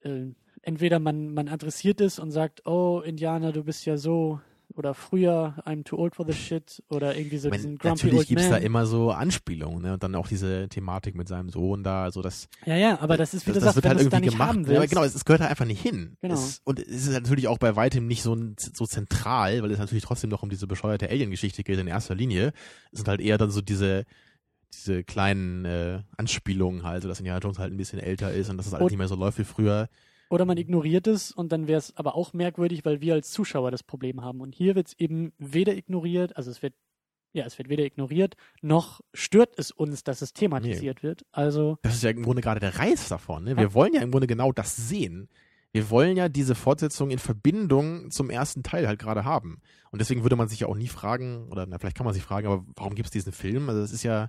äh, entweder man, man adressiert es und sagt, oh, Indianer, du bist ja so oder früher, I'm too old for the shit oder irgendwie so diesen grumpy natürlich gibt's man. da immer so Anspielungen, ne? Und dann auch diese Thematik mit seinem Sohn da, also das, ja, ja, aber das ist, wie das, du das sagst, wird wenn halt es irgendwie gemacht. Ja, willst. aber genau, es, es gehört da einfach nicht hin. Genau. Es, und es ist natürlich auch bei weitem nicht so, so zentral, weil es natürlich trotzdem noch um diese bescheuerte Alien-Geschichte geht in erster Linie. Es sind halt eher dann so diese, diese kleinen äh, Anspielungen halt, so dass Indiana Jones halt ein bisschen älter ist und dass es alles Und- nicht mehr so läuft wie früher. Oder man ignoriert es und dann wäre es aber auch merkwürdig, weil wir als Zuschauer das Problem haben. Und hier wird es eben weder ignoriert, also es wird, ja, es wird weder ignoriert, noch stört es uns, dass es thematisiert wird. Also, Das ist ja im Grunde gerade der Reiz davon. Ne? Wir Ja. wollen ja im Grunde genau das sehen. Wir wollen ja diese Fortsetzung in Verbindung zum ersten Teil halt gerade haben. Und deswegen würde man sich ja auch nie fragen, oder na, vielleicht kann man sich fragen, aber warum gibt es diesen Film? Also das ist ja,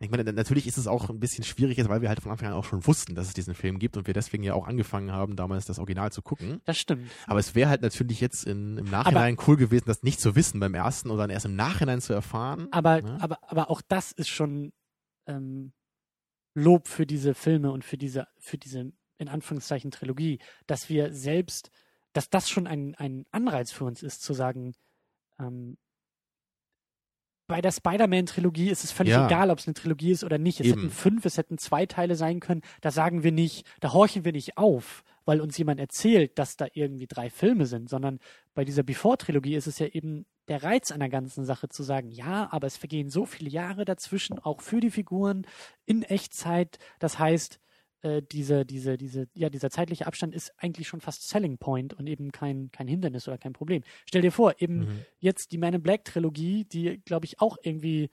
ich meine, natürlich ist es auch ein bisschen schwierig jetzt, weil wir halt von Anfang an auch schon wussten, dass es diesen Film gibt und wir deswegen ja auch angefangen haben, damals das Original zu gucken. das stimmt. Aber es wäre halt natürlich jetzt in, im Nachhinein cool gewesen, das nicht zu wissen beim ersten oder dann erst im Nachhinein zu erfahren. Aber, Ja. aber, aber auch das ist schon ähm, Lob für diese Filme und für diese, für diese, in Anführungszeichen, Trilogie, dass wir selbst, dass das schon ein, ein Anreiz für uns ist, zu sagen, ähm, bei der Spider-Man-Trilogie ist es völlig Ja. egal, ob es eine Trilogie ist oder nicht. Es Eben. hätten fünf, es hätten zwei Teile sein können. Da sagen wir nicht, da horchen wir nicht auf, weil uns jemand erzählt, dass da irgendwie drei Filme sind, sondern bei dieser Before-Trilogie ist es ja eben der Reiz an der ganzen Sache zu sagen, ja, aber es vergehen so viele Jahre dazwischen, auch für die Figuren in Echtzeit. Das heißt, äh, diese, diese, diese, ja, dieser zeitliche Abstand ist eigentlich schon fast Selling Point und eben kein, kein Hindernis oder kein Problem. Stell dir vor, eben Mhm. jetzt die Man in Black Trilogie, die, glaube ich, auch irgendwie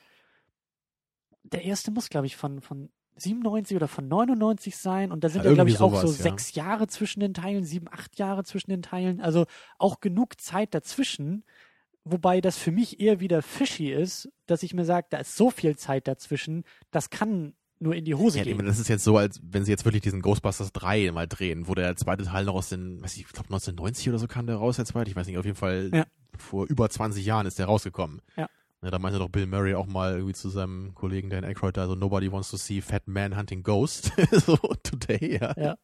der erste muss, glaube ich, von, von 97 oder von 99 sein und da sind Ja, ja, glaube ich, irgendwie auch so sowas, ja. sechs Jahre zwischen den Teilen, sieben, acht Jahre zwischen den Teilen, also auch genug Zeit dazwischen, wobei das für mich eher wieder fishy ist, dass ich mir sage, da ist so viel Zeit dazwischen, das kann nur in die Hose Ja, gehen. meine, das ist jetzt so, als wenn sie jetzt wirklich diesen Ghostbusters 3 mal drehen, wo der zweite Teil noch aus den, weiß ich, ich glaube 1990 oder so kam der raus, der zweite, ich weiß nicht, auf jeden Fall Ja. vor über 20 Jahren ist der rausgekommen. Ja. Ja, da meinte doch Bill Murray auch mal irgendwie zu seinem Kollegen Dan Aykroyd da so, nobody wants to see fat man hunting ghost, so today, ja. Ja.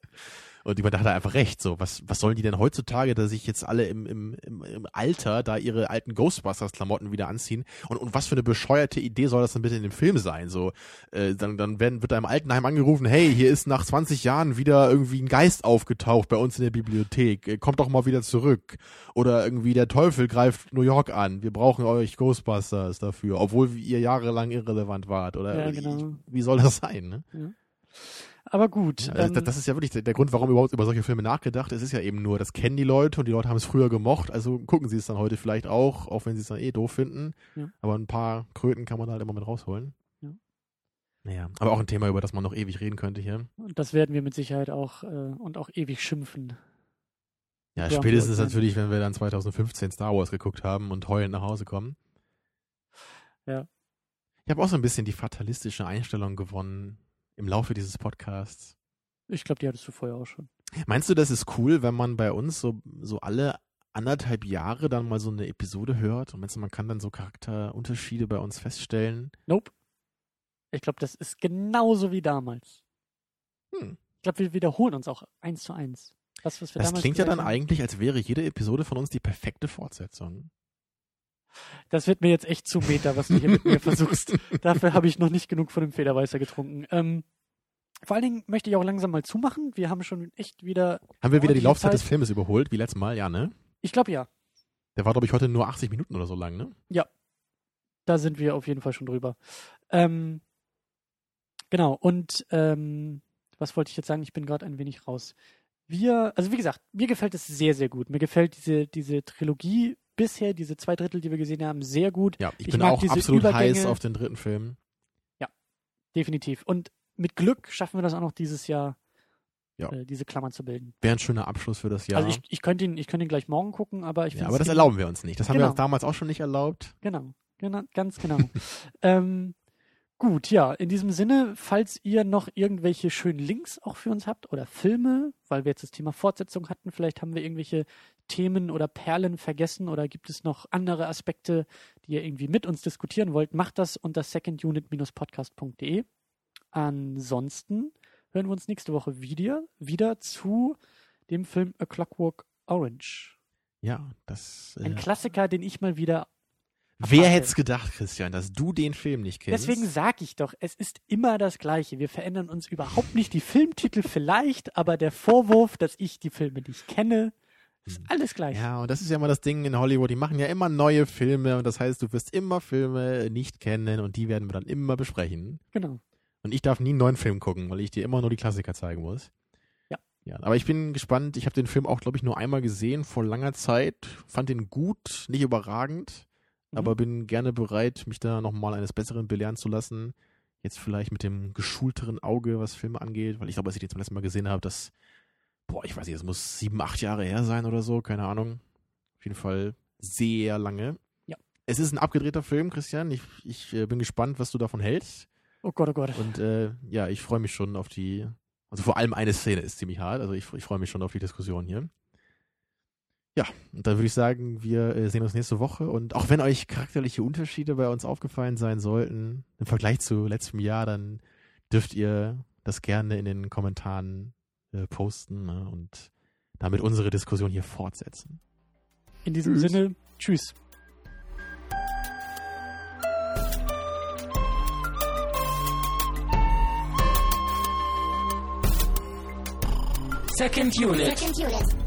Und ich meine, da hat er einfach recht, so, was, was sollen die denn heutzutage, da sich jetzt alle im, im, im, im Alter da ihre alten Ghostbusters-Klamotten wieder anziehen? Und, und was für eine bescheuerte Idee soll das denn bitte in dem Film sein? So, äh, dann, dann werden, wird da im Altenheim angerufen, hey, hier ist nach 20 Jahren wieder irgendwie ein Geist aufgetaucht bei uns in der Bibliothek. Äh, Kommt doch mal wieder zurück. Oder irgendwie der Teufel greift New York an. Wir brauchen euch Ghostbusters dafür, obwohl ihr jahrelang irrelevant wart. Oder Ja, wie- genau. wie soll das sein? Ne? Aber gut, ähm, das, das ist ja wirklich der, der Grund, warum überhaupt über solche Filme nachgedacht. Es ist ja eben nur, das kennen die Leute und die Leute haben es früher gemocht, also gucken sie es dann heute vielleicht auch, auch wenn sie es dann eh doof finden. Ja. Aber ein paar Kröten kann man halt immer mit rausholen. Ja. Naja, aber auch ein Thema, über das man noch ewig reden könnte hier. und das werden wir mit Sicherheit auch äh, und auch ewig schimpfen. Ja, Ja, spätestens ja. natürlich, wenn wir dann 2015 Star Wars geguckt haben und heulend nach Hause kommen. Ja. Ich habe auch so ein bisschen die fatalistische Einstellung gewonnen im Laufe dieses Podcasts. Ich glaube, die hattest du vorher auch schon. Meinst du, das ist cool, wenn man bei uns so, so alle anderthalb Jahre dann mal so eine Episode hört und meinst du, man kann dann so Charakterunterschiede bei uns feststellen? Nope. Ich glaube, das ist genauso wie damals. Hm. Ich glaube, wir wiederholen uns auch eins zu eins. Das, was wir Das klingt ja dann haben. eigentlich, als wäre jede Episode von uns die perfekte Fortsetzung. Das wird mir jetzt echt zu meta, was du hier mit mir versuchst. Dafür habe ich noch nicht genug von dem Federweißer getrunken. Ähm, vor allen Dingen möchte ich auch langsam mal zumachen. Wir haben schon echt wieder. Haben wir wieder die Laufzeit des Zeit. Filmes überholt, wie letztes Mal? Ja, ne? Ich glaube ja. Der war, glaube ich, heute nur 80 Minuten oder so lang, ne? Da sind wir auf jeden Fall schon drüber. Ähm, genau, und ähm, was wollte ich jetzt sagen? Ich bin gerade ein wenig raus. Wir, also wie gesagt, mir gefällt es sehr, sehr gut. Mir gefällt diese, diese Trilogie bisher, diese zwei Drittel, die wir gesehen haben, sehr gut. Ja, ich, Ich bin auch absolut heiß Übergänge. auf den dritten Film. Definitiv. Und mit Glück schaffen wir das auch noch dieses Jahr, Ja. äh, diese Klammern zu bilden. Wäre ein schöner Abschluss für das Jahr. Also ich, ich könnte ihn, ich könnte ihn gleich morgen gucken, aber ich ja, finde aber das erlauben wir uns nicht. Das haben wir Genau. uns damals auch schon nicht erlaubt. Genau, genau ganz genau. ähm, gut, ja, in diesem Sinne, falls ihr noch irgendwelche schönen Links auch für uns habt oder Filme, weil wir jetzt das Thema Fortsetzung hatten, vielleicht haben wir irgendwelche Themen oder Perlen vergessen oder gibt es noch andere Aspekte, die ihr irgendwie mit uns diskutieren wollt, macht das unter secondunit-podcast.de. Ansonsten hören wir uns nächste Woche wieder, wieder zu dem Film A Clockwork Orange. Ja, das. Ein Äh, Klassiker, den ich mal wieder wer hätte es gedacht, Christian, dass du den Film nicht kennst? Deswegen sage ich doch, es ist immer das Gleiche. Wir verändern uns überhaupt nicht. Die Filmtitel vielleicht, aber der Vorwurf, dass ich die Filme nicht kenne, ist Hm. alles gleich. Ja, und das ist ja immer das Ding in Hollywood. Die machen ja immer neue Filme und das heißt, du wirst immer Filme nicht kennen und die werden wir dann immer besprechen. Genau. Und ich darf nie einen neuen Film gucken, weil ich dir immer nur die Klassiker zeigen muss. Ja. Ja, aber ich bin gespannt. Ich habe den Film auch, glaube ich, nur einmal gesehen vor langer Zeit. Fand den gut, nicht überragend, Mhm. aber bin gerne bereit, mich da nochmal eines Besseren belehren zu lassen. Jetzt vielleicht mit dem geschulteren Auge, was Filme angeht, weil ich glaube, als ich den zum letzten Mal gesehen habe, das, boah, ich weiß nicht, das muss sieben, acht Jahre her sein oder so, keine Ahnung. Auf jeden Fall sehr lange. Ja. Es ist ein abgedrehter Film, Christian. Ich, ich äh, bin gespannt, was du davon hältst. Oh Gott, oh Gott. Und äh, ja, ich freue mich schon auf die. Also vor allem eine Szene ist ziemlich hart. Also ich, ich freue mich schon auf die Diskussion hier. Ja, und dann würde ich sagen, wir äh, sehen uns nächste Woche. Und auch wenn euch charakterliche Unterschiede bei uns aufgefallen sein sollten, im Vergleich zu letztem Jahr, dann dürft ihr das gerne in den Kommentaren äh, posten ne? und damit unsere Diskussion hier fortsetzen. In diesem Tschüss. Sinne, tschüss. Second unit. Second unit.